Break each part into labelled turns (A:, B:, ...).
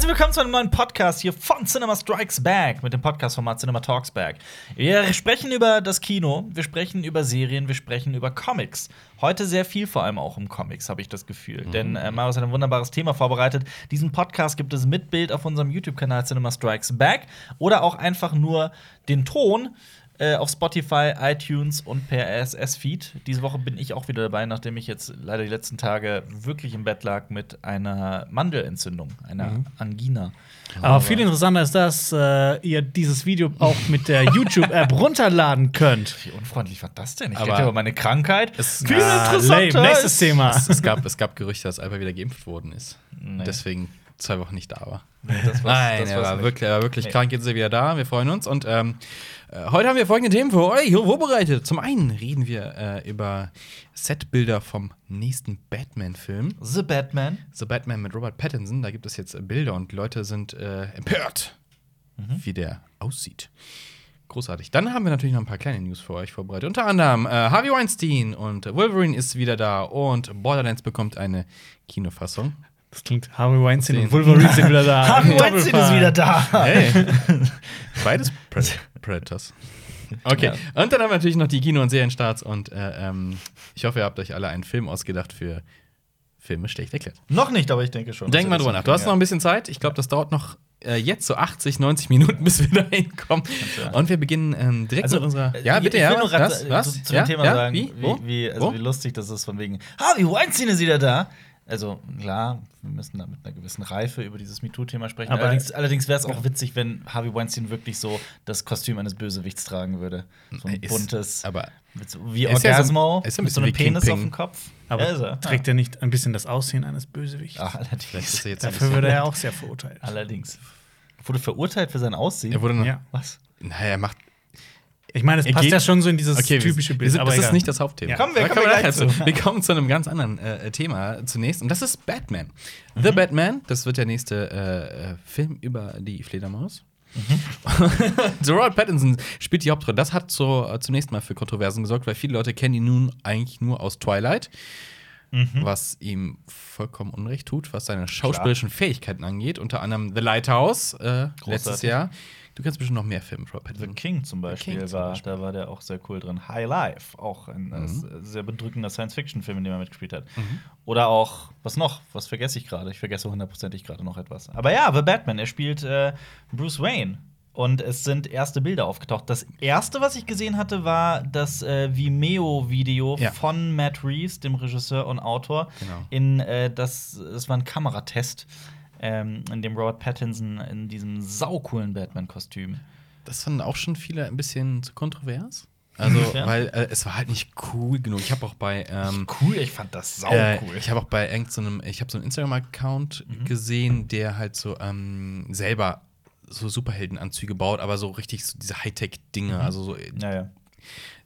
A: Herzlich willkommen zu einem neuen Podcast hier von Cinema Strikes Back mit dem Podcast-Format Cinema Talks Back. Wir sprechen über das Kino, wir sprechen über Serien, wir sprechen über Comics. Heute sehr viel, vor allem auch um Comics, habe ich das Gefühl. Mhm. Denn äh, Marius hat ein wunderbares Thema vorbereitet. Diesen Podcast gibt es mit Bild auf unserem YouTube-Kanal Cinema Strikes Back oder auch einfach nur den Ton äh, auf Spotify, iTunes und per RSS-Feed. Diese Woche bin ich auch wieder dabei, nachdem ich jetzt leider die letzten Tage wirklich im Bett lag mit einer Mandelentzündung, einer mhm. Angina.
B: Aber, Aber viel interessanter ist, dass äh, ihr dieses Video auch mit der YouTube-App runterladen könnt.
A: Wie unfreundlich war das denn? Ich rede über meine Krankheit.
B: Es, viel interessanter. Nächstes Thema.
C: Es, es, gab, es gab Gerüchte, dass Alba wieder geimpft worden ist. Nee. Deswegen zwei Wochen nicht da war.
A: Nee, das
C: Nein, das er war wirklich, er war wirklich nee. krank. Jetzt ist er wieder da. Wir freuen uns. Und ähm, äh, heute haben wir folgende Themen für euch vorbereitet. Zum einen reden wir äh, über Setbilder vom nächsten Batman-Film.
A: The Batman.
C: The Batman mit Robert Pattinson. Da gibt es jetzt Bilder und Leute sind äh, empört, mhm. wie der aussieht. Großartig. Dann haben wir natürlich noch ein paar kleine News für euch vorbereitet. Unter anderem äh, Harvey Weinstein und Wolverine ist wieder da und Borderlands bekommt eine Kinofassung.
B: Das klingt Harvey Weinstein und Wolverine sind wieder da.
A: Harvey Weinstein ist wieder da. Hey.
C: Beides Predators. Okay, ja. und dann haben wir natürlich noch die Kino- und Serienstarts und äh, ähm, ich hoffe, ihr habt euch alle einen Film ausgedacht für Filme schlecht erklärt.
A: Noch nicht, aber ich denke schon.
C: Denk mal drüber nach. Du hast noch ein bisschen Zeit. Ich glaube, das dauert noch äh, jetzt so 80, 90 Minuten, bis wir da hinkommen. Und wir beginnen ähm, direkt also, mit unserer.
A: Ja, bitte, ich ja. Will was? was? Zu, zu ja? dem Thema ja? sagen, wie? Wie, wie, also wie lustig das ist, von wegen, Harvey Weinstein ist wieder da. Also klar, wir müssen da mit einer gewissen Reife über dieses MeToo-Thema sprechen. Aber allerdings, allerdings wäre es auch witzig, wenn Harvey Weinstein wirklich so das Kostüm eines Bösewichts tragen würde. So ein ist, buntes,
C: aber
A: so, wie Orgasmo,
C: ja so,
A: mit so einem Penis auf dem Kopf.
B: Aber ja, trägt er nicht ein bisschen das Aussehen eines Bösewichts?
A: Ach, allerdings.
B: Dafür würde er auch sehr verurteilt.
A: Allerdings. Wurde verurteilt für sein Aussehen?
C: Er wurde noch,
B: ja.
C: Was? Naja, er macht
B: ich meine, es passt ja schon so in dieses okay, typische Bild.
C: das ist nicht das Hauptthema.
A: Ja. Kommen wir, kommen wir,
C: zu. wir kommen zu einem ganz anderen äh, Thema zunächst. Und das ist Batman. Mhm. The Batman, das wird der nächste äh, Film über die Fledermaus. Mhm. Gerard Pattinson spielt die Hauptrolle. Das hat so, äh, zunächst mal für Kontroversen gesorgt, weil viele Leute kennen ihn nun eigentlich nur aus Twilight. Mhm. Was ihm vollkommen Unrecht tut, was seine schauspielerischen Klar. Fähigkeiten angeht. Unter anderem The Lighthouse äh, letztes Jahr. Du kennst bestimmt noch mehr Filme, Robert
A: Pattinson. The King zum Beispiel, King war, Beispiel. da war der auch sehr cool drin. High Life, auch ein äh, mhm. sehr bedrückender Science-Fiction-Film, in dem er mitgespielt hat. Mhm. Oder auch, was noch? Was vergesse ich gerade? Ich vergesse hundertprozentig gerade noch etwas. Aber ja, The Batman, er spielt äh, Bruce Wayne. Und es sind erste Bilder aufgetaucht. Das erste, was ich gesehen hatte, war das äh, Vimeo-Video ja. von Matt Reeves, dem Regisseur und Autor. Genau. In äh, das, das war ein Kameratest ähm, in dem Robert Pattinson in diesem saucoolen Batman-Kostüm.
C: Das fanden auch schon viele ein bisschen zu kontrovers. Also, ja. weil äh, es war halt nicht cool genug. Ich habe auch bei ähm,
A: cool, ich fand das sau äh, cool.
C: Äh, ich habe auch bei irgendeinem, ich habe so einen Instagram-Account mhm. gesehen, der halt so ähm, selber so Superheldenanzüge baut, aber so richtig so diese Hightech-Dinge, mhm. also so
A: ja, ja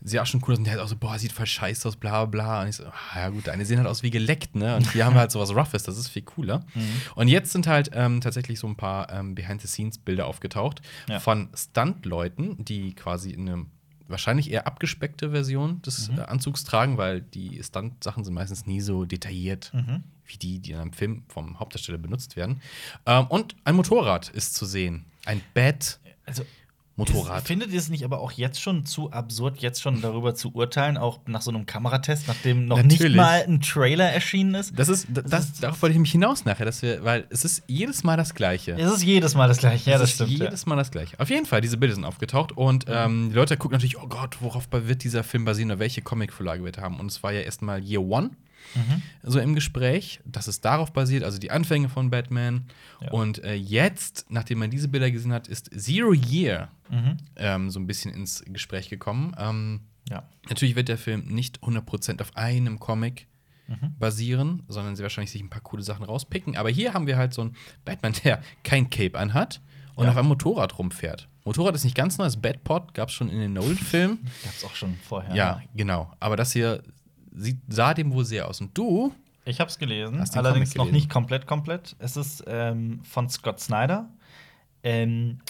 C: sieht auch schon cool aus und der hat auch so, boah, sieht voll scheiße aus, bla bla. Und ich so, ah, ja gut, deine sehen halt aus wie geleckt, ne? Und hier haben wir halt sowas Roughes, das ist viel cooler. Mhm. Und jetzt sind halt ähm, tatsächlich so ein paar ähm, Behind-the-Scenes-Bilder aufgetaucht ja. von Stunt-Leuten, die quasi eine wahrscheinlich eher abgespeckte Version des mhm. äh, Anzugs tragen, weil die Stunt-Sachen sind meistens nie so detailliert mhm. wie die, die in einem Film vom Hauptdarsteller benutzt werden. Ähm, und ein Motorrad ist zu sehen. Ein Bad.
A: Also Motorrad. Ist, findet ihr es nicht aber auch jetzt schon zu absurd, jetzt schon darüber zu urteilen, auch nach so einem Kameratest, nachdem noch Natürlich. nicht mal ein Trailer erschienen ist?
C: Das ist, das, das darauf wollte ich mich hinaus nachher, dass wir, weil es ist jedes Mal das Gleiche.
A: Es ist jedes Mal das Gleiche, ja, das stimmt.
C: Jedes Mal das Gleiche. Auf jeden Fall, diese Bilder sind aufgetaucht und ähm, die Leute gucken natürlich, oh Gott, worauf wird dieser Film basieren oder welche Comic-Vorlage wird er haben? Und es war ja erstmal Year One mhm. so im Gespräch, dass es darauf basiert, also die Anfänge von Batman. Ja. Und äh, jetzt, nachdem man diese Bilder gesehen hat, ist Zero Year mhm. ähm, so ein bisschen ins Gespräch gekommen. Ähm, ja. Natürlich wird der Film nicht 100% auf einem Comic mhm. basieren, sondern sie wahrscheinlich sich ein paar coole Sachen rauspicken. Aber hier haben wir halt so einen Batman, der kein Cape anhat und ja. auf einem Motorrad rumfährt. Motorrad ist nicht ganz neu, das Batpod gab es schon in den Nolan-Filmen.
A: Gab es auch schon vorher.
C: Ja, genau. Aber das hier sieht, sah dem wohl sehr aus. Und du?
A: Ich habe es gelesen, allerdings noch nicht komplett komplett. Es ist ähm, von Scott Snyder. Ähm,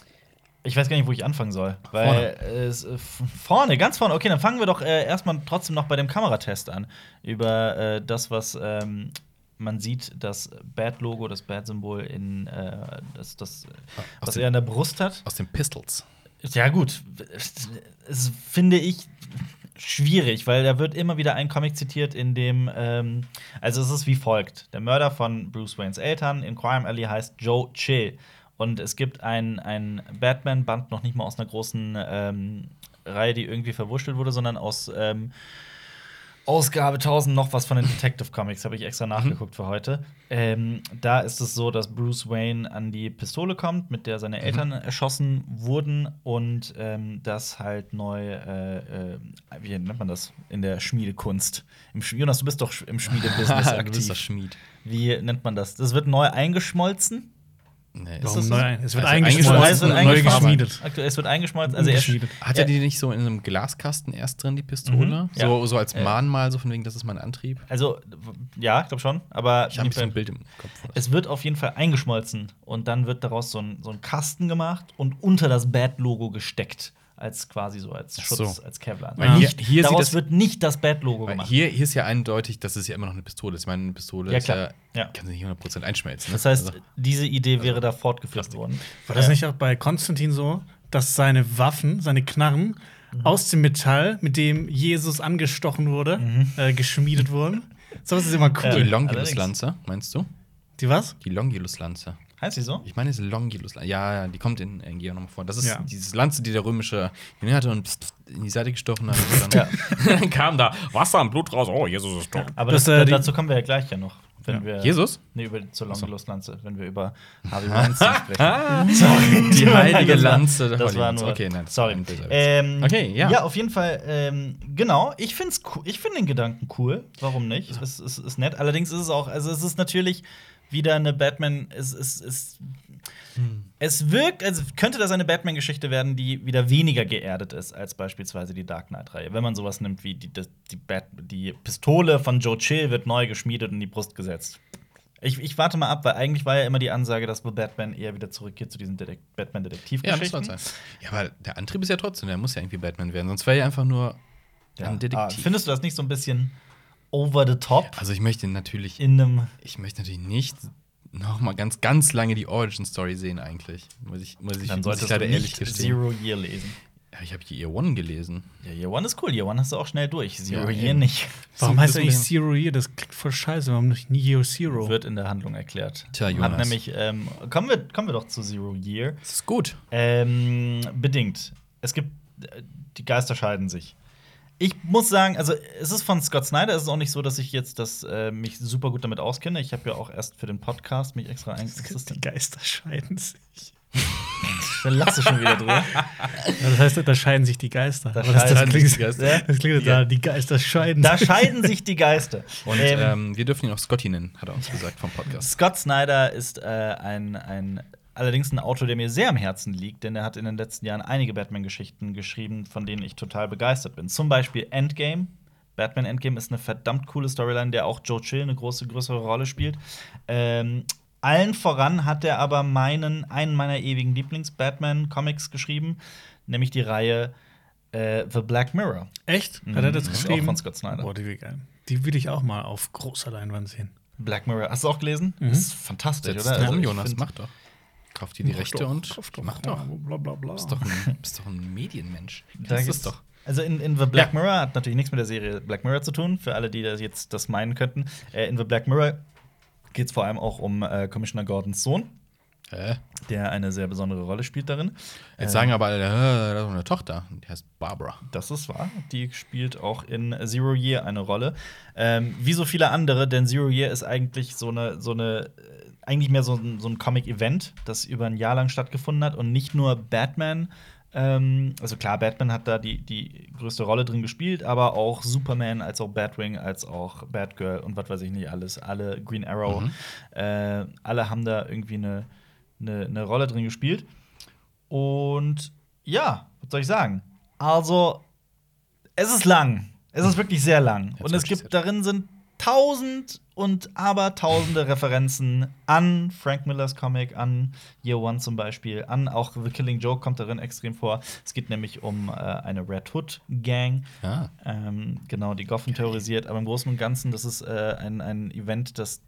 A: ich weiß gar nicht, wo ich anfangen soll. Weil vorne. Es, äh, vorne, ganz vorne. Okay, dann fangen wir doch äh, erstmal trotzdem noch bei dem Kameratest an. Über äh, das, was ähm, man sieht das Bad-Logo, das Bad-Symbol in äh, das, das was
C: dem-
A: er an der Brust hat.
C: Aus den Pistols.
A: Ja, gut. Es finde ich schwierig, weil da wird immer wieder ein Comic zitiert, in dem, ähm, also es ist wie folgt: Der Mörder von Bruce Waynes Eltern in Crime Alley heißt Joe Chill. Und es gibt ein, ein Batman-Band, noch nicht mal aus einer großen ähm, Reihe, die irgendwie verwurschtelt wurde, sondern aus ähm, Ausgabe 1000 noch was von den Detective Comics, habe ich extra nachgeguckt für heute. Ähm, da ist es so, dass Bruce Wayne an die Pistole kommt, mit der seine Eltern erschossen wurden und ähm, das halt neu, äh, äh, wie nennt man das in der Schmiedekunst? Im Sch Jonas, du bist doch im Schmiedebusiness
C: du bist
A: aktiv.
C: Schmied.
A: Wie nennt man das? Das wird neu eingeschmolzen.
C: Nee,
B: Warum
C: ist
B: neu? Es wird
C: Also
B: eingeschmolzen,
C: eingeschmolzen
A: Es wird
B: und neu
A: eingeschmolzen.
B: geschmiedet.
A: Aktuell, es wird eingeschmolzen. Also
B: Umgeschmiedet.
C: Hat er die nicht so in einem Glaskasten erst drin, die Pistole?
A: Mhm, ja.
C: so, so als. Mahnmal, so von wegen, das ist mein Antrieb?
A: Also, ja, ich glaube schon, aber
C: Ich habe so ein Bild im Kopf.
A: Es wird auf jeden Fall eingeschmolzen und dann wird daraus so ein, so ein Kasten gemacht und unter das Bad-Logo gesteckt. Als quasi so als Schutz,
C: so.
A: als Kevlar.
C: Weil hier-
A: Nicht,
C: hier
A: daraus
C: das-
A: wird nicht das Bad-Logo gemacht.
C: hier, hier ist ja eindeutig, dass es ja immer noch eine Pistole ist. Ich meine, eine Pistole
A: Ja,
C: ist
A: klar.
C: ja,
A: Ja.
C: kann sich nicht 100% einschmelzen. ne?
A: das heißt,
C: Also,
A: diese Idee wäre da fortgeführt worden.
B: War das
A: Ja.
B: nicht auch bei Konstantin so, dass seine Waffen, seine Knarren aus dem Metall, mit dem Jesus angestochen wurde, äh, geschmiedet wurden? So was ist immer
C: die
B: cool.
A: Ja.
C: Longulus-Lanze, meinst du?
B: Die was?
C: Die Longulus-Lanze.
A: Heißt sie so?
C: Ich meine, es ist Longulus-Lanze. Ja, ja, die kommt in Engio nochmal vor. Das ist
B: Ja.
C: dieses Lanze, die der römische Ingenieur hatte und pst, in die Seite gestochen hat. Und
A: Ja.
C: dann kam da Wasser und Blut raus. Oh, Jesus ist tot.
A: Aber
B: Das,
A: das,
B: äh,
A: dazu kommen wir ja gleich ja noch. Wenn
B: Ja.
A: wir,
C: Jesus?
A: Nee, über zur Longulus-Lanze, wenn wir über Harvey Weinstein sprechen.
C: Ah,
A: Sorry.
C: die heilige
A: Das war-
C: Lanze
A: Das war nur.
C: Okay, nein,
A: sorry. Ähm,
C: Okay, ja.
A: Ja, auf jeden Fall. Ähm, genau. Ich finde cool. Ich finde den Gedanken cool. Warum nicht? Es, es ist nett. Allerdings ist es auch. Also es ist natürlich wieder eine Batman. Es es es es wirkt, also könnte das eine Batman-Geschichte werden, die wieder weniger geerdet ist als beispielsweise die Dark Knight-Reihe. Wenn man sowas nimmt wie die, das- die, Bat die Pistole von Joe Chill wird neu geschmiedet und in die Brust gesetzt. Ich, ich warte mal ab, weil eigentlich war ja immer die Ansage, dass Batman eher wieder zurückkehrt zu diesen
C: Ja, das
A: Batman-Detektivgeschichten.
C: sein. Ja, aber der Antrieb ist ja trotzdem, der muss ja irgendwie Batman werden. Sonst wäre er einfach nur
A: Ja.
C: ein
A: Ah,
C: Detektiv.
A: findest du das nicht so ein bisschen over the top
C: also ich möchte natürlich,
A: in einem
C: ich möchte natürlich nicht noch mal ganz, ganz lange die Origin Story sehen eigentlich. Muss ich, muss ich,
A: dann
C: muss ich
A: du
C: leider ehrlich
A: nicht
C: gestehen.
A: Zero Year lesen.
C: Ja, ich habe hier Year One gelesen.
A: Ja, Year One ist cool. Year One hast du auch schnell durch. Zero
C: Ja,
A: Year nicht.
B: Warum heißt
C: das
B: eigentlich Zero Year? Das klingt voll scheiße. Warum nicht Neo Zero?
A: Wird in der Handlung erklärt.
C: Tja,
A: Hat
C: Jonas.
A: nämlich, ähm, kommen, wir, kommen wir doch zu Zero Year.
C: Das ist gut.
A: Ähm, bedingt. Es gibt, äh, die Geister scheiden sich. Ich muss sagen, also es ist von Scott Snyder. Es ist auch nicht so, dass ich jetzt das, äh, mich super gut damit auskenne. Ich habe ja auch erst für den Podcast mich extra eingesetzt.
B: Die Geister scheiden sich.
A: Dann lachst du schon wieder drüber.
B: Ja, das heißt, da scheiden sich die Geister.
A: Da
B: das, das
A: scheiden
B: klingt,
C: sich die Geister.
A: Ja.
B: das klingt
A: Ja.
B: da, die Geister scheiden
A: Da
B: sich.
A: scheiden sich die Geister.
C: Und
A: Ähm,
C: ähm, wir dürfen ihn auch Scotty nennen, hat er uns gesagt vom Podcast.
A: Scott Snyder ist äh, ein, ein allerdings ein Autor, der mir sehr am Herzen liegt, denn er hat in den letzten Jahren einige Batman-Geschichten geschrieben, von denen ich total begeistert bin. Zum Beispiel Endgame. Batman Endgame ist eine verdammt coole Storyline, der auch Joe Chill eine große, größere Rolle spielt. Ähm, allen voran hat er aber meinen, einen meiner ewigen Lieblings-Batman-Comics geschrieben, nämlich die Reihe äh, The Black Mirror.
B: Echt? Hat er das
A: Mhm.
B: geschrieben?
A: Auch von Scott Snyder.
B: Boah, die will, geil. die will ich auch mal auf großer Leinwand sehen.
A: Black Mirror, hast du auch gelesen?
B: Mhm.
A: Das ist fantastisch,
C: Setz
A: oder?
C: drum,
A: Also,
C: Jonas, mach doch. Kauf dir die
B: Mach
C: Rechte
B: doch,
C: und
B: doch.
C: mach doch.
B: Bla, bla, bla.
C: Bist doch ein, bist doch ein Medienmensch.
A: Da
C: Das ist doch.
A: Also in, in The Black
C: Ja.
A: Mirror hat natürlich nichts mit der Serie Black Mirror zu tun, für alle, die das jetzt das meinen könnten. Äh, in The Black Mirror geht es vor allem auch um äh, Commissioner Gordons Sohn,
C: Hä?
A: der eine sehr besondere Rolle spielt darin.
C: Jetzt
A: Äh,
C: sagen aber alle, äh, da ist eine Tochter. Die heißt Barbara.
A: Das ist wahr. Die spielt auch in Zero Year eine Rolle. Ähm, wie so viele andere, denn Zero Year ist eigentlich so eine, so eine äh, eigentlich mehr so ein, so ein Comic-Event, das über ein Jahr lang stattgefunden hat und nicht nur Batman. Ähm, also klar, Batman hat da die, die größte Rolle drin gespielt, aber auch Superman, als auch Batwing, als auch Batgirl und was weiß ich nicht alles. Alle Green Arrow,
C: Mhm.
A: äh, alle haben da irgendwie eine, eine, eine Rolle drin gespielt. Und ja, was soll ich sagen? Also, es ist lang. Es ist wirklich sehr lang.
C: Jetzt
A: und es gibt darin sind tausend und abertausende Referenzen an Frank Millers Comic, an Year One zum Beispiel, an auch The Killing Joke kommt darin extrem vor. Es geht nämlich um äh, eine Red Hood Gang,
C: Ja.
A: ähm, genau, die Gotham terrorisiert. Aber im Großen und Ganzen, das ist äh, ein, ein Event, das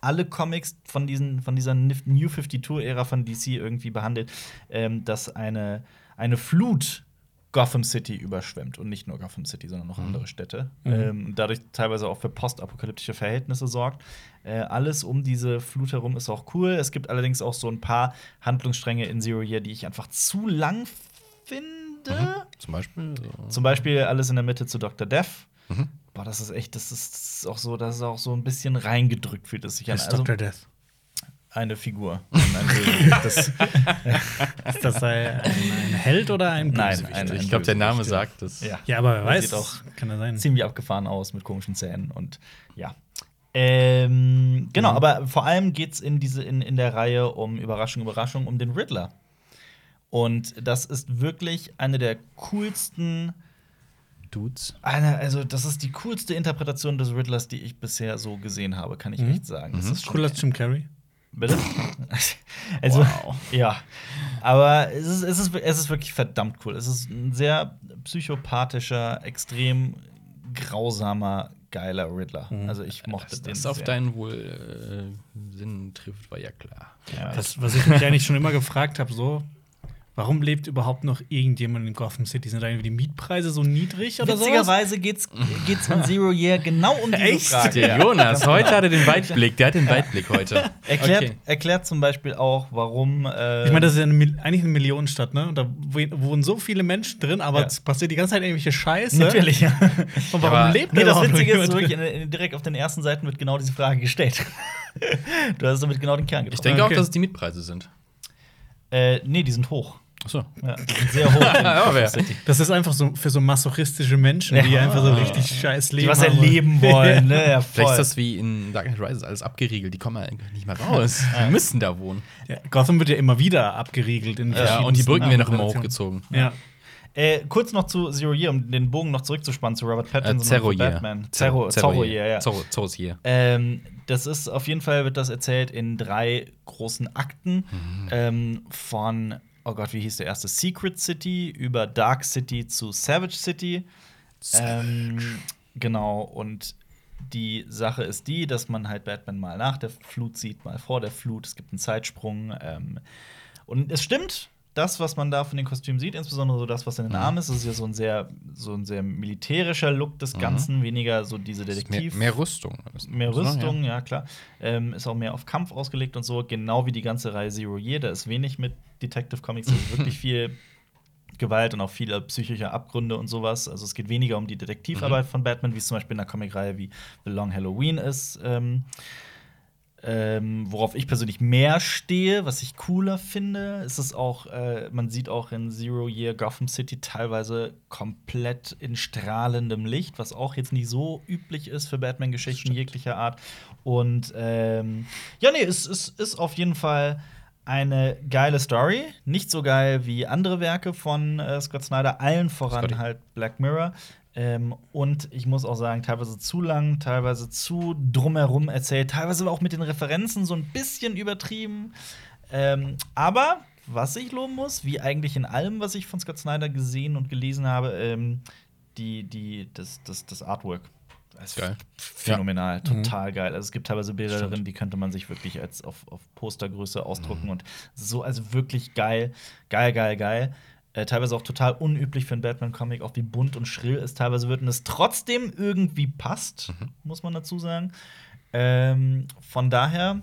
A: alle Comics von, diesen, von dieser New 52-Ära von DC irgendwie behandelt, ähm, dass eine, eine Flut Gotham City überschwemmt und nicht nur Gotham City, sondern noch andere Städte.
B: Mhm.
A: Ähm, dadurch teilweise auch für postapokalyptische Verhältnisse sorgt. Äh, alles um diese Flut herum ist auch cool. Es gibt allerdings auch so ein paar Handlungsstränge in Zero Year, die ich einfach zu lang finde.
C: Zum Beispiel. So.
A: Zum Beispiel alles in der Mitte zu Dr. Death.
C: Mhm.
A: Boah, das ist echt, das ist, das auch so, das ist auch so ein bisschen reingedrückt fühlt es sich an.
B: Das ist
A: Also
B: Dr. Death.
A: Eine Figur. Das,
B: Ist das ein, ein Held oder ein
A: Nein,
B: Bösewicht?
A: ein-
C: ich glaube, der Name
A: Bösewicht,
C: sagt das.
A: ja.
B: Ja, aber wer weiß,
A: sieht auch
B: kann er sein.
A: ziemlich abgefahren aus mit komischen Zähnen und ja. Ähm, genau,
B: Mhm.
A: aber vor allem geht es in, diese, in, in der Reihe um Überraschung, Überraschung, um den Riddler. Und das ist wirklich eine der coolsten,
C: Dudes.
A: eine, also das ist die coolste Interpretation des Riddlers, die ich bisher so gesehen habe, kann ich
B: Mhm.
A: echt sagen. Das ist schon
B: Cooler als Jim Carrey.
A: Bitte? also,
C: Wow.
A: ja. Aber es ist, es, ist, es ist wirklich verdammt cool. Es ist ein sehr psychopathischer, extrem grausamer, geiler Riddler.
B: Mhm.
A: Also ich mochte
C: Dass
A: den
C: das auf deinen wohl äh, Sinn trifft, war ja klar.
A: ja.
B: Das, was ich mich eigentlich schon immer gefragt habe, so, warum lebt überhaupt noch irgendjemand in Gotham City? Sind da irgendwie die Mietpreise so niedrig oder sowas?
A: Witzigerweise geht's, geht's in Zero Year genau um diese
B: Echt?
A: Frage.
C: Der Jonas, heute hat er den Weitblick. Der hat den Weitblick heute.
A: Erklärt,
C: Okay.
A: erklärt zum Beispiel auch, warum. Äh,
B: Ich meine, das ist ja eine, eigentlich eine Millionenstadt, ne? Und da wo- wohnen so viele Menschen drin, aber
A: Ja.
B: es passiert die ganze Zeit irgendwelche Scheiße.
A: natürlich, ja.
B: Und warum
C: aber-
B: lebt
A: Nee,
B: da
A: das Witzige ist
B: jemand
A: wirklich, in, in, direkt auf den ersten Seiten wird genau diese Frage gestellt. du hast damit genau den Kern
C: Ich
A: getroffen.
C: denke
B: Okay.
C: auch, dass es die Mietpreise sind.
A: Äh, nee, die sind hoch.
C: Achso.
A: Ja, sehr hoch.
B: Das ist einfach so für so masochistische Menschen, die
A: Ja.
B: einfach so richtig scheiß Leben
A: Die was
B: haben.
A: erleben wollen, ne? Ja, voll.
C: Vielleicht ist das wie in Dark Knight Rises alles abgeriegelt. Die kommen eigentlich nicht mehr raus. Die müssen da wohnen.
B: Ja, Gotham wird ja immer wieder abgeriegelt in
C: Ja, und die Brücken werden noch immer hochgezogen.
B: Ja.
A: Äh, kurz noch zu Zero Year, um den Bogen noch zurückzuspannen zu Robert Pattinson
C: Äh,
A: und zu
C: Zerroyer.
A: Batman. Zerro,
C: Zerro-
A: Zerroyer, ja.
C: Zorro- Zorrosier.
A: Ähm, das ist auf jeden Fall wird das erzählt in drei großen Akten
C: Mhm.
A: ähm, von oh Gott, wie hieß der erste Secret City über Dark City zu Savage City. Ähm, genau und die Sache ist die, dass man halt Batman mal nach der Flut sieht, mal vor der Flut. Es gibt einen Zeitsprung. Ähm, und es stimmt, das, was man da von den Kostümen sieht, insbesondere so das, was in den
C: Mhm.
A: Armen ist, ist ja so ein sehr, so ein sehr militärischer Look des
C: Mhm.
A: Ganzen, weniger so diese
C: Mehr,
A: Detektiv.
C: mehr Rüstung.
A: Mehr Rüstung, ja, klar. Ähm, ist auch mehr auf Kampf ausgelegt und so, genau wie die ganze Reihe Zero Year. Da ist wenig mit Detective Comics, also wirklich viel Gewalt und auch viele psychische Abgründe und sowas. Also es geht weniger um die Detektivarbeit
C: Mhm.
A: von Batman, wie es zum Beispiel in einer Comicreihe wie The Long Halloween ist. Ähm, ähm, worauf ich persönlich mehr stehe, was ich cooler finde, ist es auch, äh, man sieht auch in Zero Year Gotham City teilweise komplett in strahlendem Licht, was auch jetzt nicht so üblich ist für Batman-Geschichten jeglicher Art. Und ähm, ja, nee, es, es ist auf jeden Fall eine geile Story. Nicht so geil wie andere Werke von äh, Scott Snyder, allen voran
C: Scotty.
A: halt Black Mirror. Ähm, und ich muss auch sagen, teilweise zu lang, teilweise zu drumherum erzählt, teilweise auch mit den Referenzen so ein bisschen übertrieben. Ähm, aber was ich loben muss, wie eigentlich in allem, was ich von Scott Snyder gesehen und gelesen habe, ähm, die, die, das, das, das Artwork. Das ist
C: Geil.
A: Phänomenal,
B: Ja.
A: total geil. Also es gibt teilweise Bilder
C: Stimmt.
A: darin, die könnte man sich wirklich als auf, auf Postergröße ausdrucken und so, also wirklich geil, geil, geil, geil. Äh, teilweise auch total unüblich für einen Batman-Comic, auch wie bunt und schrill es teilweise wird und es trotzdem irgendwie passt, muss man dazu sagen. Ähm, von daher,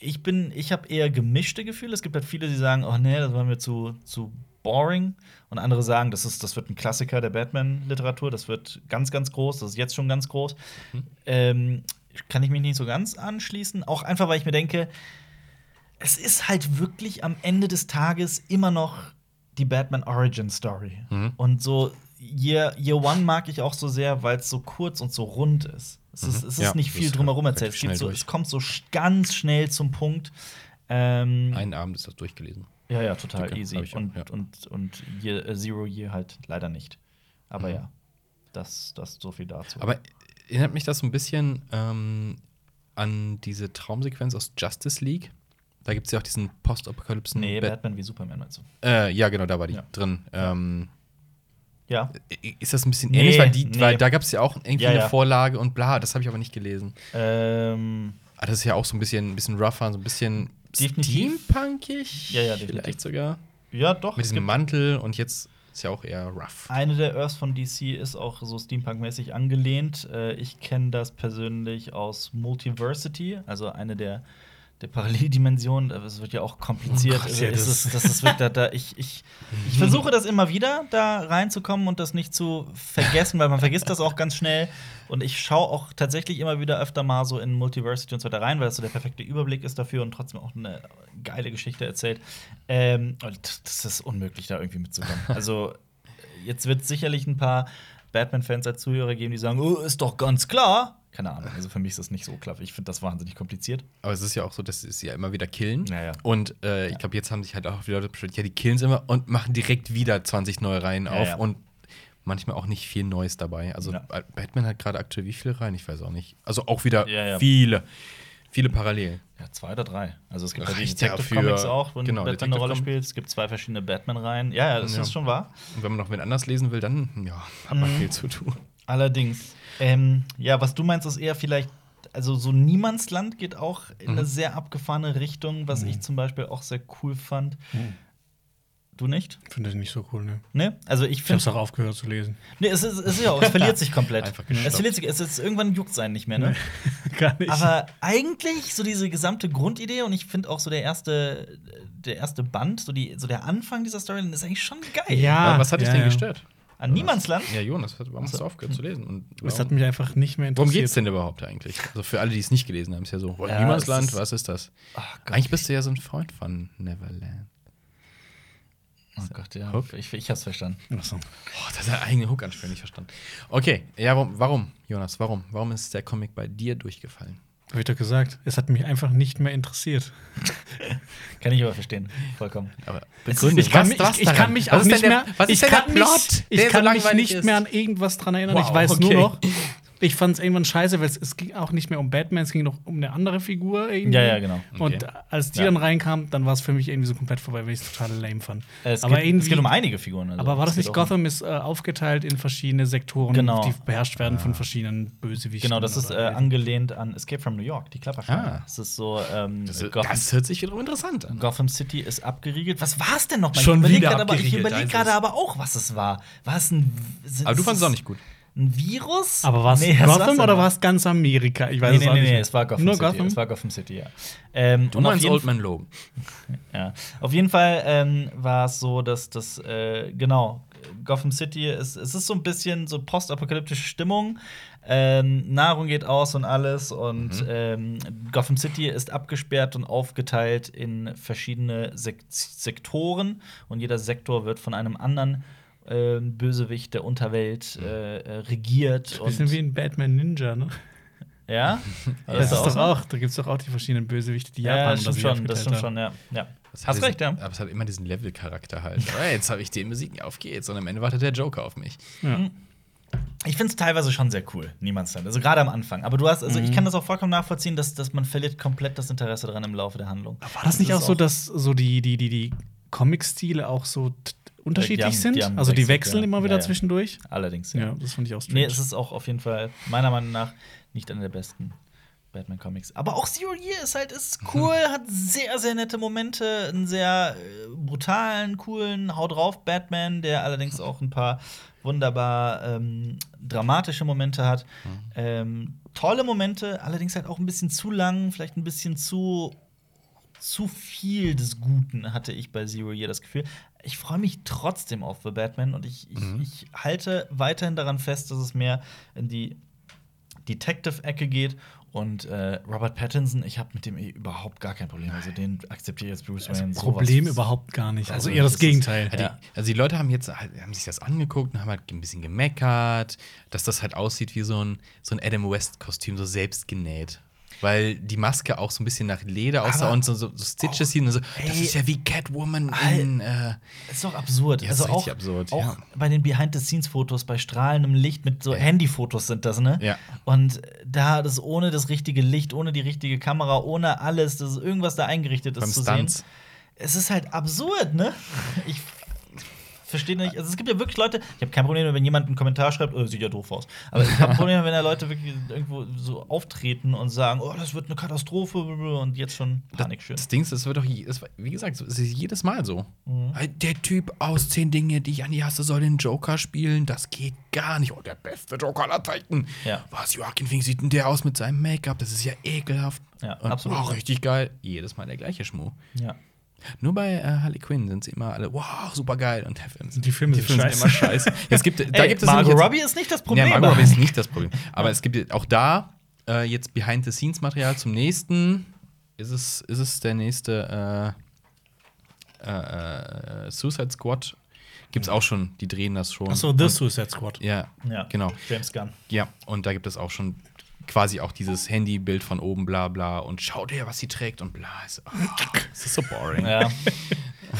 A: ich bin, ich habe eher gemischte Gefühle. Es gibt halt viele, die sagen, oh nee, das war mir zu, zu boring. Und andere sagen, das, ist, das wird ein Klassiker der Batman-Literatur, das wird ganz, ganz groß, das ist jetzt schon ganz groß. Ähm, kann ich mich nicht so ganz anschließen. Auch einfach, weil ich mir denke, es ist halt wirklich am Ende des Tages immer noch die Batman Origin Story.
C: Mhm.
A: Und so Year, Year One mag ich auch so sehr, weil es so kurz und so rund ist. Es ist, es ist
C: Ja,
A: nicht viel drumherum erzählt. Es, so, es kommt so ganz schnell zum Punkt. Ähm,
C: Einen Abend ist das durchgelesen.
A: ja, ja, total
C: Dicke,
A: easy.
C: auch,
A: und,
C: ja.
A: und, und Year, äh, Zero Year halt leider nicht. Aber
C: Mhm.
A: ja, das, das so viel dazu.
C: Aber erinnert mich das so ein bisschen ähm, an diese Traumsequenz aus Justice League? Da gibt es ja auch diesen Postapokalypsen.
A: nee,
C: Bat-
A: Batman wie Superman meinst du?
C: äh, ja, genau, da war die
A: Ja.
C: drin. Ähm,
A: Ja.
C: ist das ein bisschen
A: Nee,
C: ähnlich? Weil, die,
A: nee.
C: weil da gab es ja auch irgendwie
A: Ja,
C: eine. Vorlage und bla, das habe ich aber nicht gelesen.
A: Ähm,
C: Ah, das ist ja auch so ein bisschen, ein bisschen rougher, so ein bisschen
A: Definitiv.
C: steampunkig.
A: Ja, ja, definitiv.
C: Vielleicht sogar.
A: Ja, doch.
C: Mit
A: es
C: diesem Mantel und jetzt ist ja auch eher rough.
A: eine der Earths von DC ist auch so Steampunk-mäßig angelehnt. Äh, ich kenne das persönlich aus Multiversity, also eine der, der Paralleldimensionen. Es wird ja auch kompliziert.
B: Oh Gott,
A: also
B: ja, das-
A: ist, das ist wirklich da, da ich, ich, ich versuche das immer wieder, da reinzukommen und das nicht zu vergessen, weil man vergisst das auch ganz schnell. Und ich schaue auch tatsächlich immer wieder öfter mal so in Multiversity und so weiter rein, weil das so der perfekte Überblick ist dafür und trotzdem auch eine geile Geschichte erzählt. Ähm, und das ist unmöglich, da irgendwie mitzukommen. Also, jetzt wird es sicherlich ein paar Batman-Fans als Zuhörer geben, die sagen: Oh, ist doch ganz klar. Keine Ahnung, also für mich ist das nicht so klar. Ich finde das wahnsinnig kompliziert.
C: Aber es ist ja auch so, dass sie ja immer wieder killen.
A: Ja, ja.
C: Und äh, ich glaube, jetzt haben sich halt auch die Leute beschwert, ja, die killen es immer und machen direkt wieder 20 neue Reihen auf und manchmal auch nicht viel Neues dabei. Also. Batman hat gerade aktuell wie viele Reihen? Ich weiß auch nicht. Also auch wieder viele, viele parallel.
A: Ja, zwei oder drei. Also es gibt ja die
C: Reicht ja
A: Detective
C: für-
A: Comics auch, wo
C: genau,
A: Batman eine
C: Detective
A: Rolle
C: Com-
A: spielt. Es gibt zwei verschiedene Batman-Reihen. Ja, ja, das
C: Ja.
A: ist schon wahr.
C: Und wenn man noch wen anders lesen will, dann ja, hat man
A: Mhm.
C: viel zu tun.
A: Allerdings. Ähm, ja, was du meinst, ist eher vielleicht, also so Niemandsland geht auch in eine
C: Mhm.
A: sehr abgefahrene Richtung, was ich zum Beispiel auch sehr cool fand. Du nicht?
B: Finde ich nicht so cool, ne?
A: Ne? Also ich
B: Ich hab's
A: finde.
B: auch aufgehört zu lesen.
A: Nee, es ist, es ist ja auch, es verliert sich komplett.
C: Einfach
A: es verliert sich, es ist irgendwann juckt sein nicht mehr, ne?
B: Gar nicht.
A: Aber eigentlich so diese gesamte Grundidee und ich finde auch so der erste, der erste Band, so, die, so der Anfang dieser Story, ist eigentlich schon geil.
B: Ja.
C: was hat dich
B: ja,
C: denn
B: ja.
C: gestört?
A: An Niemandsland?
C: Ja, Jonas, warum hast du aufgehört zu lesen? Und
B: es hat
C: warum,
B: mich einfach nicht mehr
C: worum
B: interessiert.
C: geht's denn überhaupt eigentlich? Also für alle, die es nicht gelesen haben, ist ja so,
A: Ja,
C: Niemandsland,
A: es ist-
C: was ist das?
A: Ach Gott.
C: Eigentlich bist du ja so ein Freund von Neverland.
A: Oh Gott, ja.
C: Hook?
A: Ich, ich hab's verstanden.
B: Ach so.
C: Oh, das ist ein eigener Hook anspielen, nicht verstanden. Okay, ja, warum, warum, Jonas, warum? Warum ist der Comic bei dir durchgefallen?
B: Hab ich doch gesagt. Es hat mich einfach nicht mehr interessiert.
A: Kann ich aber verstehen. Vollkommen.
C: Aber begründe,
B: Ich kann,
C: was-
B: mich,
C: was
B: ich, ich kann mich
C: Was
B: auch nicht
C: der-
B: mehr.
C: Was
B: ich kann mich, ich kann nicht
C: ist?
B: mehr an irgendwas dran erinnern.
C: Wow,
B: ich weiß
C: okay.
B: nur noch, ich fand es irgendwann scheiße, weil es, es ging auch nicht mehr um Batman, es ging noch um eine andere Figur irgendwie.
A: Ja, ja, genau.
B: Und
C: Okay.
B: als die
A: Ja.
B: dann reinkam, dann war es für mich irgendwie so komplett vorbei, weil ich es total lame fand.
A: Es,
B: aber
A: geht, es geht um einige Figuren. Also.
B: aber war das nicht
A: um-
B: Gotham ist äh, aufgeteilt in verschiedene Sektoren,
A: Genau.
B: die beherrscht werden von verschiedenen Bösewichten.
A: Genau, das ist äh, angelehnt an Escape from New York, die Klapperschlange.
C: Ah.
A: Das ist so, ähm,
C: Das,
A: Gotham,
C: das hört sich wiederum interessant an.
A: Gotham City ist abgeriegelt. Was war es denn noch mal?
B: Schon
A: ich überleg
B: wieder
A: grad aber, überlege gerade
B: es.
A: aber auch, was es war. War es ein.
C: Aber du fandest es auch nicht gut.
A: Ein Virus?
B: aber war es
A: Nee,
B: Gotham oder war es ganz Amerika? Ich weiß
A: Nee,
B: es
A: nee,
B: auch
A: nee,
B: nicht.
A: nee, es war Gotham
B: Nur
A: City.
B: Gotham?
A: Es war Gotham City, ja. Ähm,
C: Du meinst
A: jeden
C: Old Man Logan.
A: Ja. Auf jeden Fall ähm, war es so, dass das, äh, genau, Gotham City, ist, es ist so ein bisschen so postapokalyptische Stimmung. Ähm, Nahrung geht aus und alles. Und
C: Mhm.
A: ähm, Gotham City ist abgesperrt und aufgeteilt in verschiedene Sek Sektoren. Und jeder Sektor wird von einem anderen ähm, Bösewicht der Unterwelt äh, äh, regiert.
B: Bisschen
A: Und,
B: wie ein Batman Ninja, ne?
A: ja?
B: Das
A: auch
B: ist doch auch, da gibt es doch auch die verschiedenen Bösewichte, die
A: Ja,
B: Japan
A: das stimmt schon, das stimmt schon, ja. ja.
C: Das
A: Hast recht, ja.
C: Aber es hat immer diesen Level-Charakter halt. Alright, jetzt habe ich den besiegt, auf geht's. Und am Ende wartet der Joker auf mich.
B: Ja.
A: Ich finde es teilweise schon sehr cool, Niemandsland. Also gerade am Anfang. Aber du hast, also
B: Mhm.
A: ich kann das auch vollkommen nachvollziehen, dass, dass man verliert komplett das Interesse daran im Laufe der Handlung.
B: War das nicht
A: ist
B: auch so, dass so die, die, die, die Comic-Stile auch so unterschiedlich
A: haben-
B: sind?
A: die haben
B: also die wechseln
A: ja.
B: immer wieder
A: Ja, ja.
B: zwischendurch?
A: Allerdings,
B: Ja,
A: ja.
B: das fand ich auch strange.
A: Nee, es ist auch auf jeden Fall meiner Meinung nach nicht einer der besten Batman-Comics. Aber auch Zero Year ist halt ist cool, hat sehr, sehr nette Momente, einen sehr äh, brutalen, coolen Hau drauf Batman, der allerdings auch ein paar wunderbar ähm, dramatische Momente hat. Ähm, tolle Momente, allerdings halt auch ein bisschen zu lang, vielleicht ein bisschen zu zu viel des Guten hatte ich bei Zero Year das Gefühl. Ich freue mich trotzdem auf The Batman und ich, ich, ich halte weiterhin daran fest, dass es mehr in die Detective-Ecke geht. Und äh, Robert Pattinson, ich habe mit dem eh überhaupt gar kein Problem. Also den akzeptiere ich als Bruce
B: das
A: Wayne.
B: Problem
A: sowas-
B: überhaupt gar nicht. Also
A: Also
B: eher das
A: ist-
B: Gegenteil.
C: Ja, die, also die Leute haben jetzt haben sich das angeguckt und haben halt ein bisschen gemeckert, dass das halt aussieht wie so ein, so ein Adam West-Kostüm, so selbst genäht. Weil die Maske auch so ein bisschen nach Leder aussah und so, so, so Stitches sieht und so. Das
A: ey.
C: ist ja wie Catwoman
A: Al-
C: in. Äh,
A: Das ist doch absurd.
C: Ja, das
A: also
C: ist
A: auch,
C: richtig absurd,
A: auch
C: ja.
A: bei den Behind-the-Scenes-Fotos, bei strahlendem Licht mit so. Handyfotos sind das, ne?
C: Ja.
A: Und da das ohne das richtige Licht, ohne die richtige Kamera, ohne alles, dass irgendwas da eingerichtet ist
C: beim
A: zu
C: Stunts.
A: sehen. Es ist halt absurd, ne? Ich verstehe nicht. Also es gibt ja wirklich Leute, ich habe kein Problem, wenn jemand einen Kommentar schreibt, oh, sieht ja doof aus. Aber ich habe ein Problem, wenn da Leute wirklich irgendwo so auftreten und sagen, oh, das wird eine Katastrophe und jetzt schon Panik schön.
C: Das Ding ist, es wird doch, wie gesagt, es ist jedes Mal so.
A: Mhm.
C: Der Typ aus zehn Dinge, die ich an die hasse, soll den Joker spielen. Das geht gar nicht. Oh, der beste Joker aller Zeiten.
A: Ja.
C: Was, Joaquin Phoenix sieht denn der aus mit seinem Make-up? Das ist ja ekelhaft.
A: Ja,
C: Und,
A: absolut.
C: Oh, richtig geil. Jedes Mal der gleiche Schmuh.
A: Ja.
C: Nur bei äh, Harley Quinn sind sie immer alle, wow, super geil. Und der Film ist-
B: Die Filme sind
C: immer
B: scheiße.
C: Ja, es gibt, da
A: Ey,
C: gibt es
A: Margot
C: jetzt-
A: Robbie ist nicht das Problem.
C: Ja, Margot Robbie ist nicht das Problem. Aber es gibt auch da äh, jetzt Behind-the-Scenes-Material zum nächsten. Ist es, ist es der nächste äh, äh, äh, Suicide Squad? Gibt es auch schon, die drehen das schon.
B: Achso, The
C: Und-
B: Suicide Squad.
C: Ja,
A: ja,
C: genau.
A: James Gunn.
C: Ja, und da gibt es auch schon quasi auch dieses Handybild von oben, bla bla. Und schau dir, was sie trägt und bla. Es, oh, es ist so boring.
A: Ja.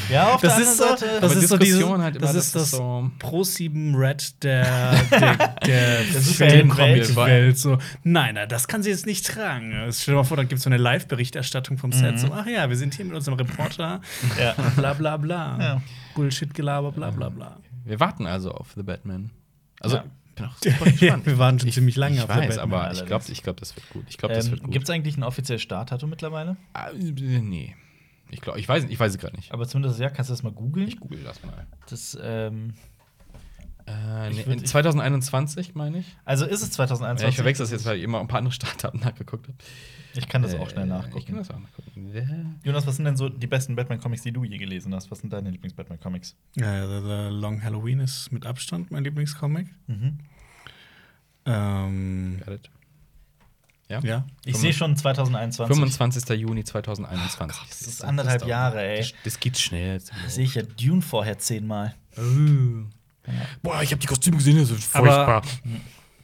A: ja, auf
B: Das
A: der
B: ist so,
A: anderen Seite.
B: das
C: Aber
B: ist so diese,
C: Diskussion halt immer,
B: das
C: das
B: ist
C: ist
B: das
C: so-
B: Pro 7 Red der der, der
A: Superheldenwelt.
B: Filmwelt. So, nein, nein, das kann sie jetzt nicht tragen. Stell dir mal vor, da gibt es so eine Live-Berichterstattung vom Set. So, ach ja, wir sind hier mit unserem Reporter.
A: ja.
B: Bla bla bla.
A: Ja.
B: Bullshit-Gelaber, bla bla bla.
C: Wir warten also auf The Batman. Also,
A: Ja.
C: Ich bin auch super gespannt.
B: wir waren schon ziemlich lange
C: ich
B: auf der
C: weiß,
B: Batman.
C: aber ich glaube, ich glaub, das wird gut. Ich glaube, das wird
A: Ähm,
C: gut.
A: Gibt es eigentlich ein offizielles Startdatum mittlerweile?
C: Ah, äh, nee. Ich glaube, ich weiß, ich weiß es gerade nicht.
A: Aber zumindest ja, kannst du das mal googeln?
C: Ich google das mal.
A: Das, ähm,
C: Äh, nee,
A: würd-
C: in 2021 meine ich.
A: also ist es 2021?
C: Ja, ich verwechsel das jetzt, weil ich immer ein paar andere Startdaten nachgeguckt habe.
A: Ich kann das auch schnell
C: Äh,
A: nachgucken.
C: Ich kann das auch nachgucken.
A: Jonas, was sind denn so die besten Batman-Comics, die du je gelesen hast? Was sind deine Lieblings-Batman-Comics?
B: Ja, The, The Long Halloween ist mit Abstand mein Lieblingscomic.
A: Mhm.
B: Ähm,
C: Got it. Ja?
B: ja.
A: Ich sehe schon 2021.
C: 25. Juni 2021.
A: Das ist anderthalb Jahre, ey.
C: Das, das geht schnell.
A: Das sehe ich ja Dune vorher zehnmal.
C: Boah, ich habe die Kostüme gesehen, das ist
B: Aber-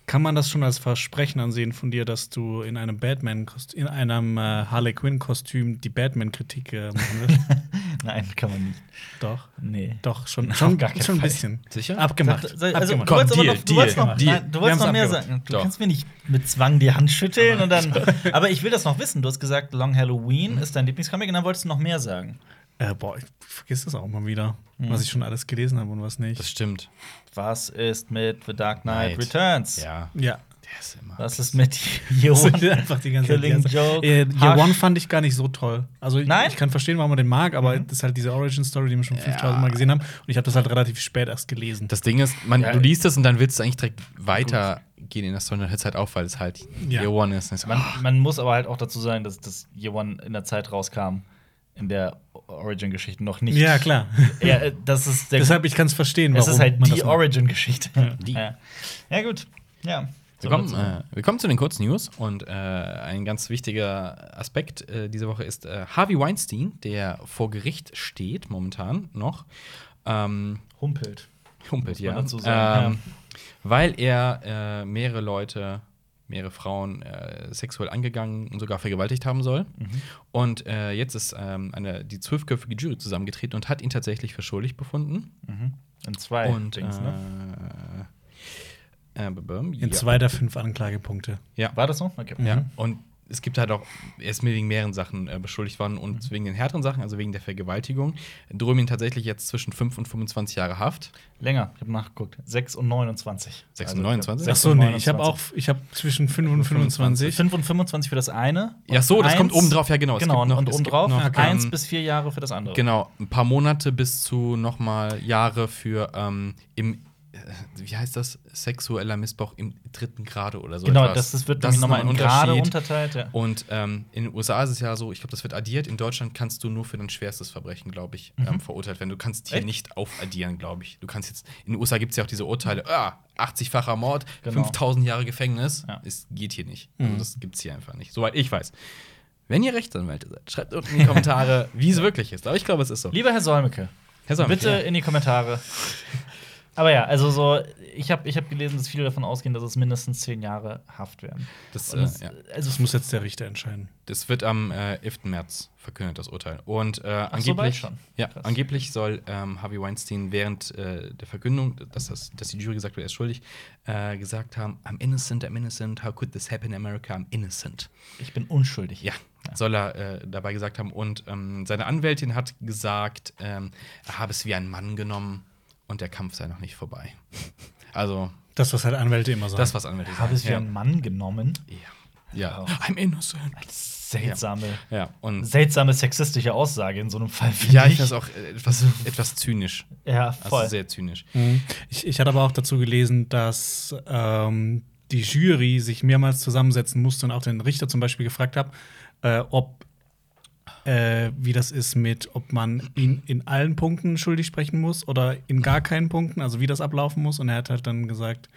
B: Kann man das schon als Versprechen ansehen von dir, dass du in einem Batman in einem äh, Harley Quinn Kostüm die Batman Kritik äh, machen wirst?
A: Nein, kann man nicht.
B: Doch.
A: Nee.
B: Doch, schon, schon,
A: gar
B: schon ein bisschen.
C: Sicher?
B: Abgemacht.
A: Also, du
B: abgemacht.
C: Komm,
A: wolltest
C: Deal,
A: noch, du wolltest
C: Deal,
A: noch,
C: Deal.
A: nein, du wolltest noch mehr
B: abgemacht.
A: sagen. Du
C: Doch.
A: kannst mir nicht mit Zwang die Hand schütteln und dann. aber ich will das noch wissen. Du hast gesagt, Long Halloween
B: Mhm.
A: ist dein Lieblingscomic und dann wolltest du noch mehr sagen.
B: Äh, boah, ich vergesse das auch mal wieder, was ich schon alles gelesen habe und was nicht.
C: Das stimmt.
A: Was ist mit The Dark Knight
C: Knight.
A: Returns?
C: Ja.
B: ja.
C: Der ist immer.
A: Was ist mit Year One?
B: einfach die ganze
A: Killing
B: Zeit.
A: Joke.
B: Äh, Year. One fand ich gar nicht so toll. Also ich,
A: Nein?
B: ich kann verstehen, warum man den mag, aber
A: Mhm.
B: das ist halt diese Origin-Story, die wir schon
C: Ja.
B: 5000 Mal gesehen haben. Und ich habe das halt relativ spät erst gelesen.
C: Das Ding ist, man,
A: Ja.
C: du liest es und dann willst du eigentlich direkt weitergehen in der Story, dann hört es halt auf, weil es halt
B: Ja.
C: Year One ist.
A: Man, man muss aber halt auch dazu sagen, dass das Year One in der Zeit rauskam, in der Origin-Geschichte noch nicht.
B: ja, klar.
A: Ja, das ist der
B: Deshalb, ich kann es verstehen,
A: Es
B: warum
A: ist halt
B: man
A: die. Origin-Geschichte. Ja. ja, gut. Ja.
C: Wir kommen, äh, wir kommen zu den Kurznews und äh, ein ganz wichtiger Aspekt äh, diese Woche ist äh, Harvey Weinstein, der vor Gericht steht momentan noch. Ähm,
A: Humpelt.
C: Humpelt, ja.
A: dazu sagen,
C: ähm, Weil er äh, mehrere Leute, mehrere Frauen äh, sexuell angegangen und sogar vergewaltigt haben soll.
A: Mhm.
C: Und äh, jetzt ist ähm, eine, die zwölfköpfige Jury zusammengetreten und hat ihn tatsächlich für schuldig befunden.
A: Mhm. In zwei
C: und
A: Dings, ne?
C: äh, äh, bum,
B: In
C: ja.
B: zwei der fünf Anklagepunkte.
C: Ja.
A: War das so? Okay.
C: Ja, und es gibt halt auch, er ist mir wegen mehreren Sachen äh, beschuldigt worden und wegen den härteren Sachen, also wegen der Vergewaltigung, drohen ihm tatsächlich jetzt zwischen 5 und 25 Jahre Haft.
A: Länger. Ich habe nachgeguckt. 6 und 29.
C: 6 und 29?
B: Ach
A: Ach
B: so, nee, ich habe auch ich habe zwischen 5 und 25.
A: 5 und 25 für das eine.
C: Ja, so, das kommt
A: eins-
C: oben drauf, ja, genau. Es
A: Genau,
C: gibt noch-
A: und
C: es
A: oben
C: gibt
A: drauf
C: noch,
B: Okay.
A: eins
C: ähm,
A: bis vier Jahre für das andere.
C: Genau, ein paar Monate bis zu nochmal Jahre für ähm, im, wie heißt das, sexueller Missbrauch im dritten Grade oder so.
A: Genau,
C: etwas.
A: das, das wird
C: das
A: nochmal in Grade unterteilt. Ja.
C: Und ähm, in den USA ist es ja so, ich glaube, das wird addiert. In Deutschland kannst du nur für dein schwerstes Verbrechen, glaube ich, ähm, verurteilt werden. Du kannst hier
A: Echt?
C: nicht aufaddieren, glaube ich. Du kannst jetzt, in den USA gibt es ja auch diese Urteile, ah, 80-facher Mord,
A: Genau.
C: 5000 Jahre Gefängnis.
A: Ja.
C: Es geht hier nicht. Also das gibt es hier einfach nicht. Soweit ich weiß. Wenn ihr Rechtsanwälte seid, schreibt unten in die Kommentare, wie es wirklich ist. Aber ich glaube, es ist so.
A: Lieber Herr Solmecke,
C: Herr Sommer,
A: bitte
C: ja.
A: in die Kommentare. Aber ja, also so, ich habe ich hab gelesen, dass viele davon ausgehen, dass es mindestens zehn Jahre Haft werden.
C: Das, äh,
A: es-
C: ja.
A: Also
B: Das muss jetzt der Richter entscheiden.
C: Das wird am äh, 11. März verkündet, das Urteil. Und äh,
A: so,
C: angeblich,
A: schon.
C: Ja,
A: Krass.
C: angeblich soll ähm, Harvey Weinstein während äh, der Verkündung, dass, das, dass die Jury gesagt wird, er ist schuldig, äh, gesagt haben: I'm innocent, I'm innocent, how could this happen in America? I'm innocent.
A: ich bin unschuldig.
C: Ja, soll er äh, dabei gesagt haben. Und ähm, seine Anwältin hat gesagt, ähm, er habe es wie ein Mann genommen und der Kampf sei noch nicht vorbei. Also,
B: Das, was halt Anwälte immer sagen.
C: das, was Anwälte
A: Habe es
C: sagen.
A: für einen Mann genommen.
C: Ja. ja.
A: Oh.
C: I'm innocent.
A: Seltsame,
C: Ja, und
A: seltsame sexistische Aussage in so einem Fall.
C: ja, ich finde das auch etwas, etwas zynisch.
A: Ja,
C: Also
A: voll.
C: sehr zynisch.
B: Mhm. Ich, ich hatte aber auch dazu gelesen, dass ähm, die Jury sich mehrmals zusammensetzen musste und auch den Richter zum Beispiel gefragt hat, äh, ob äh, wie das ist mit, ob man ihn in allen Punkten schuldig sprechen muss oder in gar keinen Punkten, also wie das ablaufen muss. Und er hat halt dann gesagt,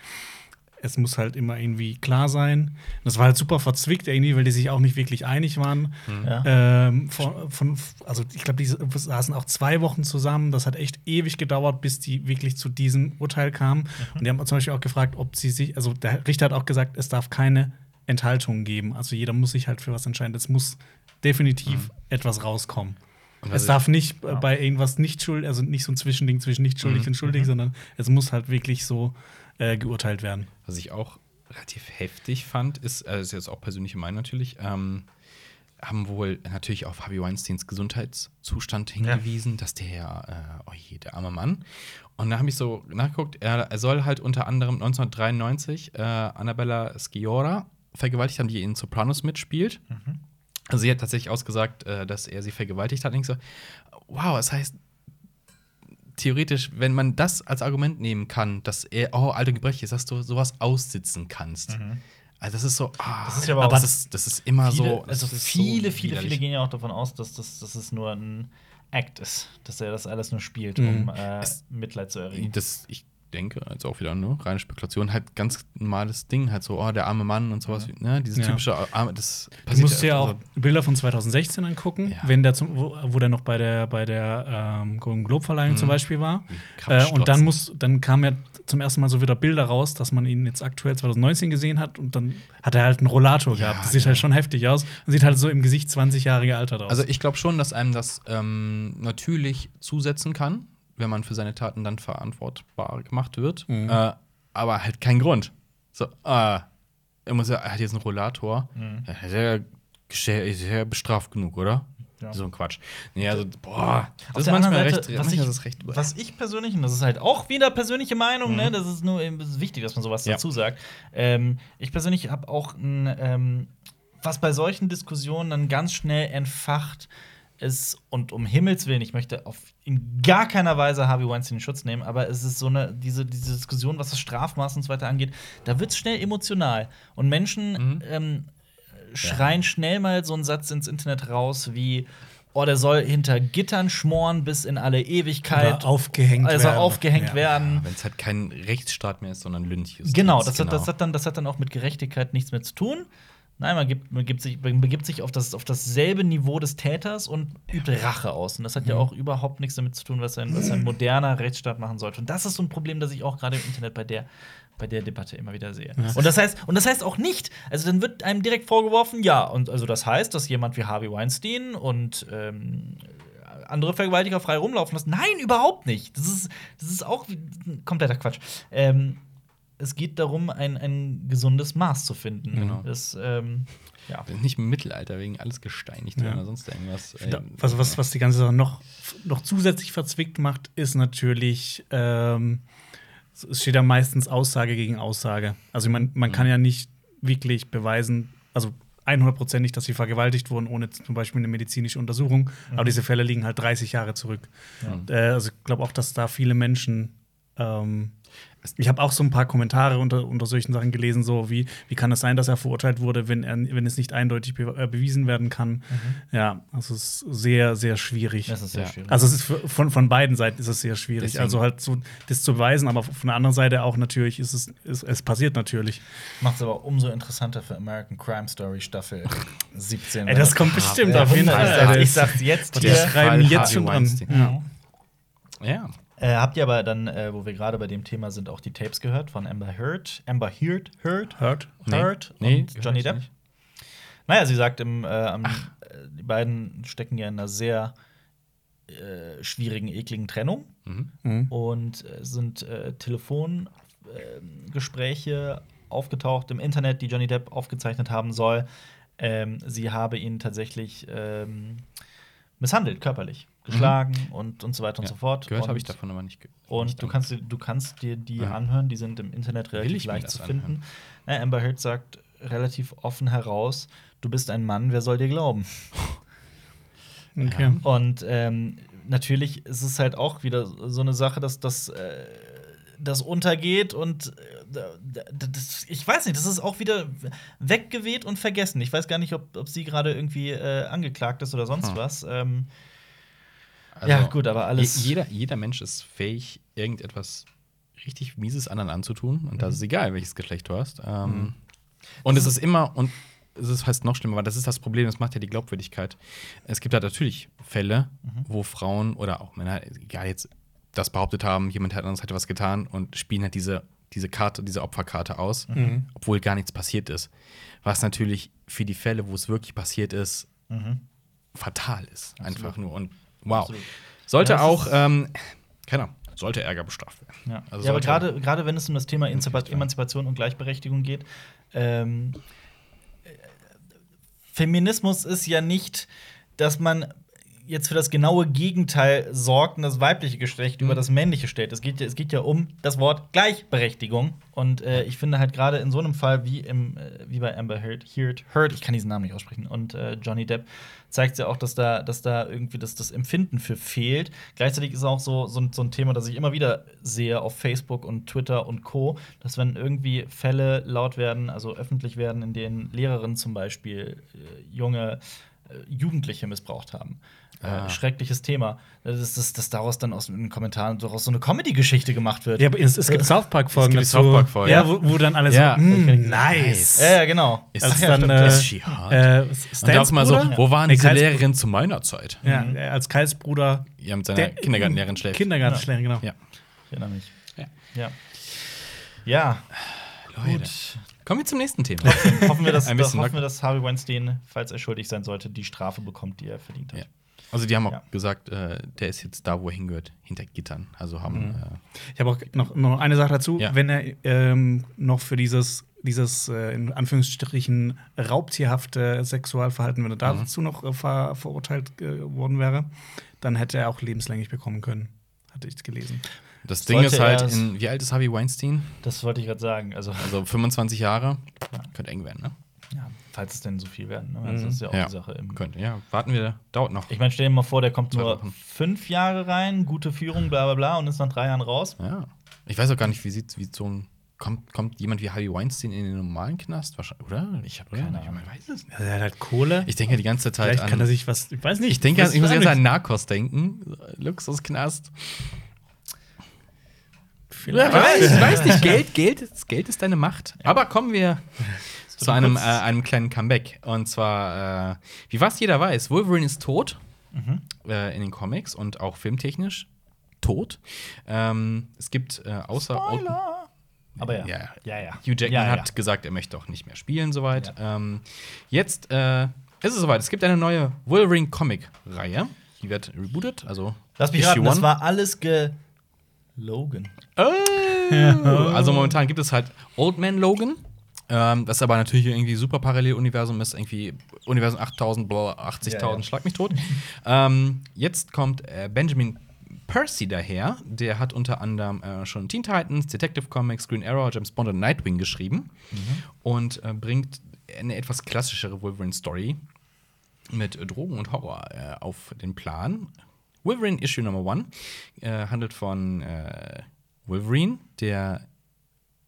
B: es muss halt immer irgendwie klar sein. Das war halt super verzwickt irgendwie, weil die sich auch nicht wirklich einig waren.
A: Ja.
B: Ähm, von, von, also ich glaube, die saßen auch zwei Wochen zusammen. Das hat echt ewig gedauert, bis die wirklich zu diesem Urteil kamen. Und die haben zum Beispiel auch gefragt, ob sie sich, also der Richter hat auch gesagt, es darf keine Enthaltungen geben. Also jeder muss sich halt für was entscheiden. Es muss definitiv etwas rauskommen. Es
C: ich-
B: darf nicht äh, bei irgendwas nicht schuldig, also nicht so ein Zwischending zwischen nicht schuldig
C: Mhm.
B: und schuldig, sondern es muss halt wirklich so äh, geurteilt werden.
C: Was ich auch relativ heftig fand, ist, äh, ist jetzt auch persönliche Meinung natürlich, ähm, haben wohl natürlich auf Harvey Weinsteins Gesundheitszustand hingewiesen, dass der, äh, oh je, der arme Mann. Und da habe ich so nachgeguckt, er, er soll halt unter anderem 1993 äh, Annabella Sciorra vergewaltigt haben, die in Sopranos mitspielt. Also sie hat tatsächlich ausgesagt, äh, dass er sie vergewaltigt hat. Und ich so, wow, das heißt, theoretisch, wenn man das als Argument nehmen kann, dass er, oh, alter Gebrech ist, dass du sowas aussitzen kannst. Also das ist so, ah,
A: Das ist ja aber
C: aber das ist, das ist immer
A: viele,
C: so.
A: also
C: das
A: viele,
C: so
A: viele, viele gehen ja auch davon aus, dass, das, dass es nur ein Act ist, dass er das alles nur spielt,
B: Mhm.
A: um äh,
C: Es-
A: Mitleid zu erregen.
C: Das, ich denke, also auch wieder nur reine Spekulation, halt ganz normales Ding, halt so, oh, der arme Mann und sowas, ne? Dieses
B: Ja.
C: typische, arme, das
B: Du musst dir
C: öfter
B: auch. Bilder von 2016 angucken,
C: Ja.
B: wenn der zum, wo, wo der noch bei der, bei der ähm, Golden Globe-Verleihung
C: Mhm.
B: zum Beispiel war. Äh, und dann muss, dann kam ja zum ersten Mal so wieder Bilder raus, dass man ihn jetzt aktuell 2019 gesehen hat und dann hat er halt einen Rollator
C: Ja,
B: gehabt. Das sieht halt schon heftig aus und sieht halt so im Gesicht 20 Jahre gealtert aus.
C: Also ich glaube schon, dass einem das ähm, natürlich zusetzen kann, wenn man für seine Taten dann verantwortbar gemacht wird.
B: Mhm.
C: Äh, aber halt kein Grund. So, äh, er, muss ja, er hat jetzt einen Rollator.
A: Mhm.
C: Ja, ist er gestell- ist er bestraft genug, oder?
A: Ja.
C: So ein Quatsch. Nee, also, boah,
A: Auf
C: das ist
A: der
C: manchmal
A: anderen
C: recht,
A: Seite, was
C: manchmal
A: ich-
C: ist recht.
A: Was ich persönlich, und das ist halt auch wieder persönliche Meinung, ne? Das ist nur das ist wichtig, dass man sowas
C: Ja.
A: dazu sagt. Ähm, ich persönlich habe auch ein, ähm, was bei solchen Diskussionen dann ganz schnell entfacht ist, und um Himmels Willen, ich möchte auf in gar keiner Weise Harvey Weinstein in Schutz nehmen, aber es ist so eine, diese, diese Diskussion, was das Strafmaß und so weiter angeht, da wird es schnell emotional. Und Menschen
C: Mhm.
A: ähm, schreien schnell mal so einen Satz ins Internet raus wie Oh, der soll hinter Gittern schmoren bis in alle Ewigkeit.
B: Oder aufgehängt
A: also
B: werden.
A: aufgehängt
B: Ja.
A: werden.
C: Wenn es halt kein Rechtsstaat mehr ist, sondern Lynchjustiz.
A: Genau, das hat, das, hat dann, das hat dann auch mit Gerechtigkeit nichts mehr zu tun. Nein, man, gibt, man, gibt sich, man begibt sich auf, das, auf dasselbe Niveau des Täters und übt Rache aus. Und das hat ja auch überhaupt nichts damit zu tun, was ein, was ein moderner Rechtsstaat machen sollte. Und das ist so ein Problem, das ich auch gerade im Internet bei der, bei der Debatte immer wieder sehe. Und, das heißt, und das heißt auch nicht, also dann wird einem direkt vorgeworfen, ja, und also das heißt, dass jemand wie Harvey Weinstein und ähm, andere Vergewaltiger frei rumlaufen lassen. Nein, überhaupt nicht. Das ist, das ist auch kompletter Quatsch. Ähm, es geht darum, ein, ein gesundes Maß zu finden.
C: Genau.
A: Das, ähm, ja.
C: Nicht im Mittelalter wegen alles gesteinigt
B: Ja.
C: oder sonst irgendwas.
B: Da-
C: Ey,
B: was, was, was die ganze Sache noch, noch zusätzlich verzwickt macht, ist natürlich, ähm, es steht ja meistens Aussage gegen Aussage. Also man, man kann ja nicht wirklich beweisen, also 100% nicht, dass sie vergewaltigt wurden, ohne zum Beispiel eine medizinische Untersuchung. Aber diese Fälle liegen halt 30 Jahre zurück. Äh, also ich glaube auch, dass da viele Menschen ähm, ich habe auch so ein paar Kommentare unter, unter solchen Sachen gelesen, so wie, wie kann es sein, dass er verurteilt wurde, wenn, er, wenn es nicht eindeutig be äh, bewiesen werden kann. Ja, also es ist sehr, sehr schwierig.
A: Das ist sehr
C: Ja.
A: schwierig.
B: Also es ist von, von beiden Seiten ist es sehr schwierig.
C: Deswegen-
B: Also halt so das zu beweisen, aber von der anderen Seite auch natürlich ist es, ist, es passiert natürlich.
A: Macht es aber umso interessanter für American Crime Story Staffel 17.
B: Ey, das kommt bestimmt
A: Ja,
B: auf jeden Fall.
A: Ich
B: das-
A: sag's jetzt
B: Die
A: hier.
B: schreiben
C: Fall
B: jetzt schon dran. Ja.
C: Ja.
A: Äh, habt ihr aber dann, äh, wo wir gerade bei dem Thema sind, auch die Tapes gehört von Amber Heard? Amber Heard? Heard?
B: Hört?
C: Nee.
A: Heard
C: Nee,
A: und
C: gehört
A: Johnny Depp?
C: nicht.
A: Naja, sie sagt, im, äh, am, äh, die beiden stecken ja in einer sehr äh, schwierigen, ekligen Trennung
C: Mhm.
B: Mhm.
A: und äh, sind äh, Telefongespräche aufgetaucht im Internet, die Johnny Depp aufgezeichnet haben soll. Ähm, sie habe ihn tatsächlich ähm, misshandelt, körperlich. Geschlagen und, und so weiter und
C: Ja.
A: so fort.
C: Gehört
A: und,
C: habe ich davon aber nicht.
A: Und
C: nicht
A: du kannst, dir- du kannst dir die
C: Ja.
A: anhören, die sind im Internet relativ leicht zu finden. Na, Amber Heard sagt relativ offen heraus: Du bist ein Mann, wer soll dir glauben?
B: Okay.
A: Und ähm, natürlich ist es halt auch wieder so eine Sache, dass das, äh, das untergeht und äh, da- da- das, ich weiß nicht, das ist auch wieder weggeweht und vergessen. Ich weiß gar nicht, ob, ob sie gerade irgendwie äh, angeklagt ist oder sonst
C: Hm.
A: was. Ähm,
C: Also,
A: ja, gut, aber alles.
C: Je, jeder, jeder Mensch ist fähig, irgendetwas richtig Mieses anderen anzutun. Und
A: Mhm.
C: da ist es egal, welches Geschlecht du hast. Ähm, Und es ist immer, und es ist heißt noch schlimmer, weil das ist das Problem, das macht ja die Glaubwürdigkeit. Es gibt halt natürlich Fälle,
A: Mhm.
C: wo Frauen oder auch Männer, egal jetzt, das behauptet haben, jemand hat anderes hätte was getan und spielen halt diese, diese Karte, diese Opferkarte aus,
B: Mhm.
C: obwohl gar nichts passiert ist. Was natürlich für die Fälle, wo es wirklich passiert ist,
A: Mhm.
C: fatal ist.
A: Absolut.
C: Einfach nur. Und wow.
A: Absolut.
C: Sollte
A: Ja,
C: auch, ähm, keine Ahnung, sollte Ärger bestraft werden.
A: Ja,
C: Also
A: ja aber gerade gerade wenn es um das Thema. Emanzipation und Gleichberechtigung geht, ähm, äh, Feminismus ist ja nicht, dass man jetzt für das genaue Gegenteil sorgt und das weibliche Geschlecht
C: Mhm.
A: über das männliche stellt. Es geht, ja- es geht ja um das Wort Gleichberechtigung. Und äh, ich finde halt gerade in so einem Fall wie, im, äh, wie bei Amber Heard, Heard, Heard, ich kann diesen Namen nicht aussprechen, und äh, Johnny Depp, zeigt ja auch, dass da, dass da irgendwie das, das Empfinden für fehlt. Gleichzeitig ist auch so, so, ein- so ein Thema, das ich immer wieder sehe auf Facebook und Twitter und Co., dass wenn irgendwie Fälle laut werden, also öffentlich werden, in denen Lehrerinnen zum Beispiel äh, junge äh, Jugendliche missbraucht haben.
C: Ah.
A: Äh, schreckliches Thema. Dass, dass, dass daraus dann aus den Kommentaren daraus so eine Comedy-Geschichte gemacht wird.
B: Ja, aber es, es gibt South Park-Folgen
C: Es gibt
B: dazu.
C: South Park-Folgen.
B: Ja, wo, wo dann alle
C: Ja.
B: so, mm,
C: Nice.
B: nice.
A: Ja, ja, genau.
C: Ist,
A: Ach ja,
B: dann,
A: stimmt.
B: äh,
C: ist?
B: Äh, Stans
C: mal so, wo waren
B: Nee,
C: diese Lehrerinnen zu meiner Zeit?
B: Ja,
A: Mhm.
B: äh, als Kais Bruder.
C: Ja, mit seiner
B: der-
C: Kindergartenlehrerin schläft.
B: Kindergartenlehrerin, genau.
C: Ja.
A: Ich erinnere mich.
C: Ja.
A: Ja. Ja,
C: Leute.
A: gut.
C: Kommen wir zum nächsten Thema.
A: hoffen wir, dass,
C: Ein bisschen
A: hoffen wir, dass Harvey Weinstein, falls er schuldig sein sollte, die Strafe bekommt, die er verdient hat.
C: Ja. Also die haben auch
A: Ja.
C: gesagt, äh, der ist jetzt da, wo er hingehört, hinter Gittern. Also haben
B: Mhm.
C: äh,
B: Ich habe auch noch, noch eine Sache dazu.
C: Ja.
B: Wenn er ähm, noch für dieses, dieses äh, in Anführungsstrichen raubtierhafte Sexualverhalten, wenn er
C: Mhm.
B: dazu noch äh, ver verurteilt äh, worden wäre, dann hätte er auch lebenslänglich bekommen können. Hatte ich gelesen.
C: das Ding
A: Sollte
C: ist halt, in, wie alt ist Harvey Weinstein?
A: Das wollte ich gerade sagen. Also,
C: Also 25 Jahre. Könnte eng werden, ne?
A: Ja, falls es denn so viel werden. Ne? Also,
B: Mhm.
A: das ist ja auch
C: Ja.
A: die Sache. Im
C: Könnte, ja. Warten wir, dauert noch.
A: ich meine, stell dir mal vor, der kommt nur
C: Wochen.
A: fünf Jahre rein, gute Führung, bla bla bla, und ist nach drei Jahren raus.
C: Ja. Ich weiß auch gar nicht, wie sieht wie so ein. Kommt, kommt jemand wie Harvey Weinstein in den normalen Knast? Wahrscheinlich, oder? Ich habe
A: keine
C: Ich
A: Ahnung.
C: weiß es nicht.
B: Also er hat halt Kohle.
C: Ich denke die ganze Zeit
B: Vielleicht
C: an.
B: kann er sich was. Ich weiß nicht.
C: ich denke, ich muss jetzt an Narcos denken. Luxusknast.
B: Vielleicht.
C: Ich weiß, ich weiß nicht, Geld, Geld, Geld ist deine Macht. Aber kommen wir zu einem, äh, einem kleinen Comeback. Und zwar, äh, wie fast jeder weiß, Wolverine ist tot
A: Mhm.
C: äh, in den Comics und auch filmtechnisch tot. Ähm, es gibt äh, außer
A: Spoiler! Aber ja.
C: Ja.
A: ja, ja.
C: Hugh Jackman
A: ja,
C: hat gesagt, er möchte auch nicht mehr spielen soweit. Ähm, jetzt äh, ist es soweit. Es gibt eine neue Wolverine Comic-Reihe. Die wird rebootet. Also
A: Lass mich raten, das war alles ge. Logan.
C: Oh. Also momentan gibt es halt Old Man Logan. Ähm, das aber natürlich irgendwie super Paralleluniversum ist, irgendwie Universum 8000, bla, 80.000,
A: Ja, ja.
C: schlag mich tot. ähm, jetzt kommt äh, Benjamin Percy daher. Der hat unter anderem äh, schon Teen Titans, Detective Comics, Green Arrow, James Bond und Nightwing geschrieben und äh, bringt eine etwas klassischere Wolverine-Story mit äh, Drogen und Horror äh, auf den Plan. Wolverine Issue Number One äh, handelt von Wolverine, der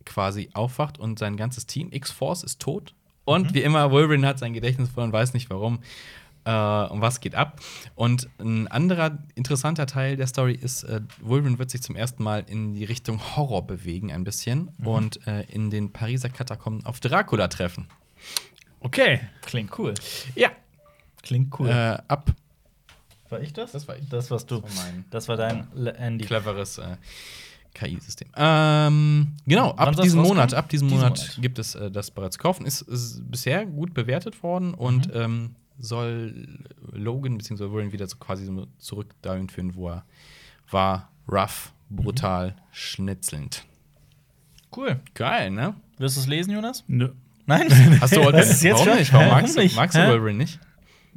C: quasi aufwacht und sein ganzes Team, X-Force, ist tot. Und wie immer, Wolverine hat sein Gedächtnis verloren, weiß nicht warum. Äh, und was geht ab? Und ein anderer interessanter Teil der Story ist, äh, Wolverine wird sich zum ersten Mal in die Richtung Horror bewegen, ein bisschen. Und äh, in den Pariser Katakomben auf Dracula treffen.
B: Okay.
A: Klingt cool.
C: Ja.
A: Klingt cool.
C: Äh, ab
A: war ich das?
C: das war ich.
A: Das warst du.
C: Das war mein-
A: Das war dein Andy.
C: cleveres äh, KI-System. Ähm, genau, ab diesem? Monat, ab diesem Monat,
A: Monat.
C: gibt es äh, das bereits zu kaufen. Ist, ist bisher gut bewertet worden und
A: Mhm.
C: ähm, soll Logan bzw. Wolverine wieder so quasi so zurück dahin führen, wo er war. Rough, brutal, schnitzelnd.
A: Cool.
C: Geil, ne?
A: Wirst du es lesen, Jonas?
B: Nö.
A: Nein?
C: Hast du
A: Was ist jetzt
C: Warum
A: schon-
C: nicht? Warum magst, du- magst du? Wolverine nicht?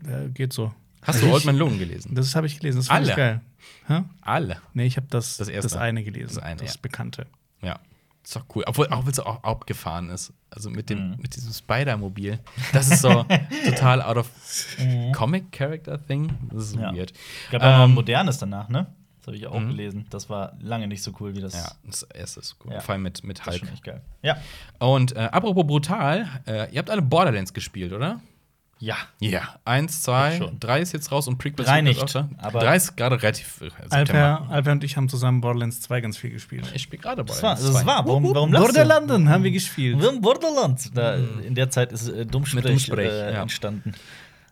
B: Äh, geht so.
C: Hast du Old Man Logan gelesen?
B: Das habe ich gelesen. Das fand ich
C: Alle?
B: geil. Hä?
C: Alle.
B: Nee, ich habe das,
C: Das
B: das,
C: erste.
B: eine gelesen.
C: Das eine, ja.
B: Bekannte.
C: Ja. Ist doch cool. Obwohl, auch wenn es auch abgefahren ist. Also mit, dem,
A: Mhm.
C: mit diesem Spider-Mobil. Das ist so total out of Comic-Character-Thing. Das ist
A: Ja.
C: weird.
A: Gab auch noch ein
C: Ähm,
A: modernes danach, ne? Das habe ich auch
C: Mhm.
A: gelesen. Das war lange nicht so cool wie das.
C: Ja, das erste ist cool.
A: Ja.
C: Vor allem mit, mit
A: das ist
C: Hulk.
A: schon echt geil. Ja.
C: Und äh, apropos brutal, äh, ihr habt alle Borderlands gespielt, oder?
A: Ja.
C: Ja. Eins, zwei,
A: schon.
C: drei ist jetzt raus und Prequels
A: Drei nicht, aber-
C: drei ist gerade relativ. äh.
B: Alper, Alper und ich haben zusammen Borderlands 2 ganz viel gespielt.
C: Ich spiele gerade
A: Das war,
C: Borderlands
A: das
C: 2.
A: war. Warum, warum?
B: Borderlanden haben wir gespielt.
A: Wir haben Borderlands. Da, in der Zeit ist äh, Dummsprech,
C: Mit Dummsprech,
A: äh,
C: ja.
A: entstanden.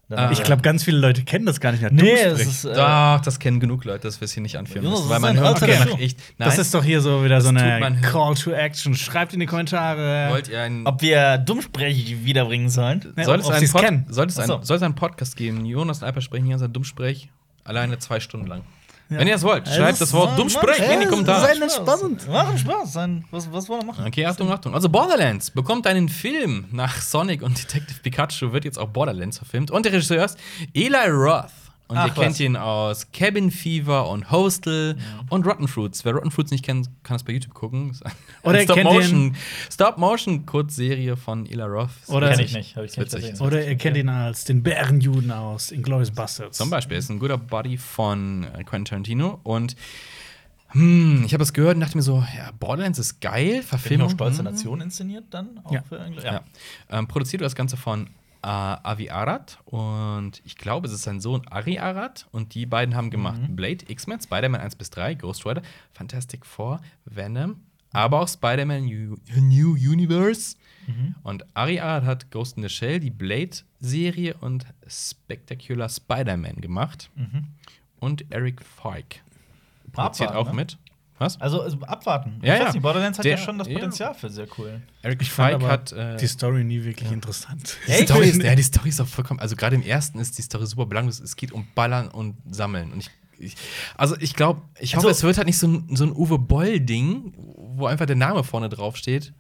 C: Ah.
B: Ich glaube, ganz viele Leute kennen das gar nicht. mehr.
A: nee, es ist. Äh,
C: Doch, das kennen genug Leute, dass wir es hier nicht anführen
A: Ja,
C: müssen. Weil man hört
A: alter
C: danach echt. Nein,
B: das ist doch hier so wieder so eine Call to Action. Schreibt in die Kommentare.
C: wollt ihr einen.
A: ob wir Dummsprech wiederbringen sollen?
B: Ne,
C: soll, es einen Pod, soll, es
A: so.
C: ein, soll es einen Podcast geben? Jonas und Alper sprechen hier unser Dummsprech alleine zwei Stunden lang. Wenn ihr es wollt,
B: Ja,
C: schreibt
B: das
C: Wort
A: Mann,
C: Dummsprech
A: Mann,
C: in die Kommentare.
B: sei- Sein spannend.
A: Machen Spaß. Sein, was, was wollen wir machen?
C: Okay, Achtung, Achtung. Also Borderlands bekommt einen Film nach Sonic und Detective Pikachu wird jetzt auch Borderlands verfilmt. Und der Regisseur ist Eli Roth. Und
A: Ach,
C: ihr kennt
A: was.
C: ihn aus Cabin Fever und Hostel und Rotten Fruits. Wer Rotten Fruits nicht kennt, kann das bei YouTube gucken.
B: Oder kennt
C: Stop-Motion Stop Kurzserie von Eli Roth.
B: Oder-
A: Kenn
B: Kenn
A: ich nicht. Hab ich nicht gesehen.
B: Oder ihr kennt ihn als den Bärenjuden aus Inglourious Bastards.
C: Zum Beispiel, er ist ein guter Buddy von äh, Quentin Tarantino. Und hm, ich habe das gehört und dachte mir so, ja, Borderlands ist geil, Verfilmung.
A: noch Stolze
C: hm.
A: Nation inszeniert dann? Auch
B: Ja.
A: Für Engl-
C: Ja. Ähm, produziert das Ganze von Avi Arad und ich glaube, es ist sein Sohn Ari Arad und die beiden haben gemacht Blade, X-Men, Spider-Man 1 bis 3, Ghost Rider, Fantastic Four, Venom, aber auch Spider-Man New, New Universe. Und Ari Arad hat Ghost in the Shell, die Blade-Serie und Spectacular Spider-Man gemacht. Und Eric Feig produziert
A: Abwarten,
C: auch
A: ne?
C: mit. Was?
A: Also, also abwarten.
C: Ja,
A: ich
C: ja.
A: weiß nicht, Borderlands hat
C: Der-
A: ja schon das
C: ja.
A: Potenzial für sehr cool.
C: Eric
B: Ich fand
C: Feig
B: aber
C: hat äh,
B: die Story nie wirklich interessant.
C: Die? Story ist, ja, die Story ist auch vollkommen. Also gerade im ersten ist die Story super belanglos. Es geht um Ballern und Sammeln. Und ich, ich also ich glaube, ich hoffe,
A: Also-
C: es wird halt nicht so ein, so ein Uwe Boll-Ding, wo einfach der Name vorne drauf steht.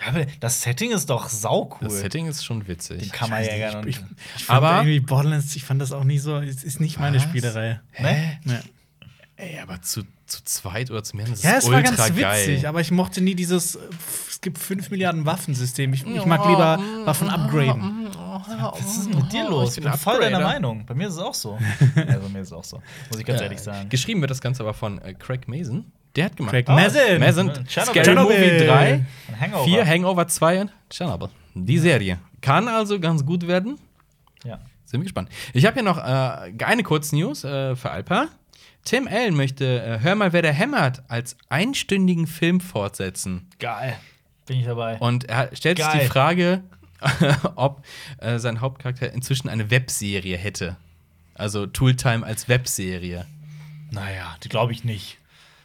A: Ja, aber das Setting ist doch saucool.
C: Das Setting ist schon witzig.
A: Den Kammerjägern und.
B: Ich, ich fand
C: Aber-
B: irgendwie Borderlands, ich fand das auch nie so, es ist nicht meine
C: Was?
B: Spielerei.
A: ne?
B: Ja,
C: Ey, aber zu, zu zweit oder zu mehr, das
B: ja
C: ist
B: es war
C: ultra
B: ganz witzig,
C: geil.
B: aber ich mochte nie dieses, es gibt 5 Milliarden Waffensystem. Ich, ich mag lieber Waffen upgraden.
A: Was ist denn mit dir los?
C: Ich bin
A: voll deiner. Meinung. Bei mir ist es auch so. also, bei mir ist es auch so. Muss ich ganz
C: Ja.
A: ehrlich sagen.
C: Geschrieben wird das Ganze aber von äh, Craig Mason. Der hat gemacht.
B: Craig
A: Ah,
B: Mazin.
C: Mazin,
A: Tschernobyl.
C: Scary Movie
B: Tschernobyl.
C: 3,
A: Ein Hangover.
C: 4, Hangover 2 und Chernobyl. Die Serie. Kann also ganz gut werden.
A: Ja.
C: Sind wir gespannt. Ich habe hier noch äh, eine Kurznews äh, für Alpa. Tim Allen möchte äh, Hör mal, wer der hämmert als einstündigen Film fortsetzen.
A: Geil. Bin ich dabei.
C: Und er stellt sich
A: Geil.
C: die Frage, ob äh, sein Hauptcharakter inzwischen eine Webserie hätte. Also Tooltime als Webserie.
A: naja, die glaube ich nicht.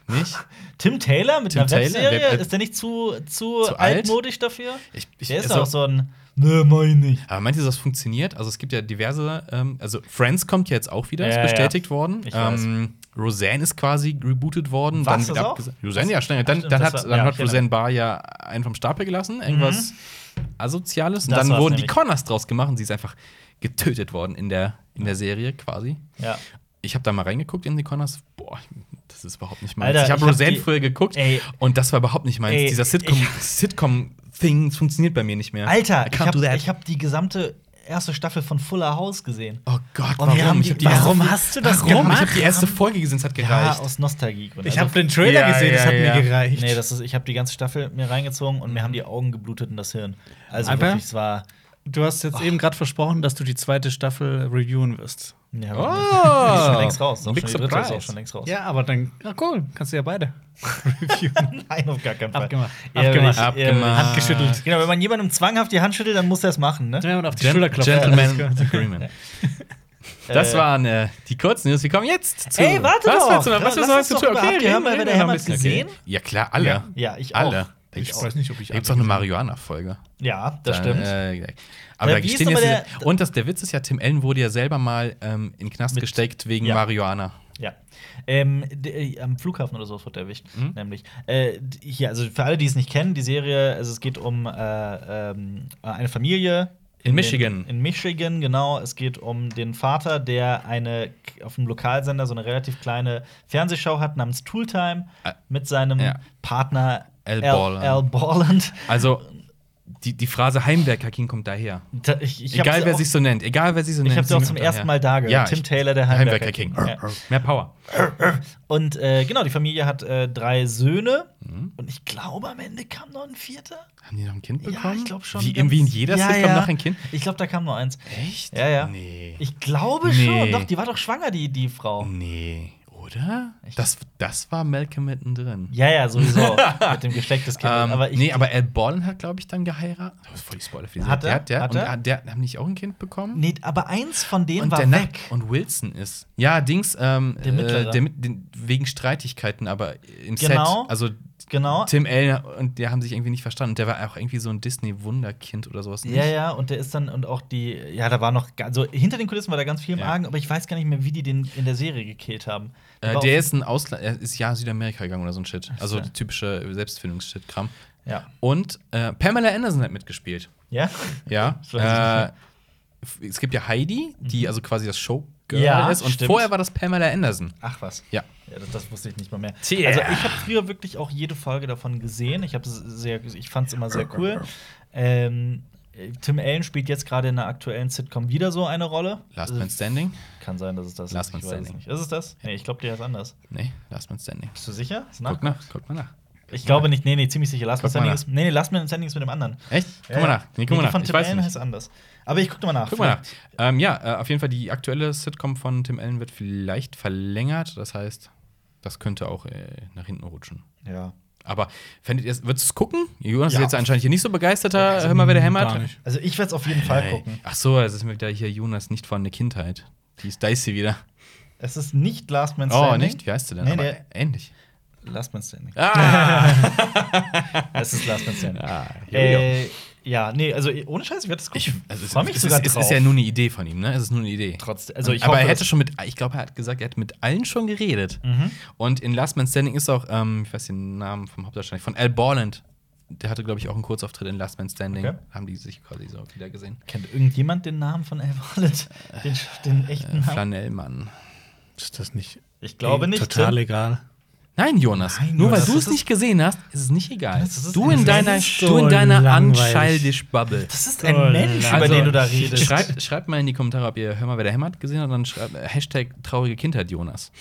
C: Nicht?
A: Tim Taylor mit
C: Tim
A: einer
C: Taylor,
A: Webserie?
C: Web-
A: ist der nicht zu, zu,
C: Zu alt?
A: altmodisch dafür?
C: Ich, ich,
A: Der ist
C: also-
A: auch so ein. Ne, mein ich nicht.
C: Aber meint ihr, das funktioniert? Also es gibt ja diverse, ähm, also Friends kommt ja jetzt auch wieder, ist
A: Ja,
C: bestätigt worden.
A: Ich weiß.
C: Roseanne ist quasi rebootet worden.
A: Was,
C: dann
A: das.
C: Roseanne, ja, schnell. Dann, dann hat,
A: war-
C: dann
A: ja,
C: hat Roseanne Barr ja einen vom Stapel gelassen, irgendwas Asoziales. Und
A: Das
C: dann wurden die
A: nämlich.
C: Connors draus gemacht und sie ist einfach getötet worden in der, in der Serie quasi.
A: Ja.
C: Ich habe da mal reingeguckt in die Connors. Boah, das ist überhaupt nicht meins.
A: Alter,
C: ich habe
A: hab
C: Roseanne
A: die-
C: früher geguckt
A: Ey.
C: und das war überhaupt nicht meins.
A: Ey,
C: Dieser Sitcom- Sitcom-Thing funktioniert bei mir nicht mehr.
A: Alter, ich habe hab die gesamte erste Staffel von Fuller House gesehen.
C: Oh Gott, warum? ich
A: die-
C: die
A: warum
C: erste,
B: hast du das
C: warum? Ich
B: gemacht?
C: habe die erste Folge gesehen, es hat
A: Ja,
C: gereicht.
A: aus Nostalgie.
B: Ich habe den Trailer
C: Ja,
B: gesehen, das
C: ja,
B: hat
C: ja.
B: mir gereicht.
A: Nee, das ist, ich habe die ganze Staffel mir reingezogen und mir haben die Augen geblutet und das Hirn. Also
B: Aber-
A: wirklich, es war.
B: du hast jetzt eben gerade versprochen, dass du die zweite Staffel reviewen wirst.
A: Ja,
C: Oh.
A: die ist schon längst raus. Auch
C: Big
A: schon dritte ist
C: surprise.
A: auch schon längst raus.
B: Ja, aber dann, ja cool, kannst du ja beide reviewen.
A: Nein, auf gar keinen Fall.
B: Abgemacht. Abgemacht.
A: ich- ich-
C: Abgemacht.
B: Handgeschüttelt.
A: Genau, wenn man jemandem zwanghaft die Hand schüttelt, dann muss er es machen, ne?
B: Ja, und auf die
C: Gen
B: Schulter klopfen.
C: Gentleman. Agreement. Das
A: Äh,
C: waren äh, die Kurznews. Wir kommen jetzt zu.
A: Ey, warte
C: was
A: doch!
C: du? Was willst du
A: doch
C: zu
A: mal, wer der
C: reden wir
A: Hammer
C: ein bisschen.
A: gesehen?
C: Ja, klar, alle.
B: Ja.
A: Ja, ich auch.
C: Alle.
B: Ich weiß nicht, ob ich
C: Da gibt es auch eine Marihuana-Folge.
A: Ja, das
C: Da,
A: stimmt.
C: Äh, aber
A: Ja,
C: da
A: wie ist
C: stehen jetzt
A: der-
C: diese, Und das, der Witz ist ja, Tim Allen wurde ja selber mal ähm, in den Knast
A: Mit-
C: gesteckt wegen
A: ja.
C: Marihuana.
A: Ja. Ähm, äh, am Flughafen oder so wurde er erwischt,
C: Mhm.
A: nämlich. Äh, hier, also für alle, die es nicht kennen, die Serie, also es geht um äh, ähm, eine Familie
C: In Michigan.
A: In, in Michigan, genau. Es geht um den Vater, der eine auf dem Lokalsender so eine relativ kleine Fernsehshow hat namens Tooltime mit seinem
C: ja.
A: Partner
C: Al.
A: Al
C: Borland. Also, die, die Phrase Heimwerker-King kommt daher.
A: Da, ich, ich
C: egal, wer sich so nennt. Egal, wer sich so
A: Ich
C: nennt.
A: habe sie auch zum ersten. Mal da gehört.
C: Ja,
A: Tim
C: ich-
A: Taylor, der Heimwerker King. Ja.
C: Mehr Power.
A: Und äh, genau, die Familie hat äh, drei Söhne.
C: Mhm.
A: Und ich glaube, am Ende kam noch ein vierter.
C: Haben die noch ein Kind
A: Ja,
C: bekommen?
A: ich glaube schon.
C: Wie,
A: ganz-
C: wie in jeder
A: ja,
C: Sitcom
A: ja.
C: noch ein Kind?
A: Ich glaube, da kam noch eins.
C: Echt?
A: Ja, ja.
C: Nee.
A: Ich glaube
C: Nee.
A: schon. Doch, die war doch schwanger, die, die Frau.
C: nee. Oder? Das, das war Malcolm mittendrin.
A: Ja, ja, sowieso. mit dem Geschlecht des Kindes.
C: Ähm,
A: aber ich,
C: nee, aber Al Borland hat, glaube ich, dann geheiratet. Das ist voll die Spoiler für die
A: Hat er?
C: Der, der,
A: Hat
C: und
A: er?
C: hat der, haben nicht auch ein Kind bekommen?
A: nee, aber eins von denen
C: und
A: war
C: der
A: weg.
C: Und Wilson ist. Ja, Dings, ähm,
A: Der Mittlere.
C: äh, der, den, wegen Streitigkeiten, aber im
A: Genau.
C: Set. Also
A: Genau.
C: Tim Allen und der haben sich irgendwie nicht verstanden. Und der war auch irgendwie so ein Disney-Wunderkind oder sowas.
A: Ja, ja, und der ist dann, und auch die, ja, da war noch, also hinter den Kulissen war da ganz viel im
C: Ja.
A: Argen, aber ich weiß gar nicht mehr, wie die den in der Serie gekillt haben.
C: Äh, der ist ein Ausland, er ist ja Südamerika gegangen oder so ein Shit. Also
A: so.
C: die typische Selbstfindungs-Shit-Kram.
A: Ja.
C: Und äh, Pamela Anderson hat mitgespielt.
A: Ja?
C: Ja. Äh, es gibt ja Heidi, die also quasi das Showgirl
A: Mhm. Ja,
C: ist. Und
A: stimmt.
C: vorher war das Pamela Anderson.
A: Ach was.
C: Ja.
A: Ja, das, das wusste ich nicht mal mehr.
C: Tja.
A: Also ich habe früher wirklich auch jede Folge davon gesehen. Ich sehr, ich fand es immer sehr cool. Ähm, Tim Allen spielt jetzt gerade in einer aktuellen Sitcom wieder so eine Rolle.
C: Last Man Standing?
A: Kann sein, dass es das
C: Last
A: ist.
C: Man Standing.
A: Ist es das? Nee, ich glaube, der ist anders.
C: Nee, Last Man Standing.
A: Bist du sicher? Ist
C: Guck nach, guck mal nach.
A: Ich glaube nicht. Nee, nee, ziemlich sicher. Last Man Standing ist. Nee, nee, Last Man Standing ist mit dem anderen.
C: Echt? Guck
A: Ja,
C: mal nach. Nee, guck mal nach.
A: Von
C: Ich
A: Tim
C: weiß
A: Allen heißt anders. Aber ich gucke mal nach.
C: Guck mal nach. Ähm, ja, äh, auf jeden Fall die aktuelle Sitcom von Tim Allen wird vielleicht verlängert. Das heißt, das könnte auch äh, nach hinten rutschen.
A: Ja.
C: Aber fändet ihr, würdest du es gucken? Jonas
B: Ja.
C: ist jetzt anscheinend hier nicht so begeisterter.
B: Also,
C: Hör mal, wer der hämmert.
A: Also ich werde es auf jeden Fall
C: Hey.
A: gucken.
C: Ach so, es ist mir wieder hier Jonas nicht von der Kindheit. Die ist, da ist sie wieder.
A: Es ist nicht Last Man Standing.
C: Oh, nicht? Wie heißt du denn?
A: Nee,
C: Aber
A: der-
C: ähnlich.
A: Last Man Standing.
C: Ah!
A: Es ist Last Man Standing.
C: ah jojo.
A: Äh, ja, nee, also ohne Scheiß, ich werde es gucken.
C: ich, also es,
A: mich
C: es,
A: sogar
C: ist, es
A: drauf.
C: ist ja nur eine Idee von ihm, ne? Es ist nur eine Idee.
A: Trotzdem, also ich
C: aber
A: hoffe,
C: er hätte schon mit, ich glaube, er hat gesagt, er hat mit allen schon geredet.
A: Mhm.
C: Und in Last Man Standing ist auch, ähm, ich weiß den Namen vom Hauptdarsteller, nicht, von Al Borland. Der hatte, glaube ich, auch einen Kurzauftritt in Last Man Standing.
A: Okay.
C: Haben die sich quasi so wieder gesehen.
A: Kennt irgendjemand den Namen von El Wallet? Den, den echten
C: Äh,
A: Namen?
C: Flanellmann.
B: Ist das nicht
A: Ich glaube nicht.
B: total
A: Tim.
B: egal?
C: Nein, Jonas.
A: Nein,
C: nur
A: Jonas,
C: weil du
A: das
C: es nicht gesehen hast, ist es nicht egal.
A: Das ist
C: du in
A: ein
C: deiner,
B: Mensch.
C: du in deiner
B: So langweilig.
C: unchildish Bubble.
A: Das ist
B: So
A: ein Mensch, über den du da redest.
C: Schreibt, schreibt mal in die Kommentare, ob ihr Hör mal, wer der hämmert gesehen habt, und dann schreibt Hashtag traurige Kindheit, Jonas.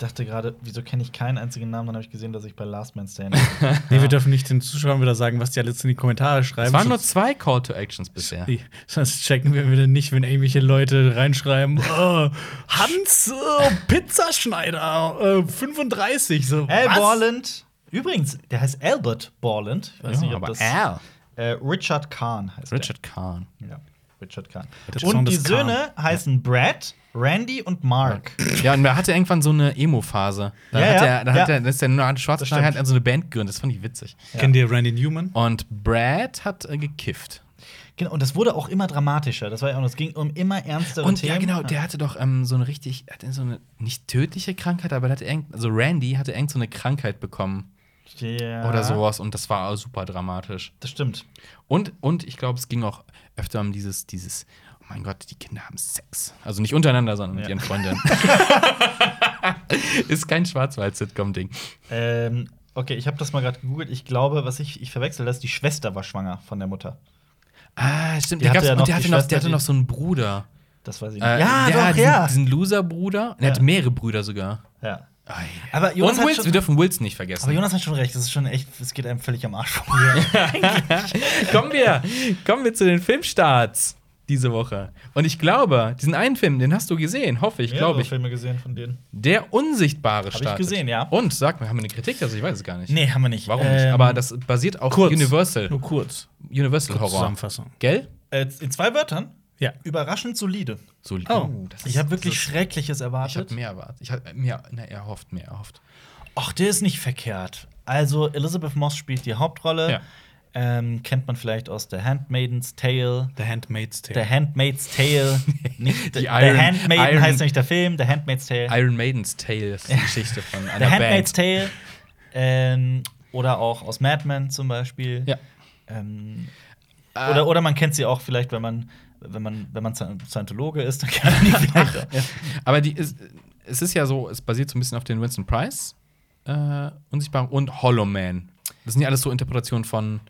A: Ich dachte gerade, wieso kenne ich keinen einzigen Namen? Dann habe ich gesehen, dass ich bei Last Man Standing.
B: Nee, wir dürfen nicht den Zuschauern wieder sagen, was die alles in die Kommentare schreiben.
C: Es waren nur zwei Call to Actions bisher.
B: sonst checken wir wieder nicht, wenn irgendwelche Leute reinschreiben: oh, Hans äh, Pizzaschneider, äh, 35. So,
A: Al
B: was?
A: Borland. Übrigens, der heißt Albert Borland. Ich weiß
C: Ja,
A: nicht, ob
C: aber
A: das.
C: Al.
A: Äh, Richard Kahn heißt
C: Richard Kahn.
A: der. Ja, Richard Kahn.
B: Der
A: Und die
B: Kahn.
A: Söhne heißen Brad, Randy und Mark.
C: Ja, und er hatte irgendwann so eine Emo-Phase. Da
A: Ja,
C: hat
A: ja,
C: er, da hat
A: ja.
C: er, das ist nur schwarze Schneider, hat er so eine Band gegründet. Das fand ich witzig.
B: Kennt ihr Randy Newman?
C: Und Brad hat äh, gekifft.
A: Genau, und das wurde auch immer dramatischer. Das war ja auch, es ging um immer ernstere
C: Und
A: Themen.
C: ja, genau, der hatte doch ähm, so eine richtig, hatte so eine nicht tödliche Krankheit, aber hatte irgend, also Randy hatte irgend so eine Krankheit bekommen
A: Ja,
C: oder sowas und das war super dramatisch.
A: Das stimmt.
C: Und, und ich glaube, es ging auch öfter um dieses, dieses, mein Gott, die Kinder haben Sex. Also nicht untereinander, sondern mit
A: Ja.
C: ihren Freundinnen. Ist kein Schwarzwald-Sitcom-Ding.
A: Ähm, okay, ich habe das mal gerade gegoogelt. Ich glaube, was ich, ich verwechsel das, die Schwester war schwanger von der Mutter.
C: Ah, stimmt.
A: Die
C: Der,
A: hatte ja noch
C: der, hatte noch, der hatte noch so einen Bruder.
A: Das weiß ich nicht.
C: Äh,
A: ja,
C: der,
A: doch,
C: diesen,
A: ja.
C: Diesen Loser-Bruder. Er
A: Ja.
C: hatte mehrere Brüder sogar.
A: ja. Aber Jonas,
C: und
A: schon,
C: wir dürfen Wilson nicht vergessen.
A: aber Jonas hat schon recht. Das ist schon echt, es geht einem völlig am Arsch vorbei.
C: kommen wir, kommen wir zu den Filmstarts diese Woche. Und ich glaube, diesen einen Film, den hast du gesehen, hoffe ich, glaube ich.
A: Filme gesehen von denen.
C: Der Unsichtbare
A: ich
C: startet.
A: gesehen, ja.
C: Und sag mal, haben wir eine Kritik dazu? Ich weiß es gar nicht.
A: Nee, haben wir nicht.
C: Warum nicht?
A: Ähm,
C: Aber das basiert auf
B: kurz.
C: Universal.
B: Nur kurz.
C: Universal
B: Kurz
C: Horror.
B: Zusammenfassung.
C: Gell?
A: äh, in zwei Wörtern.
B: Ja.
A: Überraschend solide.
C: So
B: Oh,
C: das
A: Ich habe wirklich
C: das ist-
A: Schreckliches
C: Ich
A: erwartet.
C: habe mehr erwartet. Ich habe mehr, na, erhofft, mehr erhofft.
A: Ach, der ist nicht verkehrt. Also, Elizabeth Moss spielt die Hauptrolle.
C: Ja.
A: Ähm, kennt man vielleicht aus The Handmaiden's Tale.
B: The Handmaid's Tale.
A: The Handmaid's Tale. nicht, The
C: Iron-
A: Handmaiden
C: Iron-
A: heißt nicht der Film, The Handmaid's Tale.
C: Iron Maiden's Tale ist die Geschichte von
A: The
C: einer
A: Handmaid's
C: Band.
A: Tale. Ähm, oder auch aus Mad Men zum Beispiel.
C: Ja.
A: Ähm,
C: Äh,
A: oder, oder man kennt sie auch vielleicht, wenn man wenn man, wenn man Scient- Scientologe ist, dann kann man die vielleicht auch.
C: Aber die ist, es ist ja so, es basiert so ein bisschen auf den Winston Price, äh, Unsichtbar und Hollow Man. Das sind ja alles so Interpretationen von.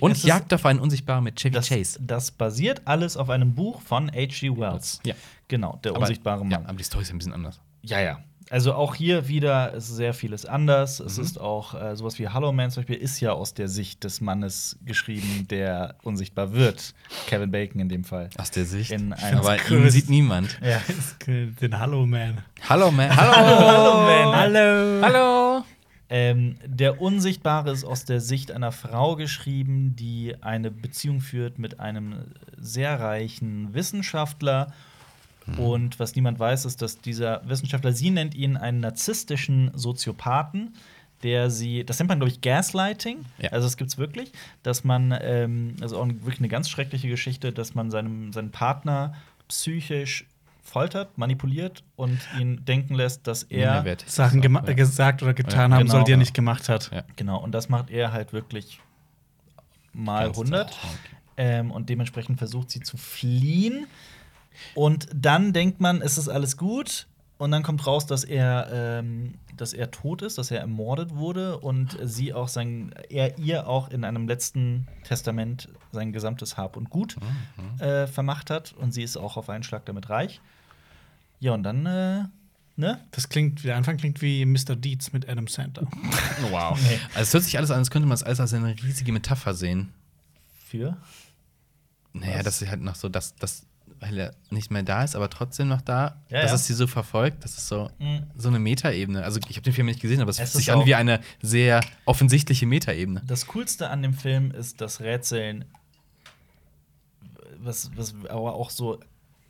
C: Und
A: Es ist-
C: Jagd auf einen Unsichtbaren mit Chevy
A: Das,
C: Chase.
A: das basiert alles auf einem Buch von H.G. Wells.
C: Ja.
A: Genau, der
C: Aber-
A: unsichtbare Mann.
C: Ja, aber die Story ist ein bisschen anders.
A: Ja, ja. Also auch hier wieder ist sehr vieles anders. Es
C: Mhm.
A: ist auch äh, sowas wie Hollow Man zum Beispiel ist ja aus der Sicht des Mannes geschrieben, der unsichtbar wird. Kevin Bacon in dem Fall.
C: Aus der Sicht.
A: In einem
C: aber ihn sieht niemand.
A: Ja.
B: Den Hallo Man.
C: Hallo, Man. Hallo.
A: Hallo, Man.
B: Hallo.
C: Hallo.
A: Ähm, der Unsichtbare ist aus der Sicht einer Frau geschrieben, die eine Beziehung führt mit einem sehr reichen Wissenschaftler. Und was niemand weiß, ist, dass dieser Wissenschaftler, sie nennt ihn einen narzisstischen Soziopathen, der sie, das nennt man, glaube ich, Gaslighting.
C: Ja.
A: Also, das gibt es wirklich, dass man, ähm, also auch wirklich eine ganz schreckliche Geschichte, dass man seinem, seinen Partner psychisch foltert, manipuliert und ihn denken lässt, dass er.
B: Sachen
C: Ja.
B: gesagt oder getan
C: Ja,
B: haben
A: genau.
B: soll, die er nicht gemacht hat.
C: Ja.
A: Genau, und das macht er halt wirklich mal
C: Ganze
A: 100.
C: Zeit.
A: Ähm, und dementsprechend versucht sie zu fliehen. Und dann denkt man, es ist alles gut. Und dann kommt raus, dass er, ähm, dass er tot ist, dass er ermordet wurde und sie auch sein, er ihr auch in einem letzten Testament sein gesamtes Hab und Gut äh, vermacht hat. Und sie ist auch auf einen Schlag damit reich. Ja, und dann, äh, ne?
B: Das klingt, der Anfang klingt wie Mr. Deeds mit Adam Sandler.
C: Wow.
A: Nee.
C: Also, es hört sich alles an, als könnte man es alles als eine riesige Metapher sehen.
A: Für?
C: Naja,
A: Was?
C: dass sie halt noch so, dass, dass, weil er nicht mehr da ist, aber trotzdem noch da,
A: Ja,
C: dass
A: ja.
C: es sie so verfolgt. Das ist so,
A: Mhm.
C: so eine Metaebene. Also, ich habe den Film nicht gesehen, aber es,
A: Es
C: fühlt sich
A: ist
C: an wie eine sehr offensichtliche Metaebene.
A: Das Coolste an dem Film ist das Rätseln, was, was aber auch so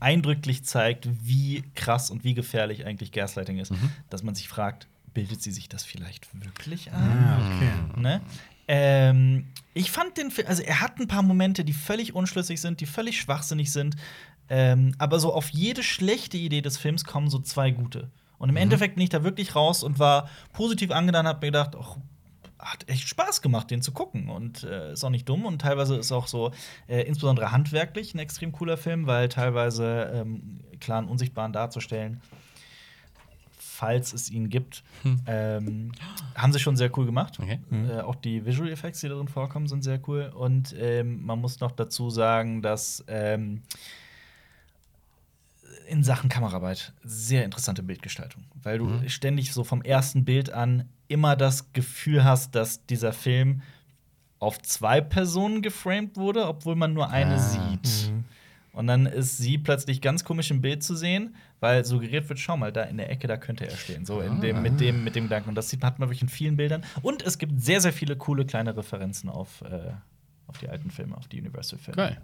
A: eindrücklich zeigt, wie krass und wie gefährlich eigentlich Gaslighting ist. Dass man sich fragt, bildet sie sich das vielleicht wirklich ein?
B: Ah, okay.
A: Ne? Ähm, ich fand den Film, also er hat ein paar Momente, die völlig unschlüssig sind, die völlig schwachsinnig sind. Ähm, aber so auf jede schlechte Idee des Films kommen so zwei gute. Und im Endeffekt bin ich da wirklich raus und war positiv angetan, hab mir gedacht, ach, hat echt Spaß gemacht, den zu gucken. Und äh, ist auch nicht dumm. Und teilweise ist auch so, äh, insbesondere handwerklich, ein extrem cooler Film, weil teilweise ähm, klar einen Unsichtbaren darzustellen, falls es ihn gibt, ähm, haben sie schon sehr cool gemacht.
C: Okay.
A: Äh, auch die Visual Effects, die darin vorkommen, sind sehr cool. Und ähm, man muss noch dazu sagen, dass ähm, in Sachen Kameraarbeit sehr interessante Bildgestaltung, weil du ständig so vom ersten Bild an immer das Gefühl hast, dass dieser Film auf zwei Personen geframed wurde, obwohl man nur eine
C: Ah.
A: sieht. Und dann ist sie plötzlich ganz komisch im Bild zu sehen, weil suggeriert wird, schau mal, da in der Ecke, da könnte er stehen. So in dem, mit, dem, mit dem Gedanken. Und das sieht, hat man wirklich in vielen Bildern. Und es gibt sehr, sehr viele coole kleine Referenzen auf, äh, auf die alten Filme, auf die Universal-Filme.
C: Geil.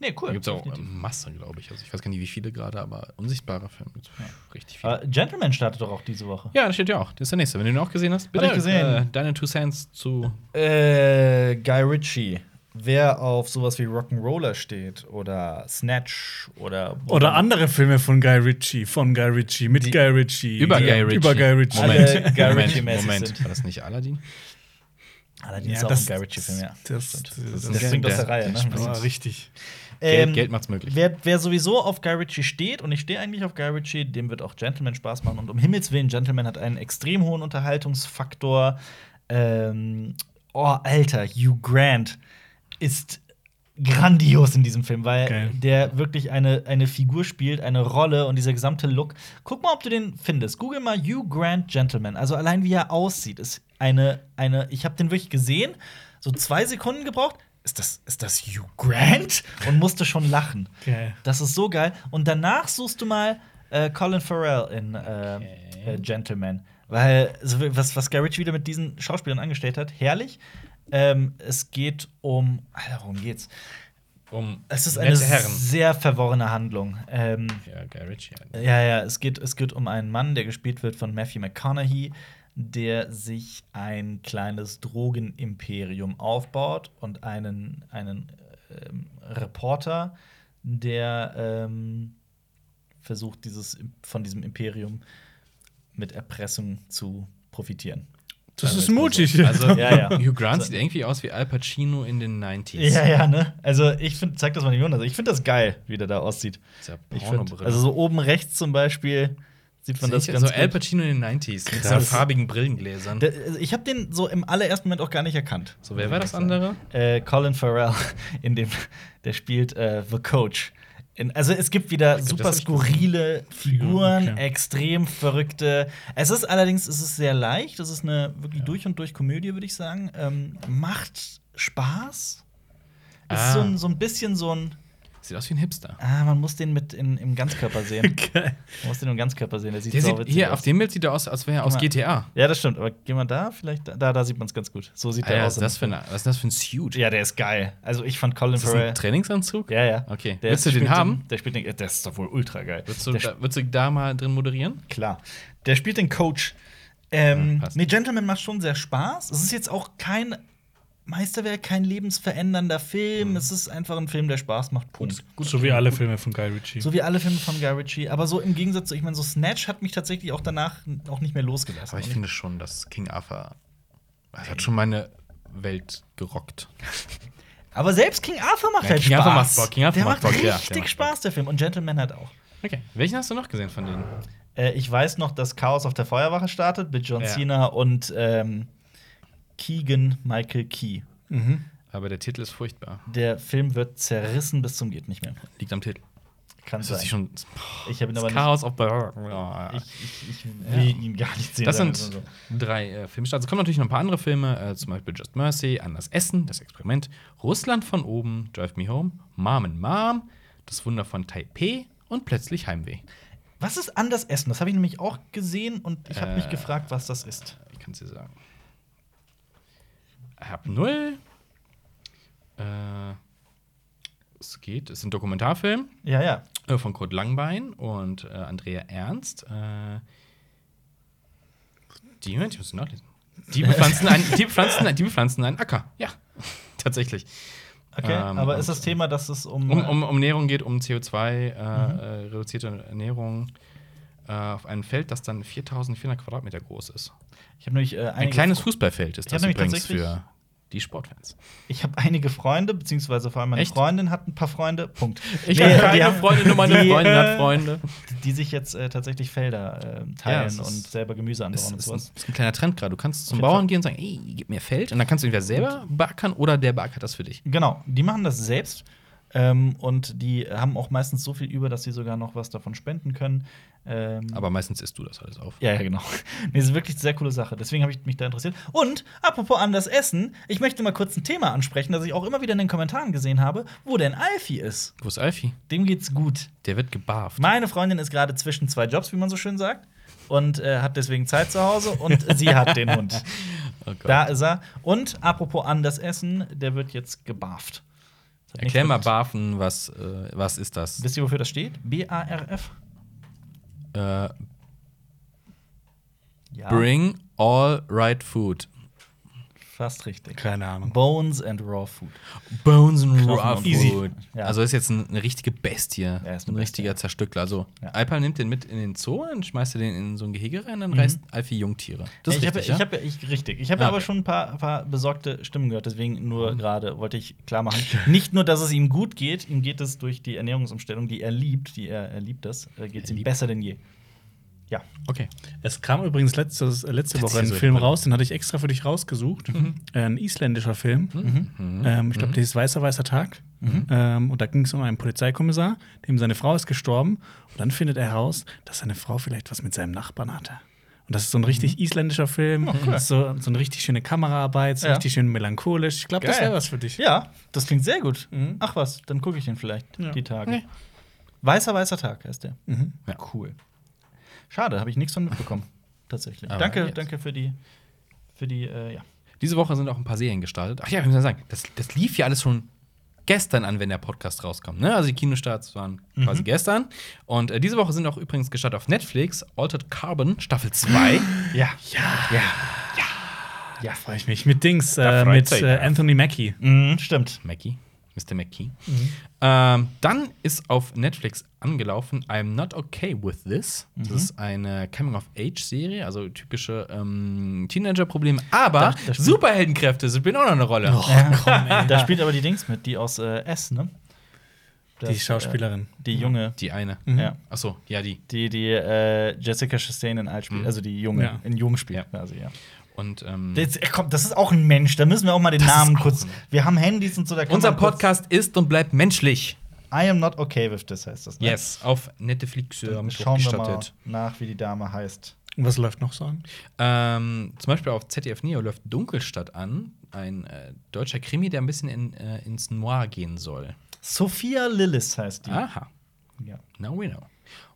A: Nee, cool.
C: Da gibt es auch
A: definitiv.
C: ähm, Masse, glaube ich. Also, ich weiß gar nicht, wie viele gerade, aber unsichtbare Filme gibt es richtig viele.
A: Aber Gentleman startet doch auch diese Woche.
C: ja, das steht ja auch. Das ist der nächste. Wenn du den auch gesehen hast, bitte.
A: ich gesehen.
C: Äh, deine Two Cents zu.
A: Äh, Guy Ritchie. Wer auf sowas wie Rock'n'Roller steht oder Snatch oder
B: Oder andere Filme von Guy Ritchie, von Guy Ritchie, mit
A: Die-
B: Guy Ritchie.
C: Über
B: die-
C: Guy Ritchie.
B: Über Guy Ritchie.
A: Alle
C: Moment,
A: Guy
C: Moment,
A: Ritchie-mäßig
C: Moment.
A: sind.
C: War das nicht Aladdin?
A: Allerdings
B: Ja,
A: auch
B: das-
A: ein Guy Ritchie-Film, ja.
B: Das,
A: Stimmt.
B: das,
A: Das,
B: das,
A: springt aus
C: der-
A: Reihe, ne?
C: springt.
B: war richtig.
C: Geld,
A: Ähm,
C: Geld macht's möglich.
A: Wer, wer sowieso auf Guy Ritchie steht, und ich stehe eigentlich auf Guy Ritchie, dem wird auch Gentleman Spaß machen. Und um Himmels Willen, Gentleman hat einen extrem hohen Unterhaltungsfaktor. Ähm, oh, Alter, Hugh Grant ist grandios in diesem Film, weil
B: Geil.
A: der wirklich eine, eine Figur spielt, eine Rolle und dieser gesamte Look. Guck mal, ob du den findest. Google mal Hugh Grant Gentleman. Also allein wie er aussieht, ist eine, eine ich habe den wirklich gesehen, so zwei Sekunden gebraucht. Ist das, ist das Hugh Grant? Und musste schon lachen.
B: Geil.
A: Das ist so geil. Und danach suchst du mal äh, Colin Farrell in äh, äh, Gentleman. Weil, was, was Guy Ritchie wieder mit diesen Schauspielern angestellt hat, herrlich. Ähm, es geht um. Alter, worum geht's?
C: Um
A: Es ist eine sehr verworrene Handlung. Ähm,
C: Ja, Guy Ritchie.
A: ja, ja, es geht, es geht um einen Mann, der gespielt wird von Matthew McConaughey, der sich ein kleines Drogenimperium aufbaut und einen, einen ähm, Reporter, der ähm, versucht, dieses, von diesem Imperium mit Erpressung zu profitieren.
B: Das ist
A: Teilweise
B: mutig.
C: Also,
A: Ja, ja.
C: Hugh Grant sieht irgendwie aus wie Al Pacino in den 90s.
A: Ja, ja, ne? Also, ich finde, zeig das mal nicht also Ich finde das geil, wie der da aussieht.
C: Dieser
A: Ich find, also, so oben rechts zum Beispiel sieht man das
C: Sehe
A: ganz
C: so Al. Pacino in den 90s mit
A: Krass.
C: seinen farbigen Brillengläsern.
A: Der- also Ich habe den so im allerersten Moment auch gar nicht erkannt.
C: so, wer war das andere?
A: Äh, Colin Farrell, in dem, der spielt äh, The Coach. In, also es gibt wieder
C: das
A: super skurrile Figuren,
B: okay.
A: extrem verrückte. Es ist allerdings, es ist sehr leicht. Es ist eine wirklich durch und durch Komödie, würde ich sagen. Ähm, macht Spaß. Es ist
C: Ah.
A: so ein, so ein bisschen so ein.
C: Sieht aus wie ein Hipster.
A: Ah, man muss den mit in, im Ganzkörper sehen.
B: Geil.
A: Man muss den im Ganzkörper sehen. Der sieht,
C: Der
A: sau
C: sieht, hier,
A: aus.
C: auf dem Bild sieht er aus, als wäre er aus
A: mal.
C: GTA.
A: Ja, das stimmt. Aber geh mal da, vielleicht da, da, sieht man es ganz gut. So sieht
C: Ah,
A: der
C: ja,
A: aus.
C: was, ist das für eine, was ist das für ein Suit?
A: ja, der ist geil. Also ich fand Colin
C: Ist
A: Farrell.
C: ein Trainingsanzug?
A: Ja, ja.
C: Okay.
A: Der
C: Willst du den haben?
A: der spielt den, der ist doch wohl ultra geil.
C: Würdest du, da, du da mal drin moderieren?
A: klar. Der spielt den Coach. Ähm,
C: Ja,
A: nee, Gentleman macht schon sehr Spaß. Es ist jetzt auch kein Meisterwerk, kein lebensverändernder Film. Es ist einfach ein Film, der Spaß macht. Punkt.
B: so wie alle Filme von Guy Ritchie.
A: So wie alle Filme von Guy Ritchie. Aber so im Gegensatz zu, ich meine, so Snatch hat mich tatsächlich auch danach auch nicht mehr losgelassen.
C: Aber ich finde schon, dass King Arthur das hat schon meine Welt gerockt.
A: Aber selbst King Arthur macht
C: Ja,
A: halt
C: King
A: Spaß.
C: Arthur macht Bock, King Arthur
A: der
C: macht
A: macht
C: Bock, ja, der
A: richtig
C: macht
A: Spaß, der Film. Und Gentleman hat auch.
C: Okay. Welchen hast du noch gesehen von denen?
A: Äh, ich weiß noch, dass Chaos auf der Feuerwache startet mit John
C: Ja.
A: Cena und ähm, Keegan Michael Key.
B: Mhm.
C: Aber der Titel ist furchtbar.
A: Der Film wird zerrissen bis zum geht nicht mehr.
C: Liegt am Titel.
A: Kann
C: Das ist
A: sein.
C: schon.
A: Ich habe ihn aber
C: Chaos auf
A: nicht. Ich, ich, ich will ihn gar nicht sehen.
C: Das sind
A: so.
C: drei äh, Filmstarts. Es kommen natürlich noch ein paar andere Filme, äh, zum Beispiel Just Mercy, Anders Essen, Das Experiment, Russland von oben, Drive Me Home, Mom and Mom, Das Wunder von Taipei und plötzlich Heimweh.
A: Was ist anders essen? Das habe ich nämlich auch gesehen und ich habe mich
C: Äh,
A: gefragt, was das ist.
C: Ich kann es dir sagen. Ich hab null. Äh, es geht, es ist ein Dokumentarfilm
A: Ja, ja.
C: äh, von Kurt Langbein und äh, Andrea Ernst. Äh, die, Moment, ich muss nachlesen. Die bepflanzen, ein, die, bepflanzen, die bepflanzen einen Acker. Ja, tatsächlich.
A: Okay,
C: Ähm,
A: aber ist das Thema, dass es um.
C: Um, um, um Ernährung geht, um CO2, äh,
A: Mhm.
C: reduzierte Ernährung äh, auf einem Feld, das dann 4400 Quadratmeter groß ist.
A: ich habe nämlich äh,
C: Ein kleines Fußballfeld ist das übrigens für die Sportfans.
A: Ich habe einige Freunde, beziehungsweise vor allem meine
C: Echt?
A: Freundin hat ein paar Freunde. Punkt.
C: Ich
A: Nee,
C: habe keine
A: haben-
C: Freunde, nur meine
A: die,
C: Freundin
A: äh,
C: hat Freunde.
A: Die sich jetzt äh, tatsächlich Felder äh,
C: Ja,
A: teilen
C: ist-
A: und selber Gemüse anbauen
C: Das
A: und
C: ist, ein, ist ein kleiner Trend gerade. Du kannst zum Bauern gehen und sagen, ey, gib mir Feld. Und dann kannst du entweder selber beackern oder der beackert das für dich.
A: Genau, die machen das selbst. Ähm, und die haben auch meistens so viel über, dass sie sogar noch was davon spenden können. Ähm,
C: Aber meistens isst du das alles auf.
A: ja, ja, genau. nee, das ist wirklich eine sehr coole Sache. Deswegen habe ich mich da interessiert. Und apropos anders Essen, ich möchte mal kurz ein Thema ansprechen, das ich auch immer wieder in den Kommentaren gesehen habe, wo denn Alfie ist.
C: Wo ist Alfie?
A: Dem geht's gut.
C: Der wird gebarft.
A: Meine Freundin ist gerade zwischen zwei Jobs, wie man so schön sagt, und äh, hat deswegen Zeit zu Hause und sie hat den Hund.
C: Oh.
A: Da ist er. Und apropos anders Essen, der wird jetzt gebarft.
C: Erklär mal Barfen, was, äh, was ist das?
A: Wisst ihr, wofür das steht? B-A-R-F?
C: Äh,
A: Ja.
C: bring all right food.
A: Fast richtig.
B: Keine Ahnung.
A: Bones and Raw Food.
C: Bones and
A: Raw
C: raw
A: Food.
C: food.
A: Ja.
C: Also ist jetzt ein, eine richtige Bestie.
A: ist eine
C: ein
A: Bestie,
C: richtiger
A: ja.
C: Zerstückler. Also
A: Ja.
C: Alpa nimmt den mit in den Zoo, dann schmeißt er den in so ein Gehege rein, dann
A: Mhm.
C: reißt Alfie Jungtiere. Das ist
A: ich habe
C: richtig,
A: ich
C: ja?
A: hab, ja- ich, richtig. Ich habe
C: Ah,
A: aber
C: okay.
A: schon ein paar, paar besorgte Stimmen gehört, deswegen nur gerade wollte ich klar machen. Nicht nur, dass es ihm gut geht, ihm geht es durch die Ernährungsumstellung, die er liebt, die er, er liebt das, äh, geht es ihm besser denn je. Ja.
C: Okay.
B: Es kam übrigens letztes, äh, letzte Woche ein Film
C: toll.
B: raus, den hatte ich extra für dich rausgesucht. Äh, Ein isländischer Film.
C: Mhm.
B: Ähm, ich glaube, der ist Weißer Weißer Tag. Ähm, und da ging es um einen Polizeikommissar, dem seine Frau ist gestorben. Und dann findet er heraus, dass seine Frau vielleicht was mit seinem Nachbarn hatte. Und das ist so ein richtig isländischer Film. Das ist so, so eine richtig schöne Kameraarbeit, so
A: Ja.
B: richtig schön melancholisch. Ich glaube, das wäre was für dich.
A: Ja, das klingt sehr gut.
B: Mhm.
A: Ach was, dann gucke ich den vielleicht
B: Ja.
A: die Tage.
C: Nee.
A: Weißer, weißer Tag heißt der.
B: Mhm.
C: Ja.
A: Cool. Schade, habe ich nichts von mitbekommen. Tatsächlich.
C: Aber
A: danke,
C: jetzt.
A: danke für die, für die, äh, ja.
C: Diese Woche sind auch ein paar Serien gestartet. Ach ja, ich muss ja sagen, das, das lief ja alles schon gestern an, wenn der Podcast rauskommt. Ne? Also die Kinostarts waren
A: Mhm.
C: quasi gestern. Und äh, diese Woche sind auch übrigens gestartet auf Netflix Altered Carbon Staffel 2.
A: Ja.
B: Ja. Ja, freue ich mich. Mit Dings, äh, mit äh,
C: ja.
B: Anthony Mackie.
A: Mhm, stimmt.
C: Mackie. Mr. McKee. Ähm, dann ist auf Netflix angelaufen I'm Not Okay With This. Das ist eine Coming-of-Age-Serie, also typische ähm, Teenager-Probleme. Aber
A: Da- da spielt-
C: Superheldenkräfte spielen auch noch eine Rolle.
A: Ja. Da spielt aber die Dings mit, die aus äh, S, ne?
B: Die
A: Das,
B: Schauspielerin.
A: Äh, die junge.
C: Die eine.
A: Ja.
C: Achso, ja, die.
A: Die, die äh, Jessica Chastain in alt spielt,
C: Mhm.
A: also die junge,
B: Ja.
A: in jung spielt
C: Ja.
A: quasi, ja.
C: Und ähm,
A: Das, äh, komm, das ist auch ein Mensch, da müssen wir auch mal den
C: Das
A: Namen kurz. Wir haben Handys und so, da kann
C: unser Podcast ist und bleibt menschlich.
A: I am not okay with this heißt das. Ne?
C: Yes, auf Netflix äh,
A: schauen wir mal nach, wie die Dame heißt.
B: Und was läuft noch so an?
C: Ähm, zum Beispiel auf ZDF Neo läuft Dunkelstadt an, ein äh, deutscher Krimi, der ein bisschen in, äh, ins Noir gehen soll.
A: Sophia Lillis heißt die.
C: Aha,
A: Ja.
C: now we know.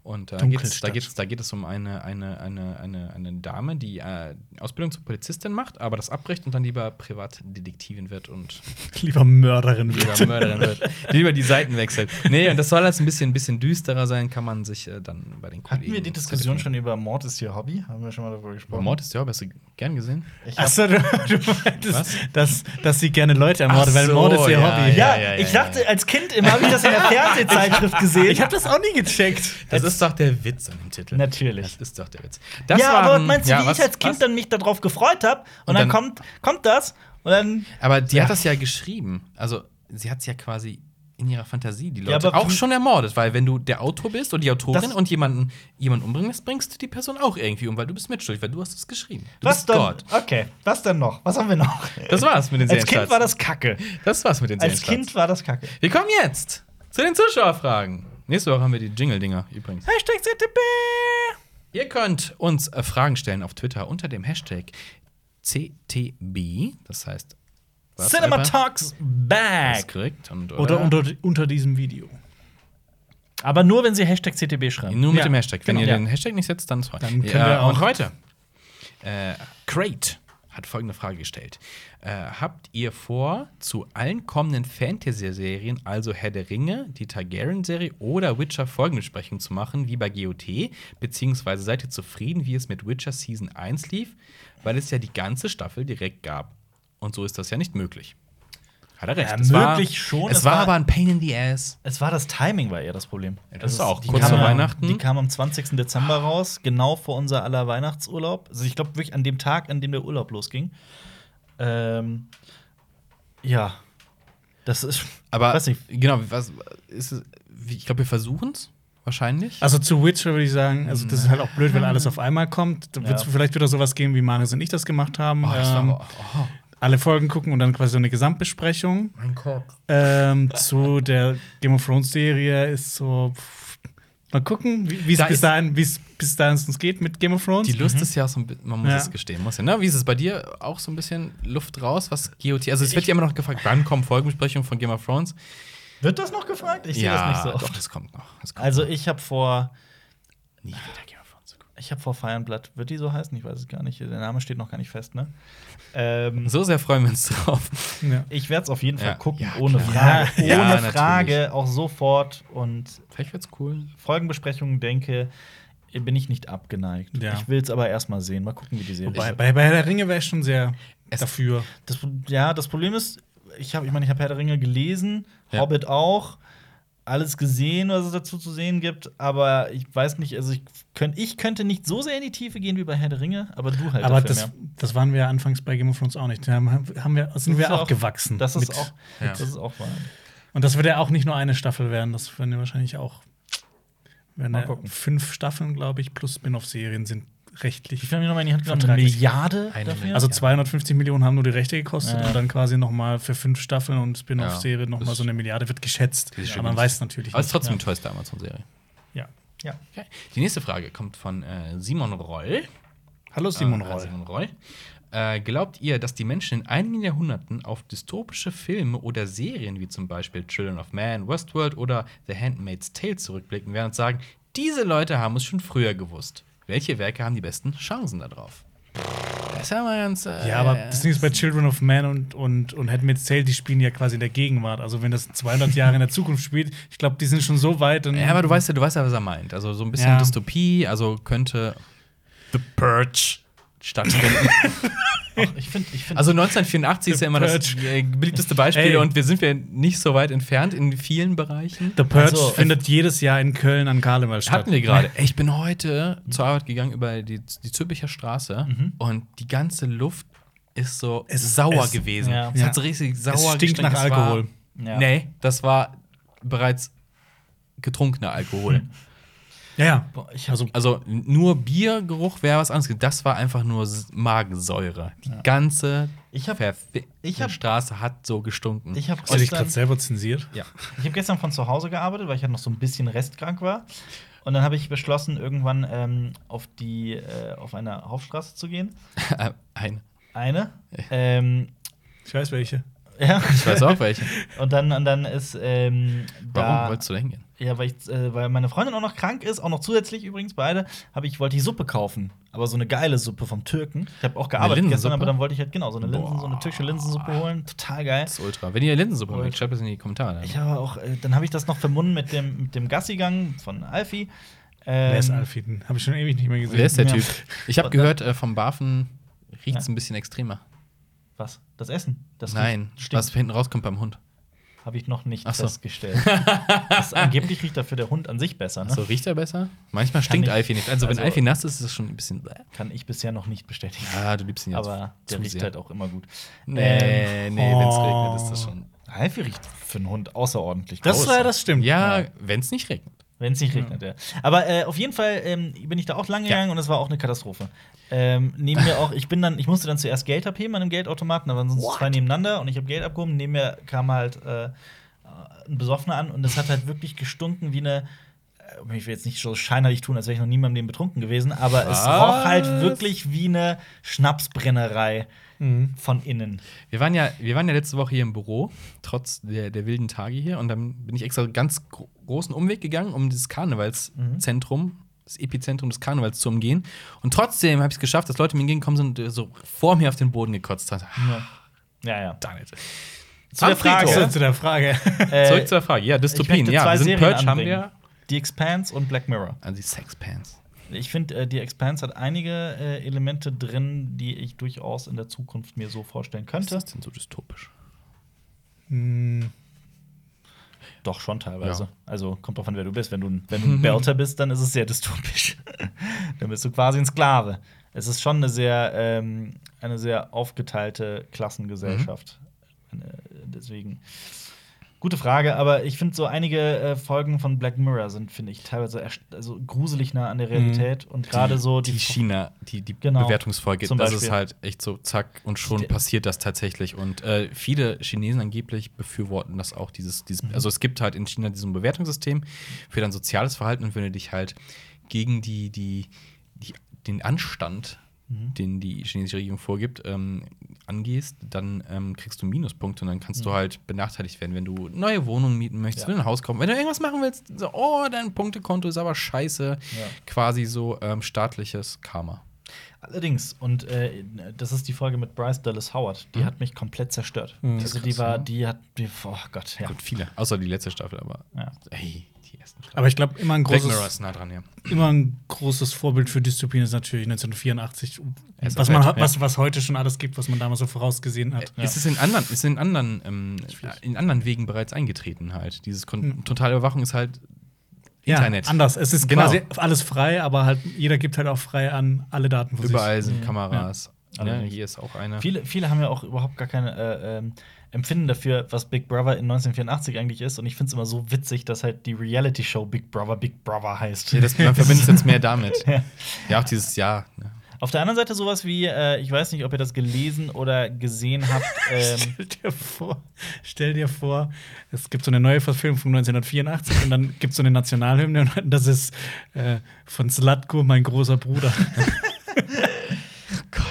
C: Und äh, geht's, da, geht's, da geht es um eine, eine, eine, eine, eine Dame, die äh, Ausbildung zur Polizistin macht, aber das abbricht und dann lieber Privatdetektivin wird und
B: Lieber Mörderin
C: lieber
B: wird.
C: Mörderin wird. Die lieber die Seiten wechselt. Nee, und das soll jetzt ein bisschen, ein bisschen düsterer sein, kann man sich äh, dann bei den Kollegen.
A: Hatten wir die Diskussion schon über Mord ist ihr Hobby? Haben wir schon mal darüber
C: Über
A: gesprochen?
C: Mord ist ja, hast du gern gesehen?
B: Achso, du, du meintest,
C: Was?
B: dass, dass sie gerne Leute ermordet,
C: Ach
B: weil
C: so,
B: Mord ist ihr
C: ja,
B: Hobby.
A: ja,
C: ja, ja,
A: ich dachte als Kind immer, habe ich das in der Fernsehzeitschrift gesehen.
B: Ich habe das auch nie gecheckt.
C: Das ist doch der Witz an dem Titel.
A: Natürlich.
C: Das ist doch der Witz. Das
A: ja,
C: waren-
A: aber meinst du,
C: ja,
A: wie
C: was-
A: ich als Kind
C: was?
A: dann mich darauf gefreut habe? Und,
C: Und
A: dann,
C: dann-
A: kommt, kommt das und dann.
C: Aber die hat das ja geschrieben. Also, sie hat es ja quasi in ihrer Fantasie die
A: Ja,
C: Leute
A: aber
C: auch schon ermordet, weil wenn du der Autor bist oder die Autorin
A: Das-
C: und jemanden, jemanden umbringst, bringst du die Person auch irgendwie um, weil du bist mitschuldig, weil du hast es geschrieben. Du
A: Was
C: bist
A: dann?
C: Gott.
A: Okay, was denn noch? Was haben wir noch?
C: Das war's mit den
A: Als Kind war das Kacke.
C: Das war's mit den
A: Als. Kind war das Kacke.
C: Wir kommen jetzt zu den Zuschauerfragen. Nächste Woche haben wir die Jingle-Dinger übrigens.
A: Hashtag CTP.
C: Ihr könnt uns äh, Fragen stellen auf Twitter unter dem Hashtag CTB. Das heißt, was,
A: Cinema
C: Alper?
A: Talks Back.
C: korrekt. Und,
B: Oder unter, unter diesem Video.
A: Aber nur, wenn sie Hashtag CTB schreiben.
C: Nur mit
B: Ja,
C: dem Hashtag. Wenn
B: genau.
C: ihr den Hashtag nicht setzt, dann ist
B: Dann können
C: ja,
B: wir auch-
C: Und heute, äh, Crate hat folgende Frage gestellt. Äh, habt ihr vor, zu allen kommenden Fantasy-Serien, also Herr der Ringe, die Targaryen-Serie oder Witcher Folgenbesprechungen zu machen, wie bei GOT? Beziehungsweise seid ihr zufrieden, wie es mit Witcher Season 1 lief? Weil es ja die ganze Staffel direkt gab. Und so ist das ja nicht möglich. Hat er recht.
A: Ja,
C: es
A: möglich
C: war,
A: schon,
C: Es
A: es
C: war
A: war-
C: aber ein Pain in the Ass.
A: Es war das Timing, war eher das Problem.
C: Ja, das ist
A: Also,
C: auch
A: die
C: kurz vor Weihnachten.
A: Die kam am 20. Dezember raus, genau vor unser aller Weihnachtsurlaub. Also ich glaube wirklich an dem Tag, an dem der Urlaub losging. Ähm, ja. Das ist.
C: Aber
A: Weiß nicht.
C: genau, was ist es, ich glaube, wir versuchen es wahrscheinlich.
B: Also zu Witcher würde ich sagen, also das ist halt auch blöd, wenn alles auf einmal kommt.
A: Ja.
B: vielleicht wieder sowas geben, wie Marius und ich das gemacht haben.
C: Oh, das war
B: ähm,
C: oh,
B: alle Folgen gucken und dann quasi so eine Gesamtbesprechung.
C: mein Gott.
B: Ähm, zu der Game of Thrones Serie ist so. pff, Mal gucken, wie es
C: Da
B: bis dahin, wie's bis dahin uns geht mit Game of Thrones.
C: Die Lust ist ja auch so ein bisschen, man muss
B: Ja.
C: es gestehen, muss ja. Ne? Wie ist es bei dir? Auch so ein bisschen Luft raus, was GOT? Also, es wird ja immer noch gefragt, wann kommen Folgenbesprechungen von Game of Thrones?
A: Wird das noch gefragt? Ich sehe das nicht so
C: doch,
A: oft.
C: das kommt noch. Das kommt
A: Also ich habe vor,
C: nie wieder Game of Thrones zu gucken.
A: Ich habe vor Fire and Blood. Wird die so heißen? Ich weiß es gar nicht. Der Name steht noch gar nicht fest, ne? Ähm,
C: So sehr freuen wir uns drauf.
B: ja.
A: Ich werde es auf jeden Fall
C: Ja.
A: gucken,
C: Ja,
A: ohne. Frage.
C: Ja,
A: ohne. Frage, auch sofort. Und
C: Vielleicht wird's cool.
A: Folgenbesprechungen denke, bin ich nicht abgeneigt.
B: Ja.
A: Ich will es aber erstmal sehen. Mal gucken, wie die Serie
B: Bei,
A: ist.
B: bei, bei Herr der Ringe wäre ich schon sehr
C: Es-
B: dafür.
A: Das, ja, das Problem ist, ich habe, ich meine, ich habe Herr der Ringe gelesen,
C: Ja.
A: Hobbit auch, alles gesehen, was es dazu zu sehen gibt, aber ich weiß nicht, also ich, könnt, ich könnte nicht so sehr in die Tiefe gehen wie bei Herr der Ringe, aber du halt.
B: Aber
A: dafür
B: das,
A: mehr.
B: das waren wir ja anfangs bei Game of Thrones auch nicht. Da haben, wir, sind
A: Das
B: wir auch,
A: auch-
B: gewachsen.
A: Das ist
B: mit-
A: auch,
C: Ja.
A: das ist auch wahr.
B: Und das wird ja auch nicht nur eine Staffel werden, das werden ja wahrscheinlich auch. Werden
A: Mal
B: ja
A: gucken.
B: fünf Staffeln, glaube ich, plus Spin-off-Serien sind rechtlich.
A: Wie viel haben wir nochmal in die Hand genommen? Eine. Milliarde
C: Eine
A: dafür?
B: Also
C: Ja.
B: 250 Millionen haben nur die Rechte gekostet
A: Ja.
B: und dann quasi noch mal für fünf Staffeln und Spin-off-Serie
C: Ja,
B: noch mal
C: das-
B: so eine Milliarde wird geschätzt.
C: Das ist
B: Aber man weiß natürlich
C: Aber es ist trotzdem
B: Ja.
C: die teuerste Amazon-Serie.
B: Ja.
A: ja.
C: Okay. Die nächste Frage kommt von äh, Simon Roll.
B: Hallo Simon
C: Äh,
B: Roll.
C: Simon Roll. Äh, glaubt ihr, dass die Menschen in einigen Jahrhunderten auf dystopische Filme oder Serien wie zum Beispiel Children of Man, Westworld oder The Handmaid's Tale zurückblicken werden und sagen, diese Leute haben es schon früher gewusst? Welche Werke haben die besten Chancen darauf? Das ist ja mal ganz. Äh,
B: Ja, aber das Ding ist bei Children of Man und, und, und Handmaid's Tale, die spielen ja quasi in der Gegenwart. Also wenn das 200 Jahre in der Zukunft spielt, ich glaube, die sind schon so weit.
C: Ja, aber du weißt ja, du weißt ja, was er meint. Also so ein bisschen
B: Ja.
C: Dystopie, also könnte The Purge stattfinden.
A: Ach, ich finde, ich find,
C: also 1984 ist ja immer das
B: Purge.
C: äh, beliebteste Beispiel
B: Ey.
C: und wir sind wir nicht so weit entfernt in vielen Bereichen.
B: The Purge
A: Also,
B: findet jedes Jahr in Köln an Karneval statt.
C: Hatten wir gerade. Ich bin heute zur Arbeit gegangen über die, die Zülpicher Straße und die ganze Luft ist so
B: Es-
C: sauer
B: es-
C: gewesen.
A: ja.
C: Es
B: Ja.
C: hat so richtig sauer
B: Es stinkt nach
C: Es war-
B: Alkohol.
A: ja.
C: Nee, das war bereits getrunkener Alkohol.
B: Ja, ja.
A: Boah, ich also,
C: Also nur Biergeruch wäre was anderes. Das war einfach nur Magensäure. Die ganze
A: Ich hab- ich hab-
C: Straße hat so gestunken.
A: ich habe
B: Hast du dich gerade selber zensiert?
C: ja.
A: ich hab gestern von zu Hause gearbeitet, weil ich halt noch so ein bisschen restkrank war. Und dann habe ich beschlossen, irgendwann ähm, auf die äh, auf eine Hauptstraße zu gehen.
C: Ein.
A: Eine. Ähm,
B: Ich weiß welche.
A: ja.
C: Ich weiß auch welche.
A: Und dann, und dann ist ähm,
C: Warum
A: da,
C: wolltest du da hingehen?
A: Ja, weil, ich, äh, weil meine Freundin auch noch krank ist, auch noch zusätzlich übrigens beide, habe ich wollte ich Suppe kaufen, aber so eine geile Suppe vom Türken. Ich habe auch gearbeitet gestern, aber dann wollte ich halt genau so eine Linsen,
C: Boah.
A: so eine türkische Linsensuppe holen, total geil.
C: Das ist ultra. Wenn ihr Linsensuppe mögt, schreibt es in die Kommentare.
A: Ich habe auch, äh, dann habe ich das noch verbunden mit dem mit dem Gassigang von Alfie. Ähm,
B: Wer ist Alfie? Den habe ich schon ewig nicht mehr gesehen.
C: Wer ist der
A: Ja.
C: Typ? Ich habe
A: dann-
C: gehört, äh, vom Barfen riecht es
A: Ja.
C: ein bisschen extremer.
A: Was? Das Essen? Das
C: Nein,
A: riecht-
C: was
A: stinkt.
C: hinten rauskommt beim Hund.
A: Habe ich noch nicht
C: so.
A: festgestellt. das, angeblich riecht dafür der Hund an sich besser. Ne?
C: So riecht er besser? Manchmal stinkt
A: ich-
C: Alfie nicht. Also, wenn
A: also-
C: Alfie nass ist, ist es schon ein bisschen. Bäh.
A: Kann ich bisher noch nicht bestätigen.
C: Ah, du liebst ihn jetzt.
A: aber der riecht
C: sehr.
A: halt auch immer gut.
C: Nee,
A: Ähm,
C: nee, wenn es
B: oh.
C: regnet, ist das schon.
A: Alfie riecht für einen Hund außerordentlich
B: Das,
A: groß.
B: äh, das stimmt.
C: Ja,
A: Ja.
C: wenn es nicht regnet.
A: Wenn es nicht regnet, ja. Aber äh, auf jeden Fall ähm, bin ich da auch lang gegangen und es war auch eine Katastrophe. Ähm, neben mir auch, ich bin dann, ich musste dann zuerst Geld abheben an einem Geldautomaten, da waren sonst zwei nebeneinander und ich habe Geld abgehoben. Neben mir kam halt äh, ein Besoffener an und das hat halt wirklich gestunken wie eine. Äh, Ich will jetzt nicht so scheinheilig tun, als wäre ich noch nie in Leben betrunken gewesen, aber es
C: Was?
A: roch halt wirklich wie eine Schnapsbrennerei
B: Mhm.
A: von innen.
C: Wir waren ja, wir waren ja letzte Woche hier im Büro, trotz der, der wilden Tage hier. Und dann bin ich extra ganz gro großen Umweg gegangen, um dieses Karnevalszentrum, das Epizentrum des Karnevals zu umgehen. Und trotzdem habe ich es geschafft, dass Leute mir entgegengekommen sind und äh, so vor mir auf den Boden gekotzt haben.
A: Ja, ja. ja.
C: Damn it.
A: Zu der Frage.
B: So, zu der Frage.
A: Äh,
C: Zurück zur Frage. Ja, Dystopien. Ja, wir sind
A: Serien
C: Purge, haben wir.
A: The Expanse und Black Mirror.
C: Also die Sexpants.
A: Ich finde, äh, die Expanse hat einige äh, Elemente drin, die ich durchaus in der Zukunft mir so vorstellen
C: Was
A: könnte.
C: ist das denn so dystopisch?
B: Hm,
A: Doch, schon teilweise.
C: Ja.
A: Also kommt drauf an, wer du bist. Wenn du, ein- wenn du ein Belter bist, dann ist es sehr dystopisch. dann bist du quasi ein Sklave. Es ist schon eine sehr, ähm, eine sehr aufgeteilte Klassengesellschaft. Äh, deswegen. Gute Frage, aber ich finde so einige äh, Folgen von Black Mirror sind, finde ich, teilweise also gruselig nah an der Realität. Und gerade so
C: die China, die, die
A: Genau.
C: Bewertungsfolge, das
A: Beispiel.
C: ist halt echt so zack und schon
A: Der-
C: passiert das tatsächlich. Und äh, viele Chinesen angeblich befürworten das auch, dieses, dieses
A: Mhm.
C: also es gibt halt in China diesen Bewertungssystem für dein soziales Verhalten und wenn du dich halt gegen die, die, die den Anstand,
A: Mhm.
C: den die chinesische Regierung vorgibt, ähm, angehst, dann ähm, kriegst du Minuspunkte und dann kannst du halt benachteiligt werden, wenn du neue Wohnungen mieten möchtest,
A: Mhm. Ja.
C: wenn du ein Haus kaufen, wenn du irgendwas machen willst, so, oh, dein Punktekonto ist aber scheiße.
A: Ja.
C: Quasi so ähm, staatliches Karma.
A: Allerdings, und äh, das ist die Folge mit Bryce Dallas Howard, die hat mich komplett zerstört.
B: Mhm.
A: Also die
C: Krass,
A: war,
C: ja.
A: die hat, die, oh Gott, ja.
C: Gut, viele. Außer die letzte Staffel, aber
A: ja.
C: ey, Staffeln.
B: aber ich glaube, immer ein großes,
C: ist nah dran, ja.
B: immer ein großes Vorbild für Dystopien ist natürlich 1984.
C: Er ist
B: Was, man,
C: ja.
B: was, was heute schon alles gibt, was man damals so vorausgesehen hat.
C: Ist es in anderen, ist in anderen, ähm, in anderen Wegen bereits eingetreten halt. Dieses kon
B: Hm.
C: totale Überwachung ist halt
B: Ja,
C: Internet.
B: anders. Es ist
C: Genau.
B: quasi alles frei, aber halt jeder gibt halt auch frei an alle Daten
C: Überall
B: sich.
C: sind
A: Mhm.
C: Kameras.
A: Ja.
C: Ja.
A: Allerdings.
C: hier ist auch eine.
A: Viele, viele haben ja auch überhaupt gar keine äh, ähm, Empfinden dafür, was Big Brother in 1984 eigentlich ist. Und ich finde es immer so witzig, dass halt die Reality-Show Big Brother Big Brother heißt.
C: Ja, das, man verbindet es jetzt mehr damit.
A: Ja.
C: Ja, auch dieses Jahr. Ne?
A: Auf der anderen Seite sowas wie, äh, ich weiß nicht, ob ihr das gelesen oder gesehen habt. Ähm,
B: Stell dir vor, stell dir vor, es gibt so eine neue Verfilmung von 1984 und dann gibt es so eine Nationalhymne und das ist äh, von Slatko, mein großer Bruder.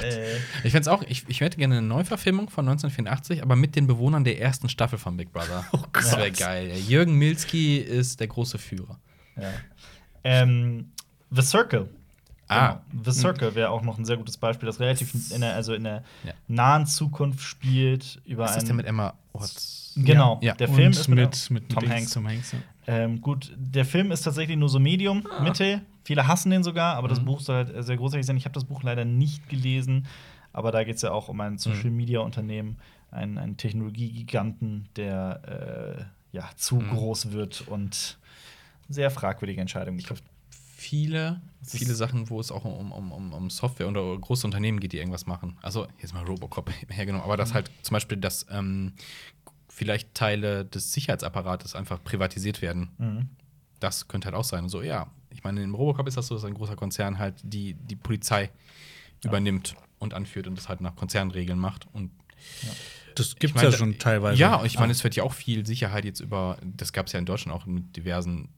A: äh,
C: Ich fände auch, ich, ich hätte gerne eine Neuverfilmung von 1984, aber mit den Bewohnern der ersten Staffel von Big Brother.
B: Oh
C: das wäre
B: Gott.
C: geil. Jürgen Milski ist der große Führer.
A: ja. ähm, The Circle.
C: Ah.
A: Genau. The Circle wäre auch noch ein sehr gutes Beispiel, das relativ in der, also in der
C: Ja.
A: nahen Zukunft spielt über
C: Was ist denn mit Emma Watts?
A: Genau,
C: Ja.
A: der Film
B: und
A: ist
B: mit,
A: mit,
B: mit,
A: Tom Hanks.
B: Tom Hanks ja.
A: Ähm, gut, der Film ist tatsächlich nur so Medium, Mitte. Viele hassen den sogar, aber das Buch soll halt äh, sehr großartig sein. Ich habe das Buch leider nicht gelesen, aber da geht es ja auch um ein Social Media Unternehmen, einen, einen Technologiegiganten, der äh, ja zu groß wird und sehr fragwürdige Entscheidungen trifft.
C: viele, viele Sachen, wo es auch um, um, um, um Software oder große Unternehmen geht, die irgendwas machen. Also, jetzt mal Robocop hergenommen, aber das halt zum Beispiel, dass ähm, vielleicht Teile des Sicherheitsapparates einfach privatisiert werden.
A: Mhm.
C: Das könnte halt auch sein. So, ja, ich meine, im Robocop ist das so, dass ein großer Konzern halt die, die Polizei übernimmt und anführt und das halt nach Konzernregeln macht. Und
B: Das gibt's
C: meine,
B: ja schon teilweise.
C: Ja, und ich meine,
B: Ah.
C: es wird ja auch viel Sicherheit jetzt über, das gab es ja in Deutschland auch mit diversen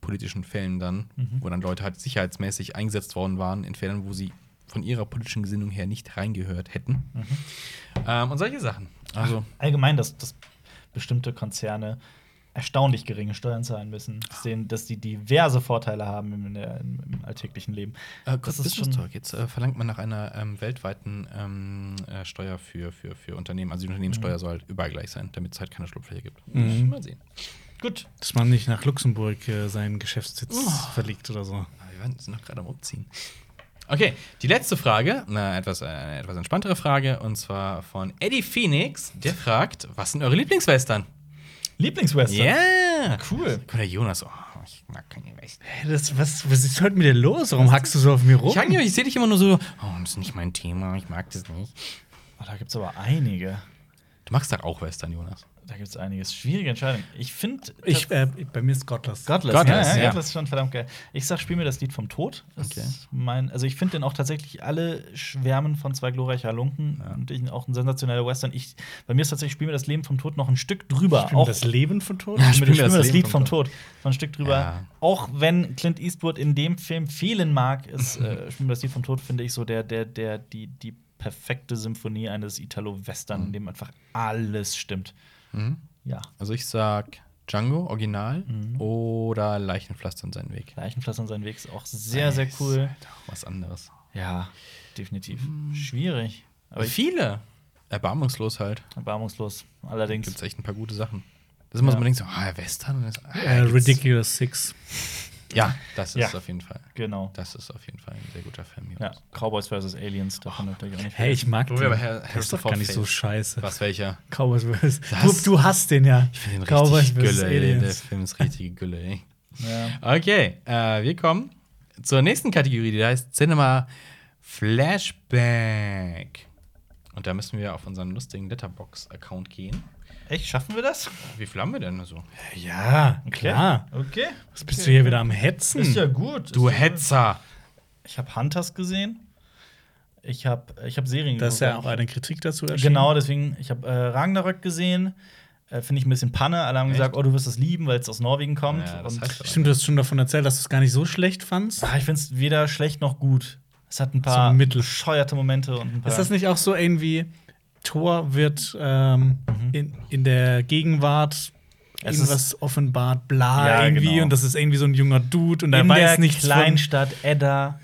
C: politischen Fällen dann, wo dann Leute halt sicherheitsmäßig eingesetzt worden waren in Fällen, wo sie von ihrer politischen Gesinnung her nicht reingehört hätten. Ähm, und solche Sachen. Also,
A: Allgemein, dass, dass bestimmte Konzerne erstaunlich geringe Steuern zahlen müssen, sehen, dass die diverse Vorteile haben im, im, im alltäglichen Leben.
C: äh,
A: Das ist schon-
C: Talk. Jetzt äh, verlangt man nach einer ähm, weltweiten ähm, äh, Steuer für, für, für Unternehmen. Also die Unternehmenssteuer soll halt überall gleich sein, damit es halt keine Schlupflöcher gibt.
B: Mhm.
C: Mal sehen.
A: Gut.
B: Dass man nicht nach Luxemburg äh, seinen Geschäftssitz verlegt oder so.
C: Aber wir waren- sind noch gerade am Umziehen. Okay, die letzte Frage, eine etwas, äh, eine etwas entspanntere Frage, und zwar von Eddie Phoenix. Der fragt: Was sind eure Lieblingswestern?
A: Lieblingswestern.
C: Ja!
A: Cool.
C: Guck mal, der Jonas, oh, ich mag keine Western.
B: Hey, das, was, was ist heute mit dir los? Warum hackst du so auf mir rum?
C: Ich, ich sehe dich immer nur so, oh, das ist nicht mein Thema, ich mag das nicht.
A: Oh, da gibt es aber einige.
C: Du magst doch auch Western, Jonas.
A: Da gibt es einiges. Schwierige Entscheidung. Ich finde.
B: ich, äh, bei mir ist Godless.
A: Godless,
C: Godless,
A: ja, ja,
C: ja.
A: Godless ist schon verdammt geil. Ich sag, spiel mir das Lied vom Tod.
C: Okay.
A: ist mein, also ich finde den auch tatsächlich alle schwärmen von zwei glorreicher Halunken.
C: Ja.
A: Und ich, auch ein sensationeller Western. Ich, bei mir ist tatsächlich Spiel mir das Leben vom Tod noch ein Stück drüber.
B: Spielen
A: auch
B: das Leben von Tod?
C: Ja,
A: Spiel
C: Spiel
A: mir
C: mir
A: das,
C: das
A: Lied vom
C: vom
A: Tod. Noch ein Stück drüber.
C: Ja.
A: Auch wenn Clint Eastwood in dem Film fehlen mag, ist äh, Spiel mir das Lied vom Tod, finde ich so der, der, der, die, die perfekte Symphonie eines Italo-Western, in dem einfach alles stimmt.
C: Mhm.
A: Ja.
C: Also ich sag Django, Original
A: Mhm.
C: oder Leichenpflastern seinen Weg.
A: Leichenpflastern sein Weg ist auch sehr, sehr cool.
C: Ist auch was anderes.
A: Ja, definitiv. Schwierig. Aber
C: viele. Erbarmungslos halt.
A: erbarmungslos. Allerdings.
C: Gibt es echt ein paar gute Sachen. Das ist immer
A: Ja.
C: so, man denkt so, ah, Western. Das, ah,
B: Äh,
C: gibt's-
B: Ridiculous Six.
C: Ja, das ist
A: Ja.
C: auf jeden Fall.
A: Genau.
C: Das ist auf jeden Fall ein sehr guter Film.
A: Ja. Cowboys vs. Aliens, davon natürlich auch nicht.
B: Hey, ich mag den. Der
C: Harrison
B: ist doch gar nicht so
C: fällt.
B: scheiße.
C: Was welcher?
B: Cowboys vs. Du,
C: Das-
B: du hast den ja.
C: Ich finde den
B: Cowboys
C: richtig
B: vs.
C: Gülle, ey. Der. Film ist richtige Gülle, ey.
A: Ja.
C: Okay, äh, wir kommen zur nächsten Kategorie, die heißt Cinema Flashback. Und da müssen wir auf unseren lustigen Letterbox-Account gehen.
A: Echt, schaffen wir das?
C: Wie haben wir denn so?
B: Ja, klar.
A: Okay.
B: Was bist du hier wieder am Hetzen?
A: Ist ja gut.
C: Du. Hetzer!
A: Ich habe Hunters gesehen. Ich habe ich hab Serien
B: Das ist ja auch eine Kritik dazu erschienen.
A: Genau, deswegen, ich habe äh, Ragnarök gesehen. Äh, Finde ich ein bisschen Panne. Alle haben
C: Echt?
A: gesagt, oh, du wirst es lieben, weil es aus Norwegen kommt.
C: Ja, das heißt
B: Stimmt, du hast schon davon erzählt, dass du es gar nicht so schlecht fandst.
A: ah, ich finde es weder schlecht noch gut. Es hat ein paar
B: So
A: bescheuerte Momente und ein paar.
B: Ist das nicht auch so irgendwie, Thor wird ähm, in, in der Gegenwart
A: Mhm. Es
B: irgendwas offenbart, bla,
A: Ja,
B: irgendwie,
A: genau.
B: und das ist irgendwie so ein junger Dude und er weiß
A: der
B: nichts von.
A: Kleinstadt Edda?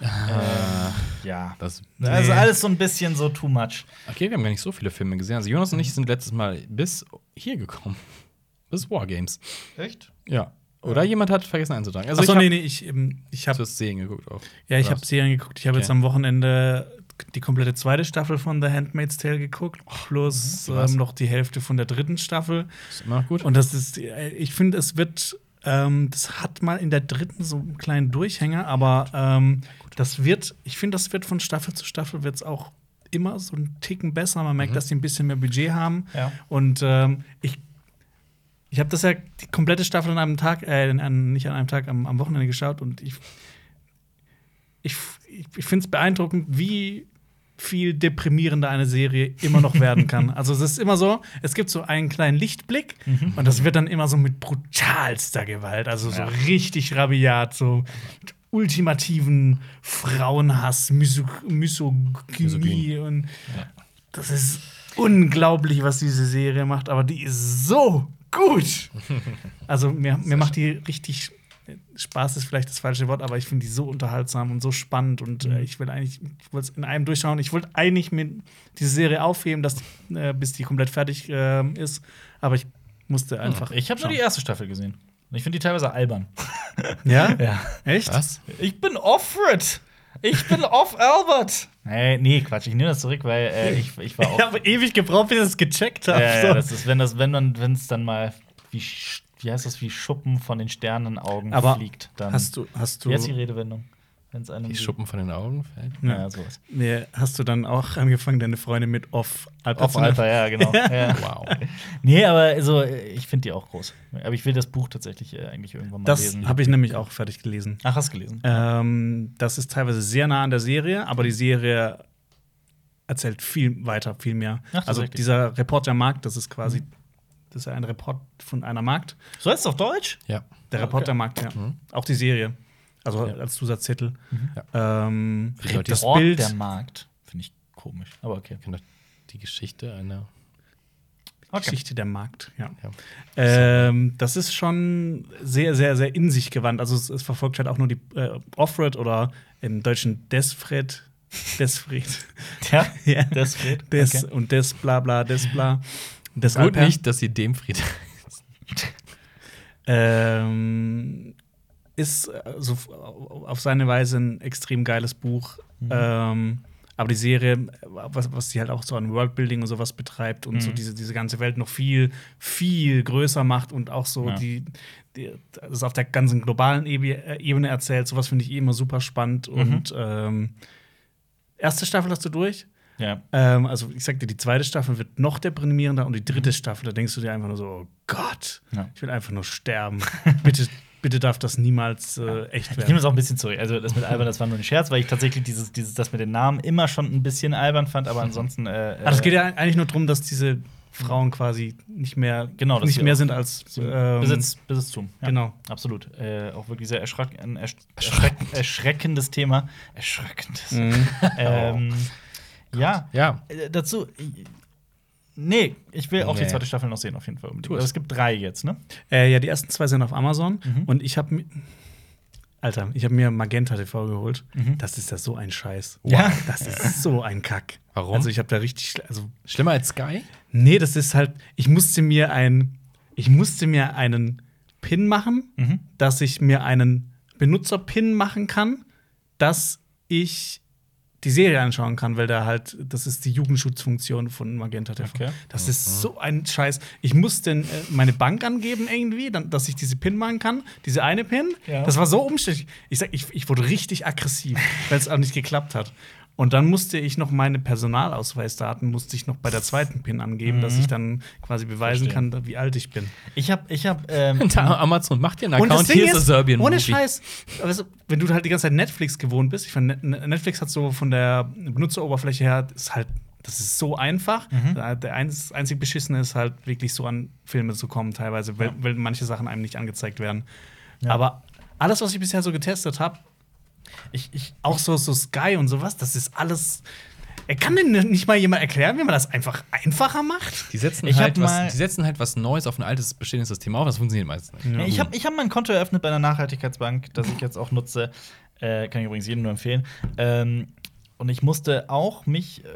C: Ah,
A: Äh, ja.
C: das,
A: Also
B: Nee.
A: alles so ein bisschen so too much.
C: okay, wir haben gar nicht so viele Filme gesehen. Also Jonas und ich sind letztes Mal bis hier gekommen. Bis Wargames.
A: Echt?
C: Ja. Oder jemand hat vergessen einzutragen. Also
B: Achso,
C: ich hab,
B: nee, nee, ich, ähm, ich habe
C: Du hast Serien geguckt auch.
B: ja, ich
C: Oder
B: hab
C: was?
B: Serien geguckt. Ich habe
C: Okay.
B: jetzt am Wochenende die komplette zweite Staffel von The Handmaid's Tale geguckt, plus
C: Mhm.
B: Ähm, noch die Hälfte von der dritten Staffel.
C: Ist immer gut.
B: Und das ist, äh, ich finde, es wird, ähm, das hat mal in der dritten so einen kleinen Durchhänger, aber ähm, das wird, ich finde, das wird von Staffel zu Staffel wird es auch immer so einen Ticken besser. Man merkt,
C: Mhm.
B: dass die ein bisschen mehr Budget haben.
A: Ja.
B: Und ähm, ich, ich habe das ja die komplette Staffel an einem Tag, äh, an, nicht an einem Tag, am, am Wochenende geschaut und ich, ich, ich, ich finde es beeindruckend, wie viel deprimierender eine Serie immer noch werden kann. Also es ist immer so, es gibt so einen kleinen Lichtblick und das wird dann immer so mit brutalster Gewalt, also so
A: Ja.
B: richtig rabiat, so mit ultimativen Frauenhass, Miso Misogynie und das ist unglaublich, was diese Serie macht, aber die ist so gut. Also mir, mir macht die richtig Spaß ist vielleicht das falsche Wort, aber ich finde die so unterhaltsam und so spannend und
A: Mhm.
B: äh, ich will eigentlich, ich wollte es in einem durchschauen. Ich wollte eigentlich mir diese Serie aufheben, dass, äh, bis die komplett fertig ähm, ist, aber ich musste einfach.
A: Ich habe nur die erste Staffel gesehen. Und ich finde die teilweise albern.
B: Ja?
A: Ja.
B: Echt?
C: Was?
A: Ich bin Offred. Ich bin Off Albert. Nee, nee, Quatsch, ich nehme das zurück, weil äh, ich, ich war auch.
B: Ich habe ewig gebraucht, bis ich das gecheckt habe.
A: Ja, ja, das ist, wenn das, wenn man, wenn es dann mal wie, wie heißt das, wie Schuppen von den Sternenaugen
B: Aber
A: fliegt, dann.
B: hast du, hast du,
A: Wie heißt die Redewendung? Wenn es einem
C: Die
A: wie-
C: Schuppen von den Augen fällt.
A: Ja,
B: Ja.
A: sowas.
B: nee, hast du dann auch angefangen, deine Freunde mit Off Alpha
A: Off? Alpha, ja, genau. ja.
C: Wow.
A: Nee, aber also, ich finde die auch groß. Aber ich will das Buch tatsächlich äh, eigentlich irgendwann mal
B: Das
A: lesen.
B: habe ich nämlich auch fertig gelesen.
A: Ach, hast du gelesen?
B: Ähm, das ist teilweise sehr nah an der Serie, aber die Serie erzählt viel weiter, viel mehr.
A: Ach,
B: also dieser Reporter Markt, das ist quasi, das ist ja ein Report von einer Markt.
A: So heißt es auf Deutsch?
C: Ja.
B: Der
A: Ah,
B: Reporter Markt, ja. Auch die Serie. Also
C: Ja.
B: als Zusatztitel.
C: Ja.
B: Ähm, das Bild.
A: der Markt. Finde ich komisch. Aber okay.
C: Ich kenne doch die Geschichte einer.
A: okay.
B: Geschichte der Markt, ja.
C: Ja.
B: Ähm, das ist schon sehr, sehr, sehr in sich gewandt. Also es, es verfolgt halt auch nur die äh, Offred oder im Deutschen Desfred. Desfred.
A: Ja,
B: ja.
A: geht.
B: Des
A: Okay.
B: und des bla bla des bla. Des
C: Gut
B: Alper.
C: nicht, dass sie Demfried.
B: Ähm, ist also f- auf seine Weise ein extrem geiles Buch.
A: Mhm.
B: Ähm, aber die Serie, was, was sie halt auch so an Worldbuilding und sowas betreibt und so
A: Mhm.
B: diese, diese ganze Welt noch viel, viel größer macht und auch so
A: Ja.
B: die, die das auf der ganzen globalen Ebe- äh, Ebene erzählt. Sowas finde ich eh immer super spannend.
A: Mhm.
B: Und ähm, erste Staffel hast du durch.
A: Ja.
B: Ähm, also ich sagte, die zweite Staffel wird noch deprimierender und die
A: Mhm.
B: dritte Staffel, da denkst du dir einfach nur so, oh Gott,
A: Ja.
B: ich will einfach nur sterben. bitte, bitte darf das niemals äh, echt
A: Ich nehme
B: werden.
A: das auch ein bisschen zurück. Also das mit albern, das war nur ein Scherz, weil ich tatsächlich dieses, dieses, das mit den Namen immer schon ein bisschen albern fand, aber ansonsten. Äh,
B: Aber es geht ja eigentlich nur darum, dass diese Frauen quasi nicht mehr,
A: Genau,
B: nicht mehr sind als ähm,
A: Besitz, Besitztum. Ja,
B: Genau.
A: Absolut. Äh, auch wirklich sehr erschreck ein ersch erschreck erschreckendes Thema. Erschreckendes.
B: Mhm.
A: ähm, ja.
C: Ja.
A: Äh, dazu. äh, Nee, ich will auch die
C: Nee.
A: zweite Staffel noch sehen, auf jeden Fall. unbedingt.
C: Tu es.
A: Aber es gibt drei jetzt, ne?
B: Äh, ja, die ersten zwei sind auf Amazon
A: Mhm.
B: und ich habe mir Alter, ich habe mir Magenta TV geholt.
A: Mhm.
B: Das ist ja so ein Scheiß.
A: Ja.
B: Das ist so ein Kack.
C: Warum?
B: Also ich habe da richtig, also
C: Schlimmer als Sky?
B: Nee, das ist halt, ich musste mir ein, ich musste mir einen Pin machen,
A: Mhm.
B: dass ich mir einen Benutzer-Pin machen kann, dass ich die Serie anschauen kann, weil da halt, das ist die Jugendschutzfunktion von Magenta TV.
A: Okay.
B: Das ist so ein Scheiß. Ich musste äh, meine Bank angeben irgendwie, dann, dass ich diese Pin machen kann, diese eine Pin.
A: Ja.
B: Das war so umständlich. Ich sag, ich, ich wurde richtig aggressiv, weil es auch nicht geklappt hat. Und dann musste ich noch meine Personalausweisdaten musste ich noch bei der zweiten Pin angeben, dass ich dann quasi beweisen
A: Verstehe.
B: kann, wie alt ich bin.
A: Ich hab, ich hab, ähm,
C: Amazon macht dir einen
B: Und das
C: Account.
B: Ding
C: Hier ist Serbian
B: ohne. Scheiß, weißt du, wenn du halt die ganze Zeit Netflix gewohnt bist, ich Net- Netflix hat so von der Benutzeroberfläche her, ist halt, das ist so einfach.
A: Mhm.
B: Der einzig Beschissene ist halt wirklich so an Filme zu kommen, teilweise, weil,
A: Ja.
B: weil manche Sachen einem nicht angezeigt werden.
A: Ja.
B: Aber alles, was ich bisher so getestet habe,
A: ich, ich,
B: auch so, so Sky und sowas, das ist alles. Er kann denn nicht mal jemand erklären, wie man das einfach einfacher macht?
C: Die setzen,
A: Ich
C: halt was,
A: mal-
C: die setzen halt was Neues auf ein altes bestehendes System auf. Das funktioniert meistens nicht.
B: Ja.
A: ich habe ich hab mein Konto eröffnet bei einer Nachhaltigkeitsbank, das ich jetzt auch nutze. Äh, kann ich übrigens jedem nur empfehlen. Ähm, und ich musste auch mich äh,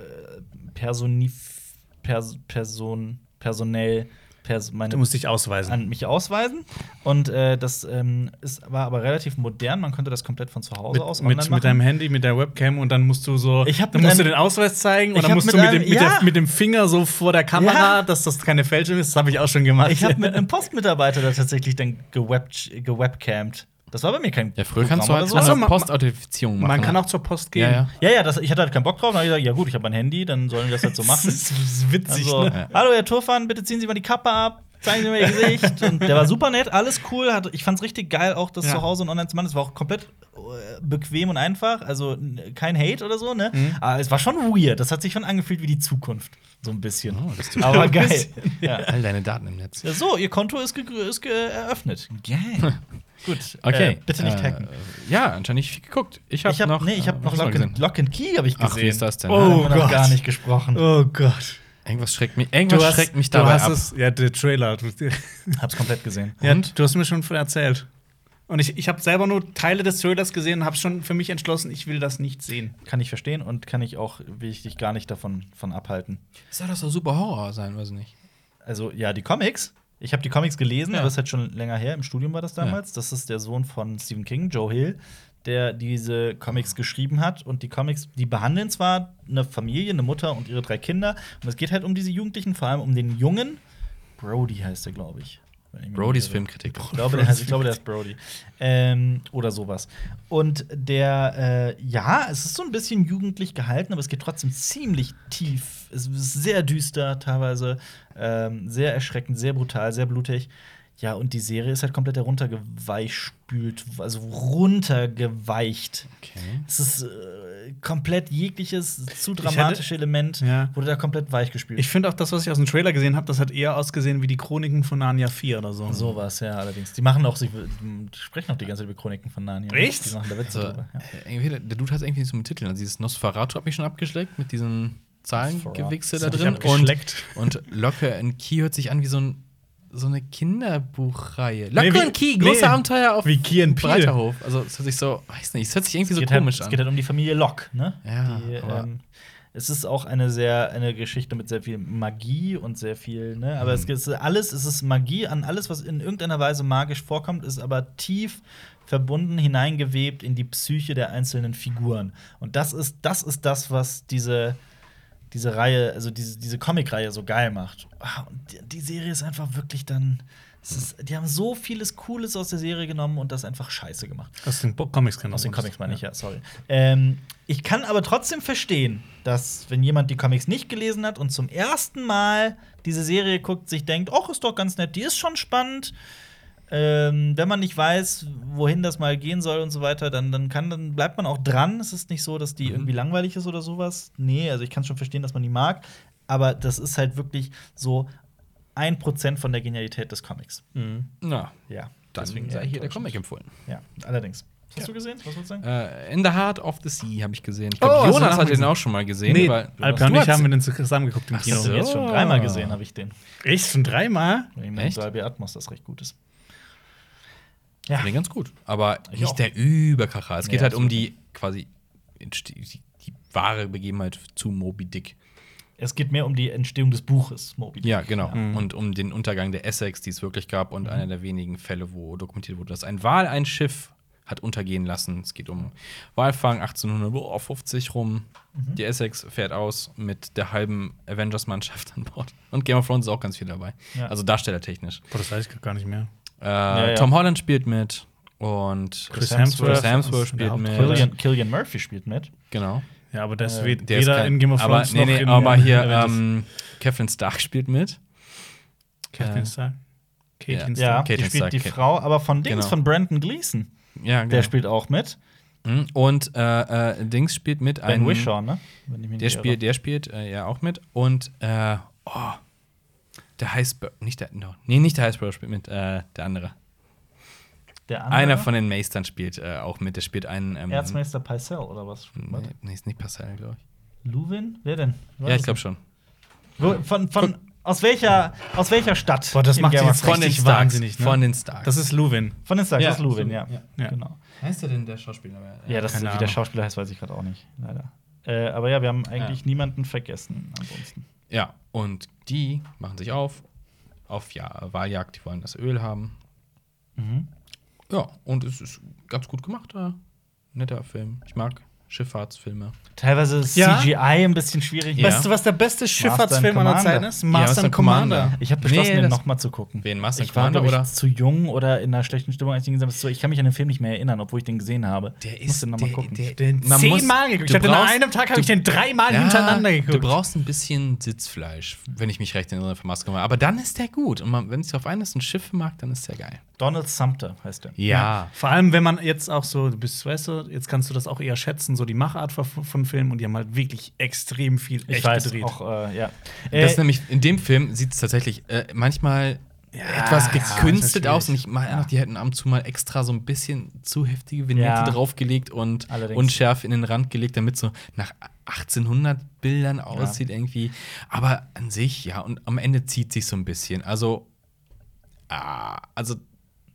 A: personif pers person personell pers meine
B: Du musst dich ausweisen.
A: an mich ausweisen. Und äh, das ähm, ist, war aber relativ modern. Man konnte das komplett von zu Hause
B: mit,
A: aus
B: mit,
A: online
B: mit deinem Handy, mit der Webcam und dann musst du so,
A: Ich hab
B: dann musst du den Ausweis zeigen und dann musst
A: mit
B: du mit,
A: einem-
B: dem, mit,
A: ja.
B: der, mit dem Finger so vor der Kamera,
A: Ja.
B: dass das keine Fälschung ist. Das habe ich auch schon gemacht.
A: Ich habe mit einem Postmitarbeiter da tatsächlich dann geweb gewebcamt. Das war bei mir kein
C: Ja, früher kannst du
A: Programm
C: halt so eine
B: ma-
C: Postauthentifizierung machen.
B: Man kann auch zur Post gehen.
C: Ja, ja.
A: Ja, ja, das, ich hatte halt keinen Bock drauf. Dann habe ich gesagt, ja gut, ich habe mein Handy, dann sollen die das halt so
B: Das
A: machen.
B: ist witzig,
A: Also,
B: ne?
A: hallo, Herr Turfan, bitte ziehen Sie mal die Kappe ab, zeigen Sie mir Ihr Gesicht. Und der war super nett, alles cool. Hat, ich fand es richtig geil, auch das zu Hause und online zu machen. Es war auch komplett äh, bequem und einfach. Also kein Hate oder so, ne?
B: Mhm.
A: Aber es war schon weird. Das hat sich schon angefühlt wie die Zukunft. So ein bisschen.
C: Oh, das tut
A: Aber geil.
C: all deine Daten im Netz.
A: Ja, so, Ihr Konto ist, ist eröffnet. Geil. Gut.
C: Okay.
A: Äh, bitte nicht hacken.
C: Äh, ja, anscheinend nicht viel geguckt. Ich habe
A: ich habe
C: noch,
A: nee, ich hab
C: äh,
A: noch Lock, and, Lock and Key habe ich gesehen.
C: Ach, wie ist das denn?
B: Oh, Gott.
A: gar nicht gesprochen.
B: Oh Gott.
C: Irgendwas schreckt mich, irgendwas schreckt mich dabei
B: hast
C: ab.
B: es, ja, der Trailer.
A: Hab's komplett gesehen.
B: ja,
C: Und?
B: du hast mir schon von erzählt. Und ich, ich habe selber nur Teile des Trailers gesehen und habe schon für mich entschlossen, ich will das nicht sehen.
A: Kann ich verstehen und kann ich auch, will ich dich gar nicht davon von abhalten.
C: Soll das doch super Horror sein, weiß ich nicht.
A: Also, ja, die Comics, Ich habe die Comics gelesen,
C: Ja.
A: aber es ist halt schon länger her. Im Studium war das damals. Das ist der Sohn von Stephen King, Joe Hill, der diese Comics geschrieben hat. Und die Comics, die behandeln zwar eine Familie, eine Mutter und ihre drei Kinder. Und es geht halt um diese Jugendlichen, vor allem um den Jungen. Brody heißt er, glaube ich.
C: Brodys. Filmkritik.
A: Ich glaube, der heißt, ich glaube, der ist Brody. Ähm, oder sowas. Und der, äh, ja, es ist so ein bisschen jugendlich gehalten, aber es geht trotzdem ziemlich tief. Es ist sehr düster teilweise, ähm, sehr erschreckend, sehr brutal, sehr blutig. Ja, und die Serie ist halt komplett heruntergeweichspült, also runtergeweicht.
C: Okay.
A: Es ist äh, komplett jegliches zu
B: hätte-
A: dramatische Element
B: Ja.
A: wurde da komplett weichgespült.
B: Ich finde auch das, was ich aus dem Trailer gesehen habe, das hat eher ausgesehen wie die Chroniken von Narnia 4 oder so.
A: Sowas, ja, allerdings. Die machen auch, sie die sprechen auch die ganze Zeit über Chroniken von Narnia.
B: Echt?
A: Die machen da Witze
C: Also,
A: drüber. Ja.
C: äh, der, Dude hat es irgendwie nicht so mit Titeln. Also dieses Nosferatu hat mich schon abgeschleckt mit diesen Zahlengewichse da drin. Und, und Locke and Key hört sich an wie so, ein, so eine Kinderbuchreihe. Locke
B: Nee, wie-
C: and Key, große
B: nee,
C: Abenteuer auf
B: wie Key and.
C: Breiterhof. Also es hört sich so, weiß nicht, es hört sich irgendwie
A: Es
C: so
A: halt,
C: komisch
A: es
C: an.
A: geht halt um die Familie Locke, ne?
C: Ja,
A: die, ähm, es ist auch eine sehr eine Geschichte mit sehr viel Magie und sehr viel, ne? Aber
C: Mhm.
A: es ist alles, es ist Magie an alles, was in irgendeiner Weise magisch vorkommt, ist aber tief verbunden, hineingewebt in die Psyche der einzelnen Figuren. Und das ist, das ist das, was diese, diese Reihe, also diese, diese Comic-Reihe so geil macht. Und die, die Serie ist einfach wirklich dann. Ist, die haben so vieles Cooles aus der Serie genommen und das einfach scheiße gemacht.
B: Aus den Bo- Comics genau.
A: Aus den Comics meine ich, ja, sorry. Ähm, ich kann aber trotzdem verstehen, dass, wenn jemand die Comics nicht gelesen hat und zum ersten Mal diese Serie guckt, sich denkt, ach, ist doch ganz nett, die ist schon spannend. Ähm, wenn man nicht weiß, wohin das mal gehen soll und so weiter, dann, dann, kann, dann bleibt man auch dran. Es ist nicht so, dass die irgendwie langweilig ist oder sowas. Nee, also ich kann schon verstehen, dass man die mag. Aber das ist halt wirklich so ein Prozent von der Genialität des Comics.
B: Mhm.
C: Na,
A: Ja,
C: dann
A: deswegen
C: sei hier der. Comic empfohlen.
A: Ja, allerdings. Hast du gesehen? Was wolltest du sagen?
C: Äh, In the Heart of the Sea habe ich gesehen. Ich
B: Oh,
C: glaube,
B: du
C: Jonas hat den auch schon mal gesehen.
B: Nee,
C: weil
B: Alper und ich haben den zusammen geguckt im
C: Ach
A: Ich habe
B: Kino.
A: den jetzt schon dreimal gesehen, habe ich den.
B: Echt? Schon dreimal?
A: Weil ich
C: Echt?
A: Dolby Atmos das recht gut ist.
C: Ja. Den ganz gut. Aber
A: Ich
C: nicht
A: auch.
C: der Überkracher. Es
A: Nee,
C: geht halt um die quasi die, die wahre Begebenheit zu Moby Dick.
A: Es geht mehr um die Entstehung des Buches Moby Dick.
C: Ja, genau.
B: Mhm.
C: Und um den Untergang der Essex, die es wirklich gab, und einer der wenigen Fälle, wo dokumentiert wurde, dass ein Wal ein Schiff hat untergehen lassen. Es geht um Walfang 1850 rum. Die Essex fährt aus mit der halben Avengers-Mannschaft an Bord. Und Game of Thrones ist auch ganz viel dabei.
A: Ja.
C: Also darstellertechnisch.
B: Boah, das weiß ich gar nicht mehr.
C: Äh,
A: ja.
C: Tom Holland spielt mit und
A: Chris Hemsworth.
C: Chris Hemsworth spielt
B: der
C: mit.
A: Killian, Killian Murphy spielt mit.
C: Genau.
B: Ja, aber das
A: Äh,
B: wird
C: Der
B: weder
C: kein-
B: in Game of
C: aber,
B: Thrones
C: nee,
B: noch
C: nee,
B: in
C: aber hier ähm, Catherine Stark spielt mit.
B: Catherine
C: äh,
B: Stark. Caitlin
C: Ja,
B: Stark.
A: die
C: Caitlin
A: spielt die
C: Stark,
A: Frau, aber von Dings,
C: Genau.
A: von Brandon Gleason.
C: Ja,
A: Der
C: genau.
A: spielt auch mit.
C: Mhm. Und äh, äh, Dings spielt mit.
A: Ben
C: ein-
A: Whishaw, ne? Wenn ich mich
C: Der spielt, der spielt äh, ja auch mit. Und äh, oh, der Heißbürger, nicht der, no, nee, nicht der Heißbürger spielt mit, äh, der andere.
A: Der andere,
C: Einer von den Meistern spielt äh, auch mit. Der spielt einen. Ähm,
A: Erzmeister Pycelle oder was?
C: Nee, nee, ist nicht Parcell, glaube ich.
A: Luwin? Wer denn?
C: Ja, ich glaube schon.
A: Wo, von, von, aus welcher, aus welcher Stadt?
B: Boah, das macht jetzt von Richtig wahnsinnig, ne?
C: Von den Starks.
B: Das ist Luwin.
A: Von den Starks,
C: Ja,
A: das ist Luwin,
C: so,
A: ja.
C: ja.
A: Genau.
C: heißt der denn der Schauspieler?
A: Ja, das wie der. Schauspieler heißt, weiß ich gerade auch nicht, leider. Äh, aber ja, wir haben eigentlich
C: Ja.
A: niemanden vergessen ansonsten.
C: Ja, und die machen sich auf, auf ja, Wahljagd, die wollen das Öl haben.
A: Mhm.
C: Ja, und es ist ganz gut gemacht, äh, netter Film. Ich mag Schifffahrtsfilme.
A: Teilweise ist
B: Ja.
A: CGI ein bisschen schwierig.
C: Ja.
B: Weißt du, was der beste Schifffahrtsfilm aller. Zeiten ist?
C: Ja,
B: Master and Commander.
C: Commander.
A: Ich habe beschlossen,
C: Nee,
A: den nochmal zu gucken.
C: Wen, Master
A: Ich war,
C: Commander
A: glaub
C: oder?
A: ich, zu jung oder in einer schlechten Stimmung, als ich den gesehen habe. So, Ich kann mich an den Film nicht mehr erinnern, obwohl ich den gesehen habe.
C: Der
A: Ich muss
C: ist-
A: den nochmal
C: der-
A: gucken.
C: der-
B: Den
C: Man muss-
B: zehnmal geguckt. Ich
C: du
B: hab den an
C: brauchst-
B: einem Tag habe ich den dreimal
C: Ja,
B: hintereinander geguckt.
C: Du brauchst ein bisschen Sitzfleisch, wenn ich mich recht erinnere, für Master Commander. Aber dann ist der gut. Und wenn es auf eines ein Schiff mag, dann ist der geil.
A: Donald Sumter heißt der.
C: Ja.
B: Vor allem, wenn man jetzt auch so, du bist, weißt du, jetzt kannst du das auch eher schätzen, so die Machart von, von Filmen und die haben halt wirklich extrem viel
A: Ich
B: echt
A: weiß
B: gedreht.
A: auch, äh, ja.
C: Das
A: Äh,
C: ist nämlich, in dem Film sieht es tatsächlich äh, manchmal etwas
B: ja,
C: gekünstelt
B: ist
C: aus. Und ich meine, die hätten ab und zu mal extra so ein bisschen zu heftige Vignette
A: Ja.
C: draufgelegt und
A: Allerdings.
C: unschärf in den Rand gelegt, damit so nach 1800 Bildern aussieht irgendwie. Aber an sich, ja, und am Ende zieht sich so ein bisschen. Also, ah, also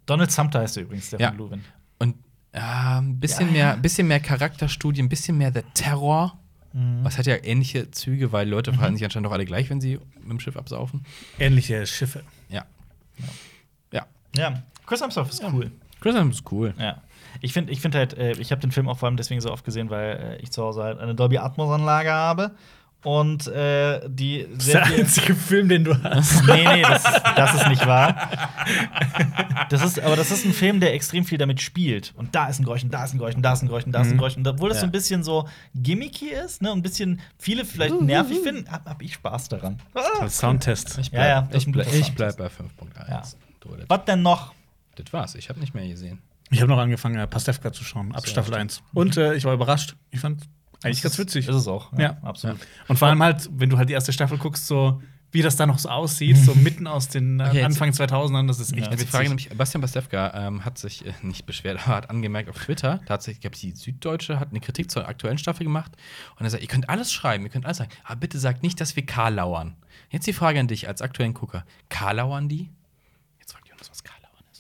A: Donald Sumter heißt er übrigens, der
C: Ja.
A: von Luwin.
C: Und ja, ein bisschen,
A: Ja,
C: mehr,
A: ja.
C: bisschen mehr Charakterstudie, ein bisschen mehr der Terror.
A: Mhm.
C: Was hat ja ähnliche Züge, weil Leute verhalten sich anscheinend doch alle gleich, wenn sie mit dem Schiff absaufen.
B: Ähnliche Schiffe.
C: Ja. Ja.
A: Ja, Chris Hemsworth ist cool.
C: Chris Hemsworth ist cool.
A: Ja. Ich finde ich find halt, äh, ich habe den Film auch vor allem deswegen so oft gesehen, weil äh, ich zu Hause halt eine Dolby Atmos-Anlage habe. Und äh, die
B: Das ist der einzige Film, den du hast.
A: Nee, nee, das ist, das ist nicht wahr. Das ist, aber das ist ein Film, der extrem viel damit spielt. Und da ist ein Geräusch, und da ist ein Geräusch, und da ist ein Geräusch, und da ist ein Geräusch. Und obwohl das so ein bisschen so gimmicky ist, ne, und ein bisschen viele vielleicht nervig finden, habe hab ich Spaß daran. Ah.
B: Soundtest.
C: Ich
A: Ja, ja, ist
C: ich, bleib, ich bleib bei 5.1.
A: Ja. Was denn noch?
C: das war's. Ich habe nicht mehr gesehen.
B: Ich habe noch angefangen, äh, Pastewka zu schauen, ab
C: So,
B: Staffel 1. Und äh, ich war überrascht. Ich fand eigentlich ganz witzig.
A: Ist es auch.
B: Ja.
A: absolut.
B: Und vor allem halt, wenn du halt die erste Staffel guckst, so wie das da noch so aussieht, so mitten aus den äh,
C: Okay,
B: Anfang 2000ern, das ist echt
A: Ja.
C: Jetzt die
B: witzig.
C: Frage nämlich, Bastian Pastewka ähm, hat sich äh, nicht beschwert, aber hat angemerkt auf Twitter, tatsächlich, ich glaube, die Süddeutsche hat eine Kritik zur aktuellen Staffel gemacht und er sagt, ihr könnt alles schreiben, ihr könnt alles sagen, aber bitte sagt nicht, dass wir Karlauern. Jetzt die Frage an dich als aktuellen Gucker. Karlauern die? Jetzt fragt Jonas, was Karlauern ist.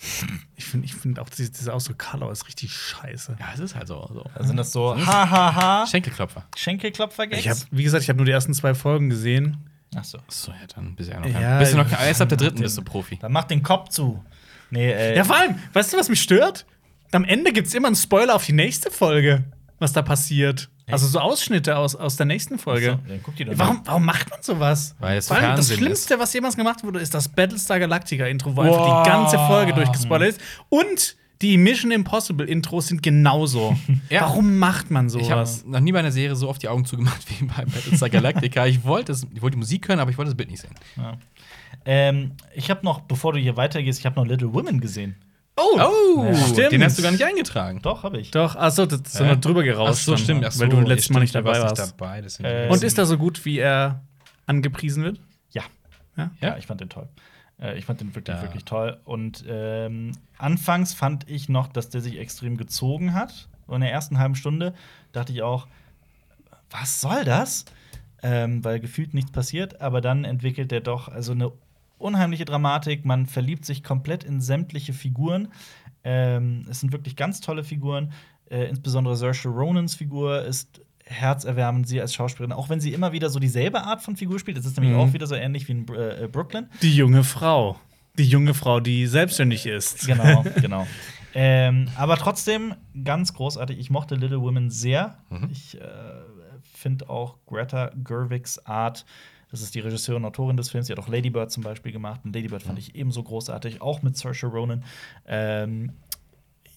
B: Ich finde ich find auch diese, dieser Ausdruck Karlau ist richtig scheiße.
C: Ja, es ist halt so. so.
A: Da sind das so Hahaha,
C: Schenkelklopfer.
A: Schenkelklopfer-Gags.
B: Ich hab, wie gesagt, ich habe nur die ersten zwei Folgen gesehen.
A: Ach so.
C: So, ja, dann bist du ja noch.
B: Ja,
C: bist du noch
B: ich-
C: erst ab der dritten
A: den-
C: bist du Profi.
A: Dann mach den Kopf zu. Nee, äh,
B: Ja, vor allem, weißt du, was mich stört? Am Ende gibt es immer einen Spoiler auf die nächste Folge, was da passiert. Also so Ausschnitte aus, aus der nächsten Folge.
A: So, dann guck die doch
B: Warum, warum macht man sowas?
C: Weil es
B: Vor allem das Schlimmste, was jemals gemacht wurde, ist das Battlestar Galactica-Intro, wo einfach die ganze Folge durchgespoilert ist. Und die Mission Impossible-Intros sind genauso.
C: Ja.
B: Warum macht man
C: Ich habe
B: sowas?
C: noch nie bei einer Serie so oft die Augen zugemacht wie bei Battlestar Galactica. ich wollte wollte die Musik hören, aber ich wollte das Bild nicht sehen.
A: Ja. Ähm, ich habe noch, bevor du hier weitergehst, ich habe noch Little Women gesehen.
B: Oh,
C: Oh,
B: stimmt.
C: den hast du gar nicht eingetragen.
A: Doch, habe ich.
B: Doch, achso, das ist noch drüber gerauscht.
C: Ach so,
B: dann,
C: stimmt. Ach so,
B: weil du letztes
C: ja,
B: Mal nicht dabei
C: du
B: warst.
C: Nicht dabei,
A: Äh,
B: Und ist er so gut, wie er angepriesen wird?
A: Ja.
B: Ja?
A: Ja, ich fand den toll. Äh, ich fand den wirklich,
C: Ja.
A: wirklich toll. Und ähm, anfangs fand ich noch, dass der sich extrem gezogen hat. So in der ersten halben Stunde dachte ich auch, was soll das? Ähm, weil gefühlt nichts passiert. Aber dann entwickelt er doch also eine unheimliche Dramatik. Man verliebt sich komplett in sämtliche Figuren. Ähm, es sind wirklich ganz tolle Figuren. Äh, insbesondere Saoirse Ronans Figur ist herzerwärmend, sie als Schauspielerin, auch wenn sie immer wieder so dieselbe Art von Figur spielt. Es ist nämlich
B: Mhm.
A: auch wieder so ähnlich wie in Br- äh, Brooklyn.
B: Die junge Frau. Die junge Frau, die selbstständig ist.
A: Genau, genau. Ähm, aber trotzdem ganz großartig. Ich mochte Little Women sehr. Ich äh, finde auch Greta Gerwigs Art, das ist die Regisseurin und Autorin des Films, die hat auch Lady Bird zum Beispiel gemacht. Und Lady Bird fand ich ebenso großartig, auch mit Saoirse Ronan. Ähm,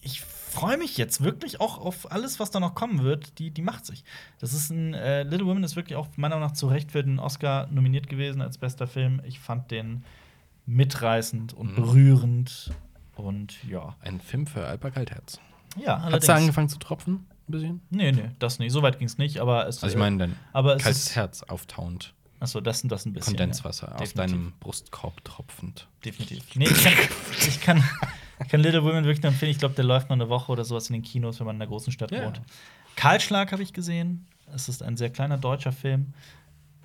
A: ich freue mich jetzt wirklich auch auf alles, was da noch kommen wird. Die, die macht sich. Das ist ein äh, Little Women ist wirklich auch meiner Meinung nach zu Recht für den Oscar nominiert gewesen als bester Film. Ich fand den mitreißend und
C: Mhm.
A: berührend und ja.
C: Ein Film für Alper Kaltherz.
A: Ja,
C: Hat
A: allerdings.
C: sie angefangen zu tropfen? Ein bisschen?
A: Nee, nee, das nicht. So weit ging es nicht, aber es
C: Also, ich meine, dein
A: aber es
C: kaltes
A: ist,
C: Herz auftauend.
A: Achso, das das ein bisschen.
C: Kondenswasser
A: ja.
C: auf deinem Brustkorb tropfend.
A: Definitiv. Nee, ich kann, ich kann, ich kann Little Women wirklich nur empfehlen. Ich glaube, der läuft noch eine Woche oder sowas in den Kinos, wenn man in einer großen Stadt
C: Ja.
A: wohnt. Kahlschlag habe ich gesehen. Es ist ein sehr kleiner deutscher Film.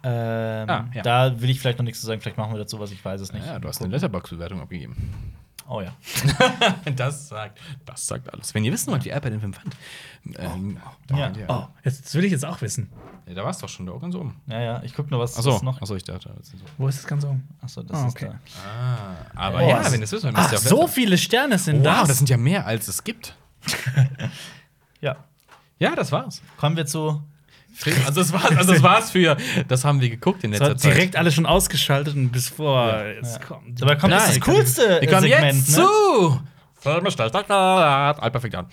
A: Ähm,
C: Ah, ja.
A: Da will ich vielleicht noch nichts zu sagen. Vielleicht machen wir dazu was, ich weiß es nicht.
C: Ja, du hast
A: Mal
C: eine. Letterbox-Bewertung abgegeben.
A: Oh ja.
C: das sagt, das sagt alles. Wenn ihr wissen wollt, wie Alper den Film fand, ähm, da,
A: Ja.
B: Oh, jetzt, das will ich jetzt auch wissen.
C: Ja, da war es doch schon, da ganz oben.
A: Ja, ja. Ich gucke nur, was,
C: Achso,
A: noch.
C: achso, ich dachte. ist.
B: Wo ist das Ganze um?
A: Achso, das ist
B: okay.
A: da.
C: Ah, aber
B: Oh,
C: ja, wenn es wissen wollt, müsst ihr auf
B: so viele Sterne sind
C: Wow,
B: das.
C: das sind ja mehr, als es gibt.
A: Ja.
C: Ja, das war's.
A: Kommen wir zu.
C: Film, also das war's, also das war's für, das haben wir geguckt in letzter
B: war
C: Zeit.
B: direkt alles schon ausgeschaltet und bis vor. Jetzt
A: Ja.
B: kommt.
A: Dabei kommt
C: Nein,
A: das, das coolste
C: Wir kommen
A: Segment,
C: jetzt
A: ne?
C: zu. Alper fängt an.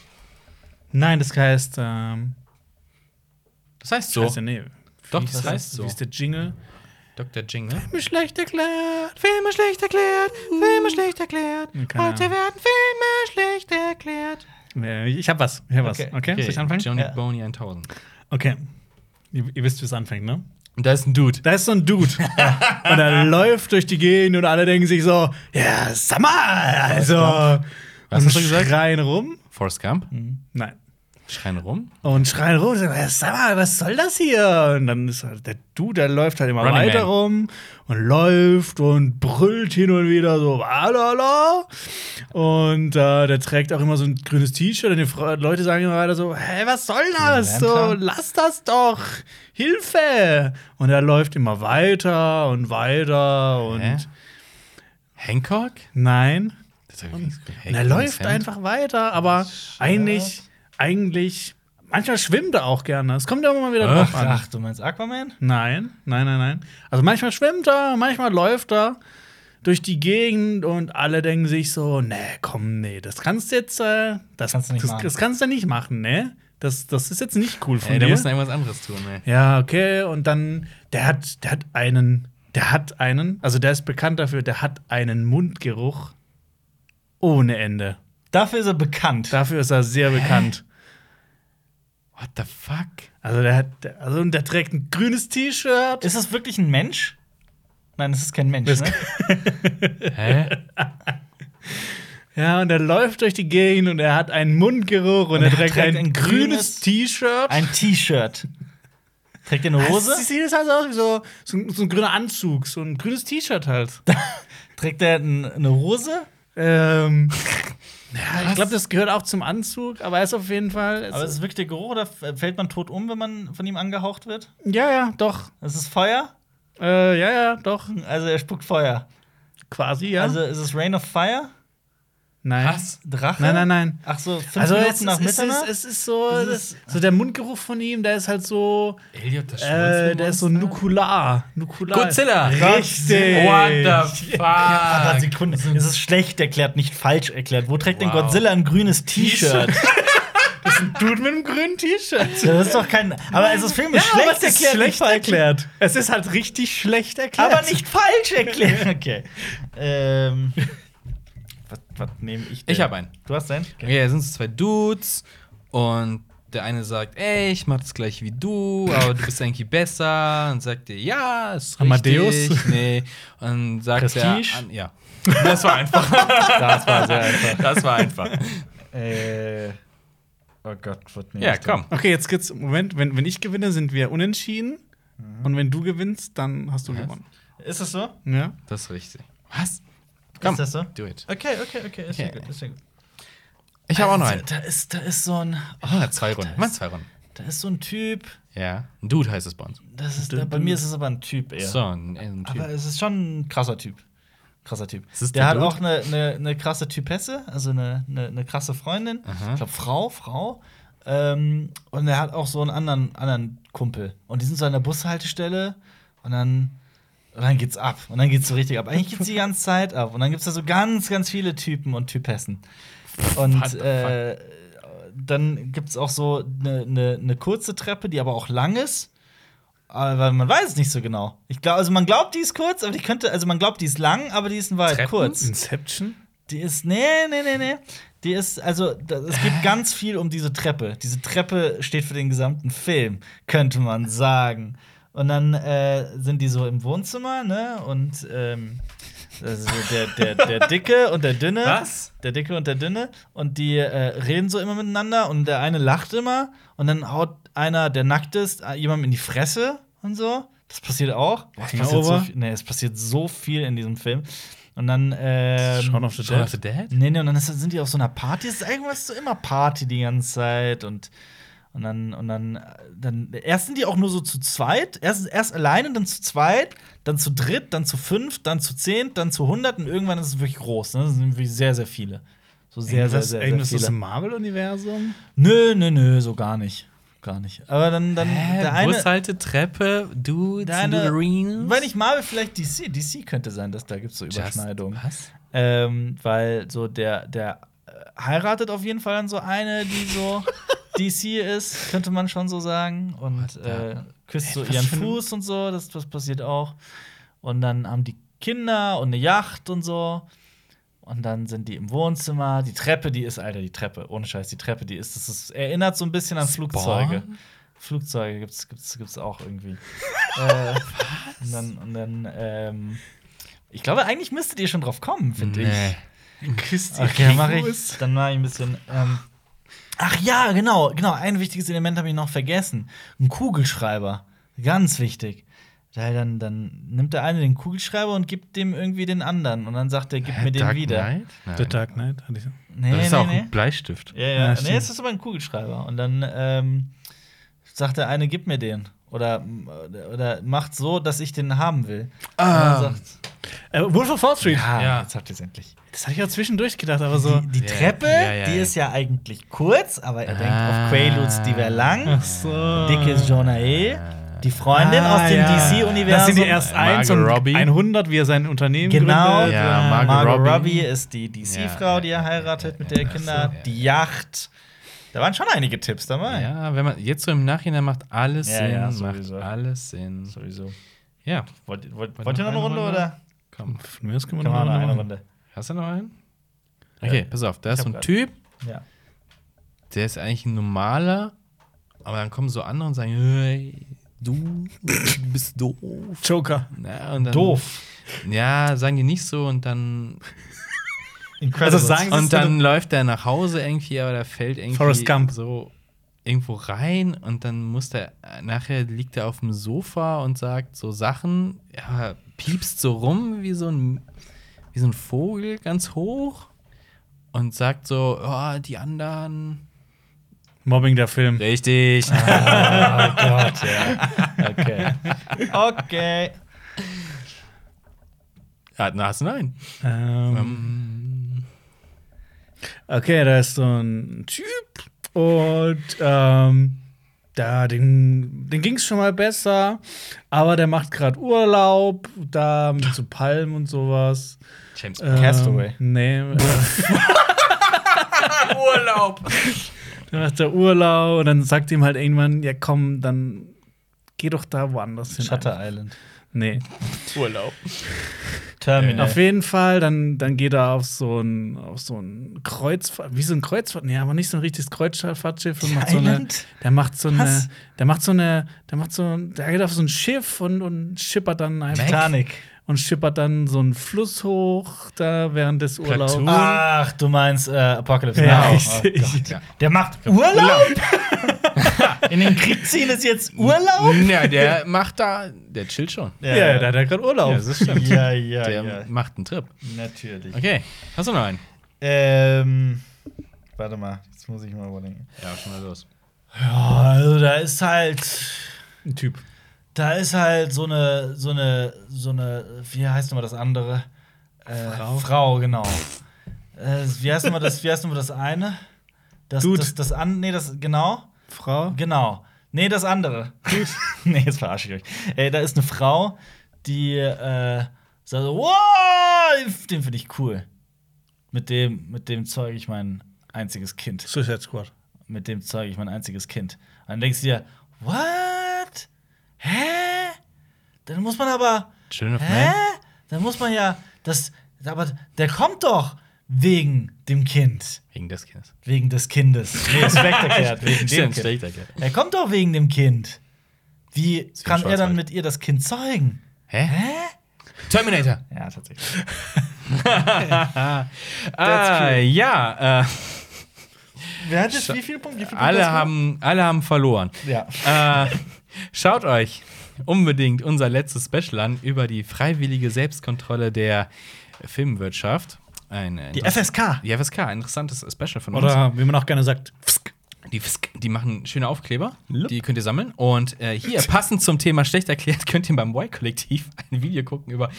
B: Nein, das heißt. Ähm,
C: Das heißt so.
B: Heißt ja, nee.
C: Doch, das heißt so.
B: Wie ist der Jingle?
C: Dr. Jingle.
B: Filme schlecht erklärt.
C: Filme schlecht erklärt, Filme schlecht erklärt.
B: Keine
C: Heute werden Filme schlecht erklärt.
B: Nee, Ich hab was. Ich hab was.
A: Okay.
B: Okay, soll ich anfangen?
C: Johnny
A: Ja.
C: Boney 1000.
B: Okay. Ihr, ihr wisst, wie es anfängt, ne?
C: Und da ist ein Dude.
B: Da ist so ein Dude. und er läuft durch die Gegend und alle denken sich so: Ja, sag mal! Also.
C: Was hast du gesagt?
B: schreien rum.
C: Forrest Gump.
B: Nein.
C: Schreien rum.
B: Und schreien rum, und sagen, "Ja, sag mal, was soll das hier? Und dann ist halt der Dude, der läuft halt immer
C: Running
B: weiter
C: Man.
B: rum und läuft und brüllt hin und wieder so, alala. Und äh, der trägt auch immer so ein grünes T-Shirt und die Leute sagen immer weiter so, hä, was soll das? So, lass das doch! Hilfe! Und er läuft immer weiter und weiter und
C: Hä? Hancock?
B: Nein.
C: Das ich gehört.
B: Und er läuft einfach weiter, aber eigentlich, eigentlich, manchmal schwimmt er auch gerne. Es kommt ja immer mal wieder drauf an.
A: Ach, du meinst Aquaman?
B: Nein, nein, nein, nein. Also manchmal schwimmt er, manchmal läuft er durch die Gegend und alle denken sich so, nee, komm, nee, das kannst du jetzt, äh, das,
A: Kannst du nicht
B: das,
A: machen.
B: das kannst du nicht machen, ne? Das, das ist jetzt nicht cool von
C: Ey, der
B: dir.
C: muss noch irgendwas anderes tun, ey.
B: Ja, okay, und dann, der hat, der hat einen, der hat einen, also der ist bekannt dafür, der hat einen Mundgeruch ohne Ende.
A: Dafür ist er bekannt.
B: Dafür ist er sehr bekannt.
C: What the fuck?
B: Also der hat, also und der trägt ein grünes T-Shirt.
A: Ist das wirklich ein Mensch? Nein, das ist kein Mensch,
B: Das-
A: ne?
C: Hä?
B: Ja, und er läuft durch die Gegend und er hat einen Mundgeruch und,
A: Und
B: er
A: er
B: trägt,
A: trägt
B: ein,
A: ein
B: grünes T-Shirt.
A: Ein T-Shirt. Trägt er eine Hose?
B: Das sieht halt aus wie so, so, ein, so ein grüner Anzug, so ein grünes T-Shirt halt.
A: Trägt er eine Hose?
B: ähm, ja, ich glaube, das gehört auch zum Anzug, aber er ist auf jeden Fall.
A: Aber ist es wirklich der Geruch oder fällt man tot um, wenn man von ihm angehaucht wird?
B: ja, ja, doch.
A: Es ist Feuer?
B: Äh, ja, ja, doch.
A: Also er spuckt Feuer.
B: Quasi, ja.
A: Also ist es Rain of Fire?
B: Nein.
C: Was?
A: Drache?
B: Nein, nein, nein.
A: Ach so, fünf
B: Also
A: Minuten
B: es,
A: nach
B: ist, es,
A: Mitternacht?
B: ist, es ist so,
A: Es
B: das,
A: ist-
B: so der Mundgeruch von ihm, der ist halt so,
C: Elliot, das
B: äh, der ist so nukular. Nukular.
C: Godzilla.
B: Richtig.
C: What the fuck?
A: Sekunde, es ist schlecht erklärt, nicht falsch erklärt. Wo trägt denn
C: Wow.
A: Godzilla ein grünes T-Shirt?
B: Dude mit einem grünen T-Shirt.
A: Das ist doch kein. Aber es ist filmisch
B: Ja, aber
A: schlecht
B: es ist
A: erklärt.
B: schlecht erklärt. Es ist halt richtig schlecht erklärt.
A: Aber nicht falsch erklärt. Okay. ähm. Was, nehme ich denn?
C: Ich habe einen.
A: Du hast einen?
C: Okay, da sind so zwei Dudes und der eine sagt, ey, ich mach das gleich wie du, aber du bist eigentlich besser. Und sagt dir, ja, ist richtig.
B: Amadeus?
C: Nee. Und sagt
A: Prestige?
C: der, an, ja. Das war einfach.
A: Das war sehr einfach.
C: Das war einfach.
A: Äh. Oh Gott, was nehme
C: Ja, komm.
B: Okay, jetzt geht's. Moment, wenn, wenn ich gewinne, sind wir unentschieden. Und wenn du gewinnst, dann hast du
C: Was?
B: gewonnen.
A: Ist es so?
B: Ja?
C: Das ist richtig. Was? Komm,
A: Ist das so?
C: do it.
A: Okay, okay, okay. Ist ja
C: Okay.
A: gut. Ist ja gut.
C: Ich habe auch noch
A: Also,
C: einen.
A: Da ist, da ist so ein.
C: Ah, zwei Runden.
A: da
C: Mach
A: ist-
C: zwei Runden.
A: Da ist so ein Typ.
C: Ja. Ein Dude heißt es bei uns.
A: Das ist, bei mir ist es aber ein Typ eher.
C: So, ein, ein Typ.
A: Aber es ist schon ein krasser Typ. Krasser Typ.
C: Ist es
A: der
C: der
A: hat
C: Dude?
A: auch eine, eine, eine krasse Typesse, also eine, eine, eine krasse Freundin.
C: Aha.
A: Ich glaube, Frau, Frau. Ähm, und er hat auch so einen anderen, anderen Kumpel. Und die sind so an der Bushaltestelle und dann, und dann geht's ab. Und dann geht's so richtig ab. Eigentlich geht's die ganze Zeit ab. Und dann gibt's da so ganz, ganz viele Typen und Typessen. Und äh, dann gibt's auch so eine, eine, eine kurze Treppe, die aber auch lang ist. Aber man weiß es nicht so genau. Ich glaube, also man glaubt, die ist kurz, aber die könnte, also man glaubt, die ist lang, aber die ist in Wahrheit
C: Treppen?
A: kurz.
B: Inception?
A: Die ist, nee, nee, nee, nee. Die ist, also, da, es gibt ganz viel um diese Treppe. Diese Treppe steht für den gesamten Film, könnte man sagen. Und dann äh, sind die so im Wohnzimmer, ne? Und ähm, also der, der, der Dicke und der Dünne.
C: Was?
A: Der Dicke und der Dünne. Und die äh, reden so immer miteinander und der eine lacht immer und dann haut einer, der nackt ist, äh, jemandem in die Fresse und so. Das passiert auch. Boah, es passiert so viel, nee, es passiert so viel in diesem Film. Und dann ähm,
B: Shaun of the
C: Shaun
B: Dead?
C: of the Dead?
A: Nee, nee, und dann ist, sind die auf so einer Party. Es ist irgendwas so immer Party die ganze Zeit und und dann und dann dann erst sind die auch nur so zu zweit, erst erst alleine, dann zu zweit, dann zu dritt, dann zu fünf, dann zu zehn, dann zu hundert und irgendwann ist es wirklich groß, ne? Das sind wirklich sehr sehr viele. So sehr sehr
B: Irgendwas,
A: sehr, sehr
B: irgendwas aus
A: viele.
B: dem Marvel-Universum?
A: Nö, nö, nö, so gar nicht. Gar nicht. Aber dann dann
C: Hä?
A: der eine
C: Bushalte, Treppe, Dudes,
A: der eine,
C: Duderinos?
A: wenn ich Marvel vielleicht DC, DC könnte sein, dass da gibt's so
C: Just-
A: Überschneidungen.
C: Was?
A: Ähm, weil so der, der äh, heiratet auf jeden Fall dann so eine, die so DC ist, könnte man schon so sagen. Und äh, küsst so ihren Fuß und so, das, das passiert auch. Und dann haben die Kinder und eine Yacht und so. Und dann sind die im Wohnzimmer. Die Treppe, die ist, Alter, die Treppe, ohne Scheiß, die Treppe, die ist, das ist erinnert so ein bisschen an Flugzeuge.
C: Spawn?
A: Flugzeuge gibt's, gibt's, gibt's auch irgendwie. äh, und dann, und dann ähm, ich glaube, eigentlich müsstet ihr schon drauf kommen, finde ich.
C: Nee.
B: Küsst
A: Okay, dann mache ich, dann mache ich ein bisschen. Ähm, ach ja, genau, genau. Ein wichtiges Element habe ich noch vergessen. Ein Kugelschreiber. Ganz wichtig. Weil dann, dann nimmt der eine den Kugelschreiber und gibt dem irgendwie den anderen. Und dann sagt er, gib mir den
C: Dark
A: wieder.
C: Knight? Nein.
B: The Dark Knight? hatte ich-
A: Nee,
C: Das ist
A: nee,
C: auch
A: nee.
C: ein Bleistift.
A: Ja, ja.
B: Ja,
A: nee,
B: stimmt.
A: es ist aber ein Kugelschreiber. Und dann ähm, sagt der eine, gib mir den. Oder, oder macht so, dass ich den haben will.
C: Ah.
A: Und dann sagt,
B: Äh, Wolf of Wall Street.
A: Ja,
C: Ja.
A: jetzt habt ihr es endlich.
B: Das hatte ich auch zwischendurch gedacht, aber so.
A: Die, die
C: Ja,
A: Treppe,
C: ja, ja,
A: die ist ja eigentlich kurz, aber er denkt
C: Ah.
A: auf Quaaludes, die wäre lang.
B: Ach so.
A: Dick ist Jonah E. Die Freundin
B: Ah,
A: aus dem
B: ja.
A: DC-Universum.
B: Das sind die erst eins und
C: Robbie.
B: 100, wie er sein Unternehmen
A: Genau.
B: gründet.
C: Ja,
A: Margot,
C: Margot
A: Robbie.
C: Robbie
A: ist die DC-Frau,
C: Ja,
A: die er heiratet, mit
C: ja,
A: der. Kinder.
C: So.
A: Die Yacht. Da waren schon einige Tipps dabei.
C: Ja, wenn man jetzt so im Nachhinein macht alles
A: Ja,
C: Sinn,
A: ja,
C: macht
A: sowieso.
C: alles Sinn.
A: Sowieso.
C: Ja,
A: Wollt, wollt,
C: Wollt
A: wollt ihr noch eine Runde,
C: Runde?
A: oder?
C: komm.
B: Von mir aus können wir noch
A: eine. Runde?
C: Hast du noch einen? Okay, pass auf, da ist so ein
A: grad-
C: Typ,
A: Ja.
C: der ist eigentlich ein normaler, aber dann kommen so andere und sagen, hey, du bist doof.
B: Joker.
C: Ja, und dann,
A: Doof.
C: Ja, sagen die nicht so und dann
A: Incredibles.
B: Also sagen
C: und dann läuft er nach Hause irgendwie, aber da fällt irgendwie so irgendwo rein und dann muss der nachher liegt er auf dem Sofa und sagt so Sachen, ja, piepst so rum wie so ein wie so ein Vogel ganz hoch und sagt so, oh, die anderen
B: Mobbing der Film.
C: richtig.
A: Oh Gott, ja. Okay. Okay.
C: Ja, na, hast du nein.
B: Ähm,
C: Ähm,
B: okay, da ist so ein Typ und ähm, da, den, den ging es schon mal besser, aber der macht gerade Urlaub, da mit so Palmen und sowas.
C: James
B: Ähm,
A: Castaway.
B: Nee, äh,
C: Urlaub.
B: dann macht er Urlaub und dann sagt ihm halt irgendwann, ja komm, dann geh doch da woanders hin.
A: Shutter Island.
B: Nee.
C: Urlaub.
A: Terminal.
B: Auf jeden Fall, dann, dann geht er auf so ein, auf so ein Kreuzfahrt, wie so ein Kreuzfahrt, nee, aber nicht so ein richtiges Kreuzfahrtschiff und macht so eine,
A: Island?
B: der macht so eine, der macht so eine, der macht so, der geht auf so ein Schiff und, und schippert dann einfach
A: Titanic.
B: und schippert dann so einen Fluss hoch da während des Urlaubs.
C: Platoon.
A: Ach, du meinst äh, Apocalypse
B: Ja,
A: Now. Oh Gott.
C: Ja.
A: Der macht Urlaub? In den Krieg ziehen ist jetzt Urlaub?
C: Ja, der macht da, der chillt schon.
B: Ja, ja, der hat ja gerade Urlaub.
C: Ja, das stimmt.
A: ja, ja,
C: der
A: ja.
C: macht einen Trip.
A: Natürlich.
C: Okay, hast du noch einen?
A: Ähm, warte mal, jetzt muss ich mal überlegen.
C: Ja, schon mal los.
A: Ja, also da ist halt,
B: ein Typ.
A: da ist halt so eine, so eine, so eine, wie heißt nochmal das andere? Äh,
B: Frau.
A: Frau, genau. Äh, wie heißt nochmal das, wie heißt nochmal das eine? Das,
B: Dude.
A: das, das an, nee, das, genau.
B: Frau.
A: Genau. Nee, das andere. nee, jetzt verarsche ich euch. Äh, da ist eine Frau, die äh, sagt so, wow, den finde ich cool. Mit dem, mit dem zeuge ich mein einziges Kind.
B: Suicide Squad.
A: Mit dem zeuge ich mein einziges Kind. Und dann denkst du dir, what? Hä? Dann muss man aber,
C: Children of
A: hä?
C: Man?
A: Dann muss man ja, das, aber der kommt doch wegen dem Kind.
C: Wegen des Kindes.
A: Wegen des Kindes. Nee, ist erklärt. Wegen dem
C: Stimmt,
A: Kind. Er kommt doch wegen dem Kind. Wie
C: wie
A: kann er dann mit ihr das Kind zeugen?
C: Hä?
A: Hä?
C: Terminator.
A: Ja, tatsächlich.
C: Ah, ja, äh,
A: Wer hat jetzt wie viele Punkte? Wie viele
C: alle, haben, alle haben verloren.
A: Ja.
C: Äh, schaut euch unbedingt unser letztes Special an über die freiwillige Selbstkontrolle der Filmwirtschaft. Ein,
A: Die FSK.
C: Die FSK, ein interessantes Special von uns.
B: Oder wie man auch gerne sagt, Psk.
C: Die, Fisk- die machen schöne Aufkleber, die könnt ihr sammeln. Und äh, hier, passend zum Thema schlecht erklärt, könnt ihr beim Y-Kollektiv ein Video gucken über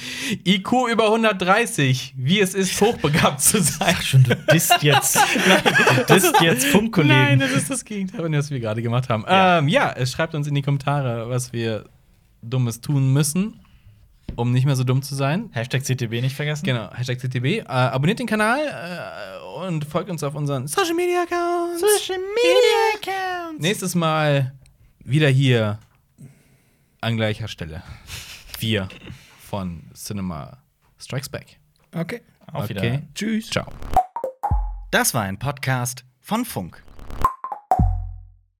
C: IQ über 130, wie es ist, hochbegabt zu sein.
A: Schon, du disst jetzt. du disst jetzt
C: Nein,
A: Funkkollegen.
C: das ist das Gegenteil, von dem, was wir gerade gemacht haben.
A: Ja.
C: Ähm, ja, schreibt uns in die Kommentare, was wir Dummes tun müssen, um nicht mehr so dumm zu sein.
A: Hashtag CTB nicht vergessen.
C: Genau, Hashtag CTB. Äh, abonniert den Kanal äh, und folgt uns auf unseren Social Media Accounts.
A: Social Media Accounts.
C: Nächstes Mal wieder hier an gleicher Stelle. Wir von Cinema Strikes Back.
B: Okay.
A: Auf
C: Okay.
A: Wiedersehen.
B: Tschüss.
C: Ciao.
A: Das war ein Podcast von Funk.